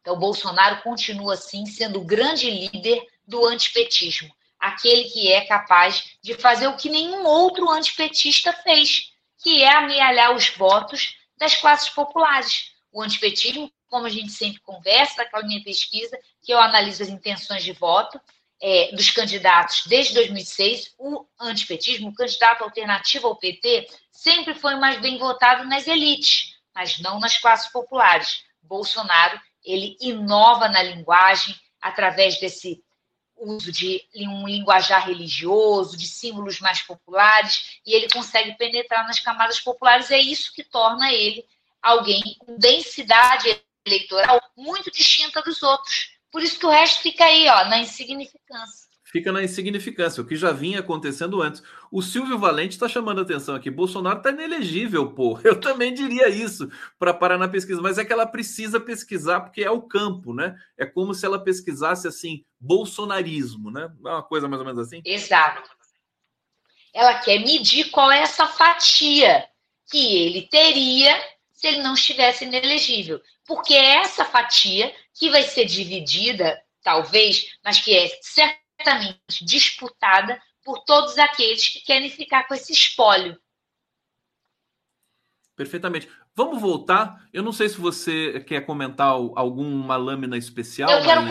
Então, Bolsonaro continua, assim, sendo o grande líder do antipetismo, aquele que é capaz de fazer o que nenhum outro antipetista fez, que é amealhar os votos das classes populares. O antipetismo, como a gente sempre conversa, daquela minha pesquisa, que eu analiso as intenções de voto é, dos candidatos desde 2006, o antipetismo, o candidato alternativo ao PT, sempre foi mais bem votado nas elites, mas não nas classes populares. Bolsonaro ele inova na linguagem através desse uso de um linguajar religioso, de símbolos mais populares, e ele consegue penetrar nas camadas populares. É isso que torna ele alguém com densidade eleitoral muito distinta dos outros. Por isso que o resto fica aí, ó, na insignificância fica na insignificância, o que já vinha acontecendo antes. O Silvio Valente está chamando a atenção aqui. Bolsonaro está inelegível, pô. Eu também diria isso para parar na pesquisa, mas é que ela precisa pesquisar porque é o campo, né? É como se ela pesquisasse assim, bolsonarismo, né? É uma coisa mais ou menos assim. Exato. Ela quer medir qual é essa fatia que ele teria se ele não estivesse inelegível. Porque é essa fatia que vai ser dividida, talvez, mas que é certamente disputada por todos aqueles que querem ficar com esse espólio. Perfeitamente. Vamos voltar. Eu não sei se você quer comentar alguma lâmina especial. Eu quero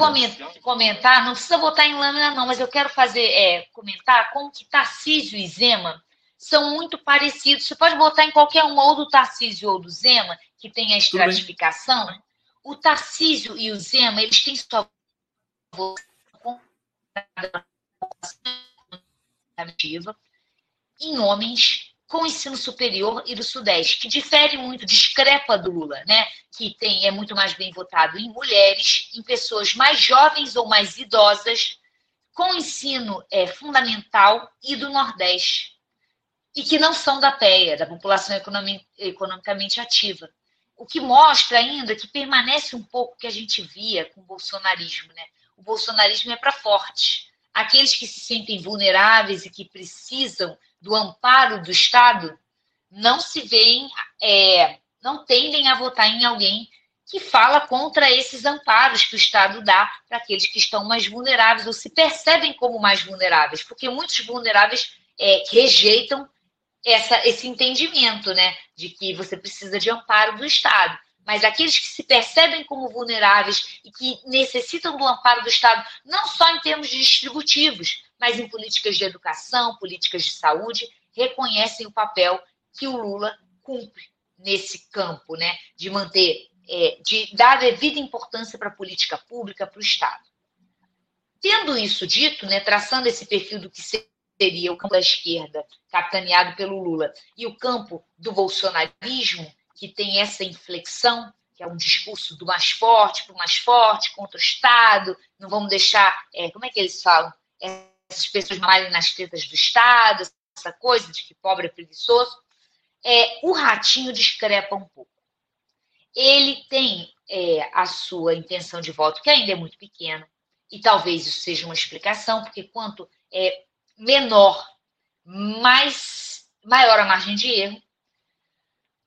comentar, não precisa voltar em lâmina, não, mas eu quero fazer é, comentar como que Tarcísio e Zema são muito parecidos. Você pode botar em qualquer um, ou do Tarcísio ou do Zema, que tem a estratificação. O Tarcísio e o Zema, eles têm sua em homens com ensino superior e do Sudeste, que difere muito, discrepa do Lula, né? que tem, é muito mais bem votado em mulheres, em pessoas mais jovens ou mais idosas, com ensino é, fundamental e do Nordeste, e que não são da PEA, da população economicamente ativa. O que mostra ainda que permanece um pouco que a gente via com o bolsonarismo, né? o bolsonarismo é para forte. Aqueles que se sentem vulneráveis e que precisam do amparo do Estado não se veem, é, não tendem a votar em alguém que fala contra esses amparos que o Estado dá para aqueles que estão mais vulneráveis ou se percebem como mais vulneráveis, porque muitos vulneráveis é, rejeitam essa, esse entendimento, né, de que você precisa de amparo do Estado mas aqueles que se percebem como vulneráveis e que necessitam do amparo do Estado, não só em termos distributivos, mas em políticas de educação, políticas de saúde, reconhecem o papel que o Lula cumpre nesse campo, né? De manter, é, de dar devida importância para a política pública, para o Estado. Tendo isso dito, né, traçando esse perfil do que seria o campo da esquerda, capitaneado pelo Lula, e o campo do bolsonarismo, que tem essa inflexão, que é um discurso do mais forte para o mais forte, contra o Estado, não vamos deixar, é, como é que eles falam? Essas pessoas malhem nas tetas do Estado, essa coisa de que pobre é preguiçoso. É, o ratinho discrepa um pouco. Ele tem é, a sua intenção de voto, que ainda é muito pequena, e talvez isso seja uma explicação, porque quanto é menor, mais maior a margem de erro,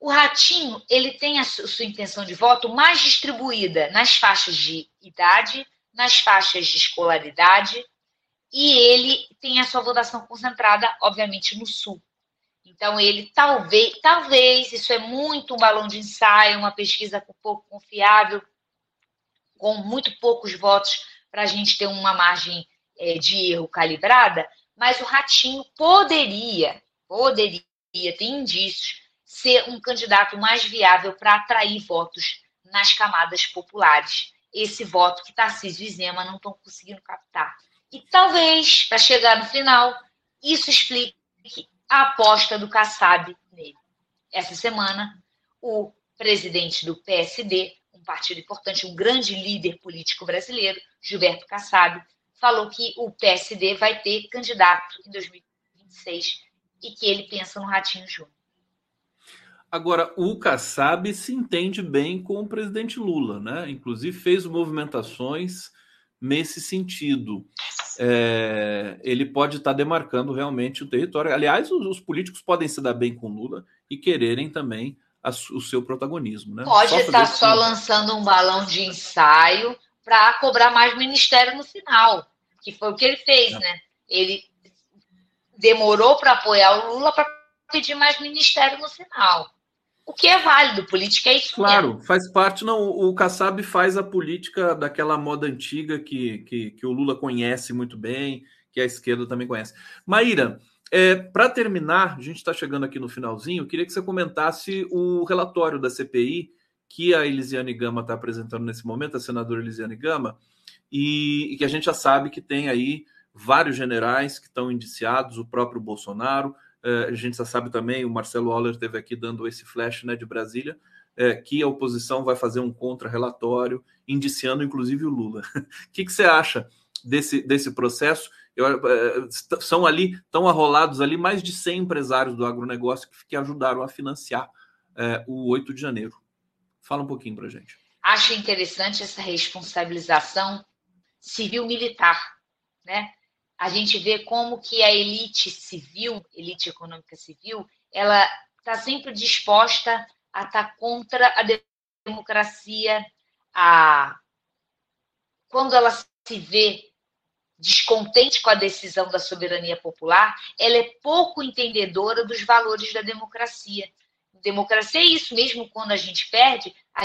o ratinho ele tem a sua intenção de voto mais distribuída nas faixas de idade, nas faixas de escolaridade, e ele tem a sua votação concentrada, obviamente, no sul. Então, ele talvez, talvez, isso é muito um balão de ensaio, uma pesquisa pouco confiável, com muito poucos votos, para a gente ter uma margem é, de erro calibrada, mas o Ratinho poderia, poderia, tem indícios, ser um candidato mais viável para atrair votos nas camadas populares. Esse voto que Tarcísio e Zema não estão conseguindo captar. E talvez, para chegar no final, isso explique a aposta do Kassab nele. Essa semana, o presidente do PSD, um partido importante, um grande líder político brasileiro, Gilberto Kassab, falou que o PSD vai ter candidato em 2026 e que ele pensa no Ratinho Júnior. Agora, o Kassab se entende bem com o presidente Lula, né? Inclusive fez movimentações nesse sentido. É, ele pode estar demarcando realmente o território. Aliás, os, os, políticos podem se dar bem com Lula e quererem também a, o seu protagonismo. Né? Pode só estar só lançando um balão de ensaio para cobrar mais ministério no final, que foi o que ele fez, é. né? Ele demorou para apoiar o Lula para pedir mais ministério no final. O que é válido, política é isso Claro, mesmo. faz parte, não. O Kassab faz a política daquela moda antiga que, que, que o Lula conhece muito bem, que a esquerda também conhece. Maíra, é, para terminar, a gente está chegando aqui no finalzinho, eu queria que você comentasse o relatório da CPI que a Elisiane Gama está apresentando nesse momento, a senadora Elisiane Gama, e, e que a gente já sabe que tem aí vários generais que estão indiciados, o próprio Bolsonaro, é, a gente já sabe também, o Marcelo Waller teve aqui dando esse flash né, de Brasília, é, que a oposição vai fazer um contra-relatório, indiciando inclusive o Lula. O que, você acha desse, desse processo? Eu, é, são ali, estão arrolados ali mais de 100 empresários do agronegócio que, que ajudaram a financiar é, o 8 de janeiro. Fala um pouquinho para gente. Acho interessante essa responsabilização civil-militar, né? a gente vê como que a elite civil, elite econômica civil, ela está sempre disposta a estar tá contra a democracia, a quando ela se vê descontente com a decisão da soberania popular, ela é pouco entendedora dos valores da democracia. Democracia é isso mesmo quando a gente perde, a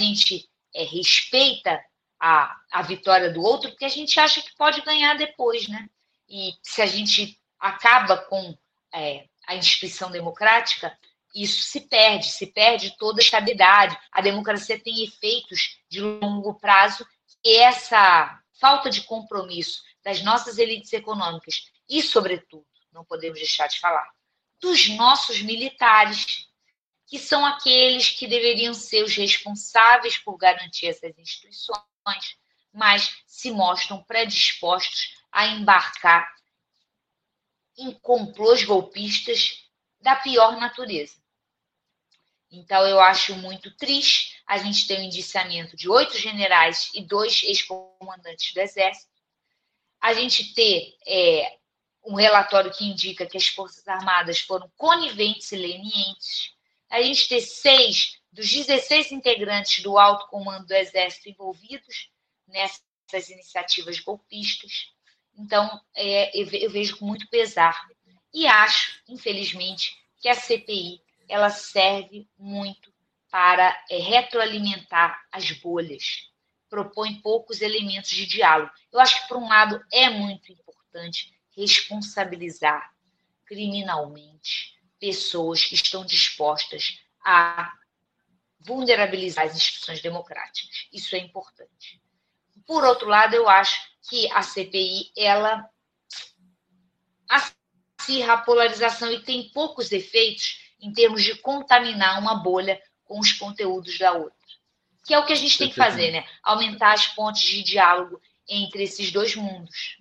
gente é, respeita a, a vitória do outro, porque a gente acha que pode ganhar depois, né? E se a gente acaba com é, a instituição democrática, isso se perde, se perde toda a estabilidade. A democracia tem efeitos de longo prazo e essa falta de compromisso das nossas elites econômicas e, sobretudo, não podemos deixar de falar, dos nossos militares, que são aqueles que deveriam ser os responsáveis por garantir essas instituições mas se mostram predispostos a embarcar em complôs golpistas da pior natureza. Então, eu acho muito triste. A gente ter o um indiciamento de oito generais e dois ex-comandantes do Exército, a gente ter é, um relatório que indica que as Forças Armadas foram coniventes e lenientes, a gente ter seis dos 16 integrantes do alto comando do Exército envolvidos nessas iniciativas golpistas. Então, é, eu vejo com muito pesar. E acho, infelizmente, que a CPI ela serve muito para é, retroalimentar as bolhas, propõe poucos elementos de diálogo. Eu acho que, por um lado, é muito importante importante responsabilizar criminalmente pessoas que estão dispostas a vulnerabilizar as instituições democráticas. Isso é importante. Por outro lado, eu acho que a CPI ela acirra a polarização e tem poucos efeitos em termos de contaminar uma bolha com os conteúdos da outra. Que é o que a gente tem que fazer, né? Aumentar as pontes de diálogo entre esses dois mundos.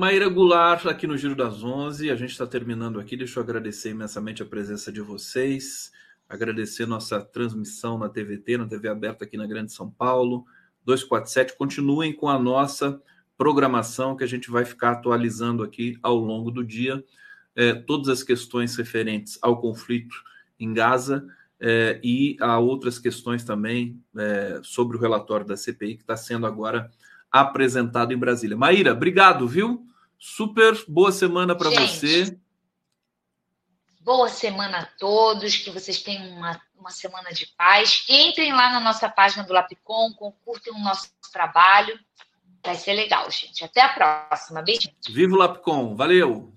Maíra Goulart, aqui no Giro das Onze. A gente está terminando aqui. Deixa eu agradecer imensamente a presença de vocês. Agradecer nossa transmissão na TVT, na TV aberta aqui na Grande São Paulo. 247. Continuem com a nossa programação que a gente vai ficar atualizando aqui ao longo do dia. É, todas as questões referentes ao conflito em Gaza é, e a outras questões também é, sobre o relatório da CPI que está sendo agora apresentado em Brasília. Maíra, obrigado, viu? Super boa semana para você. Boa semana a todos, que vocês tenham uma, uma semana de paz. Entrem lá na nossa página do Lapicom, curtem o nosso trabalho. Vai ser legal, gente. Até a próxima. Beijo. Viva o Lapicom. Valeu!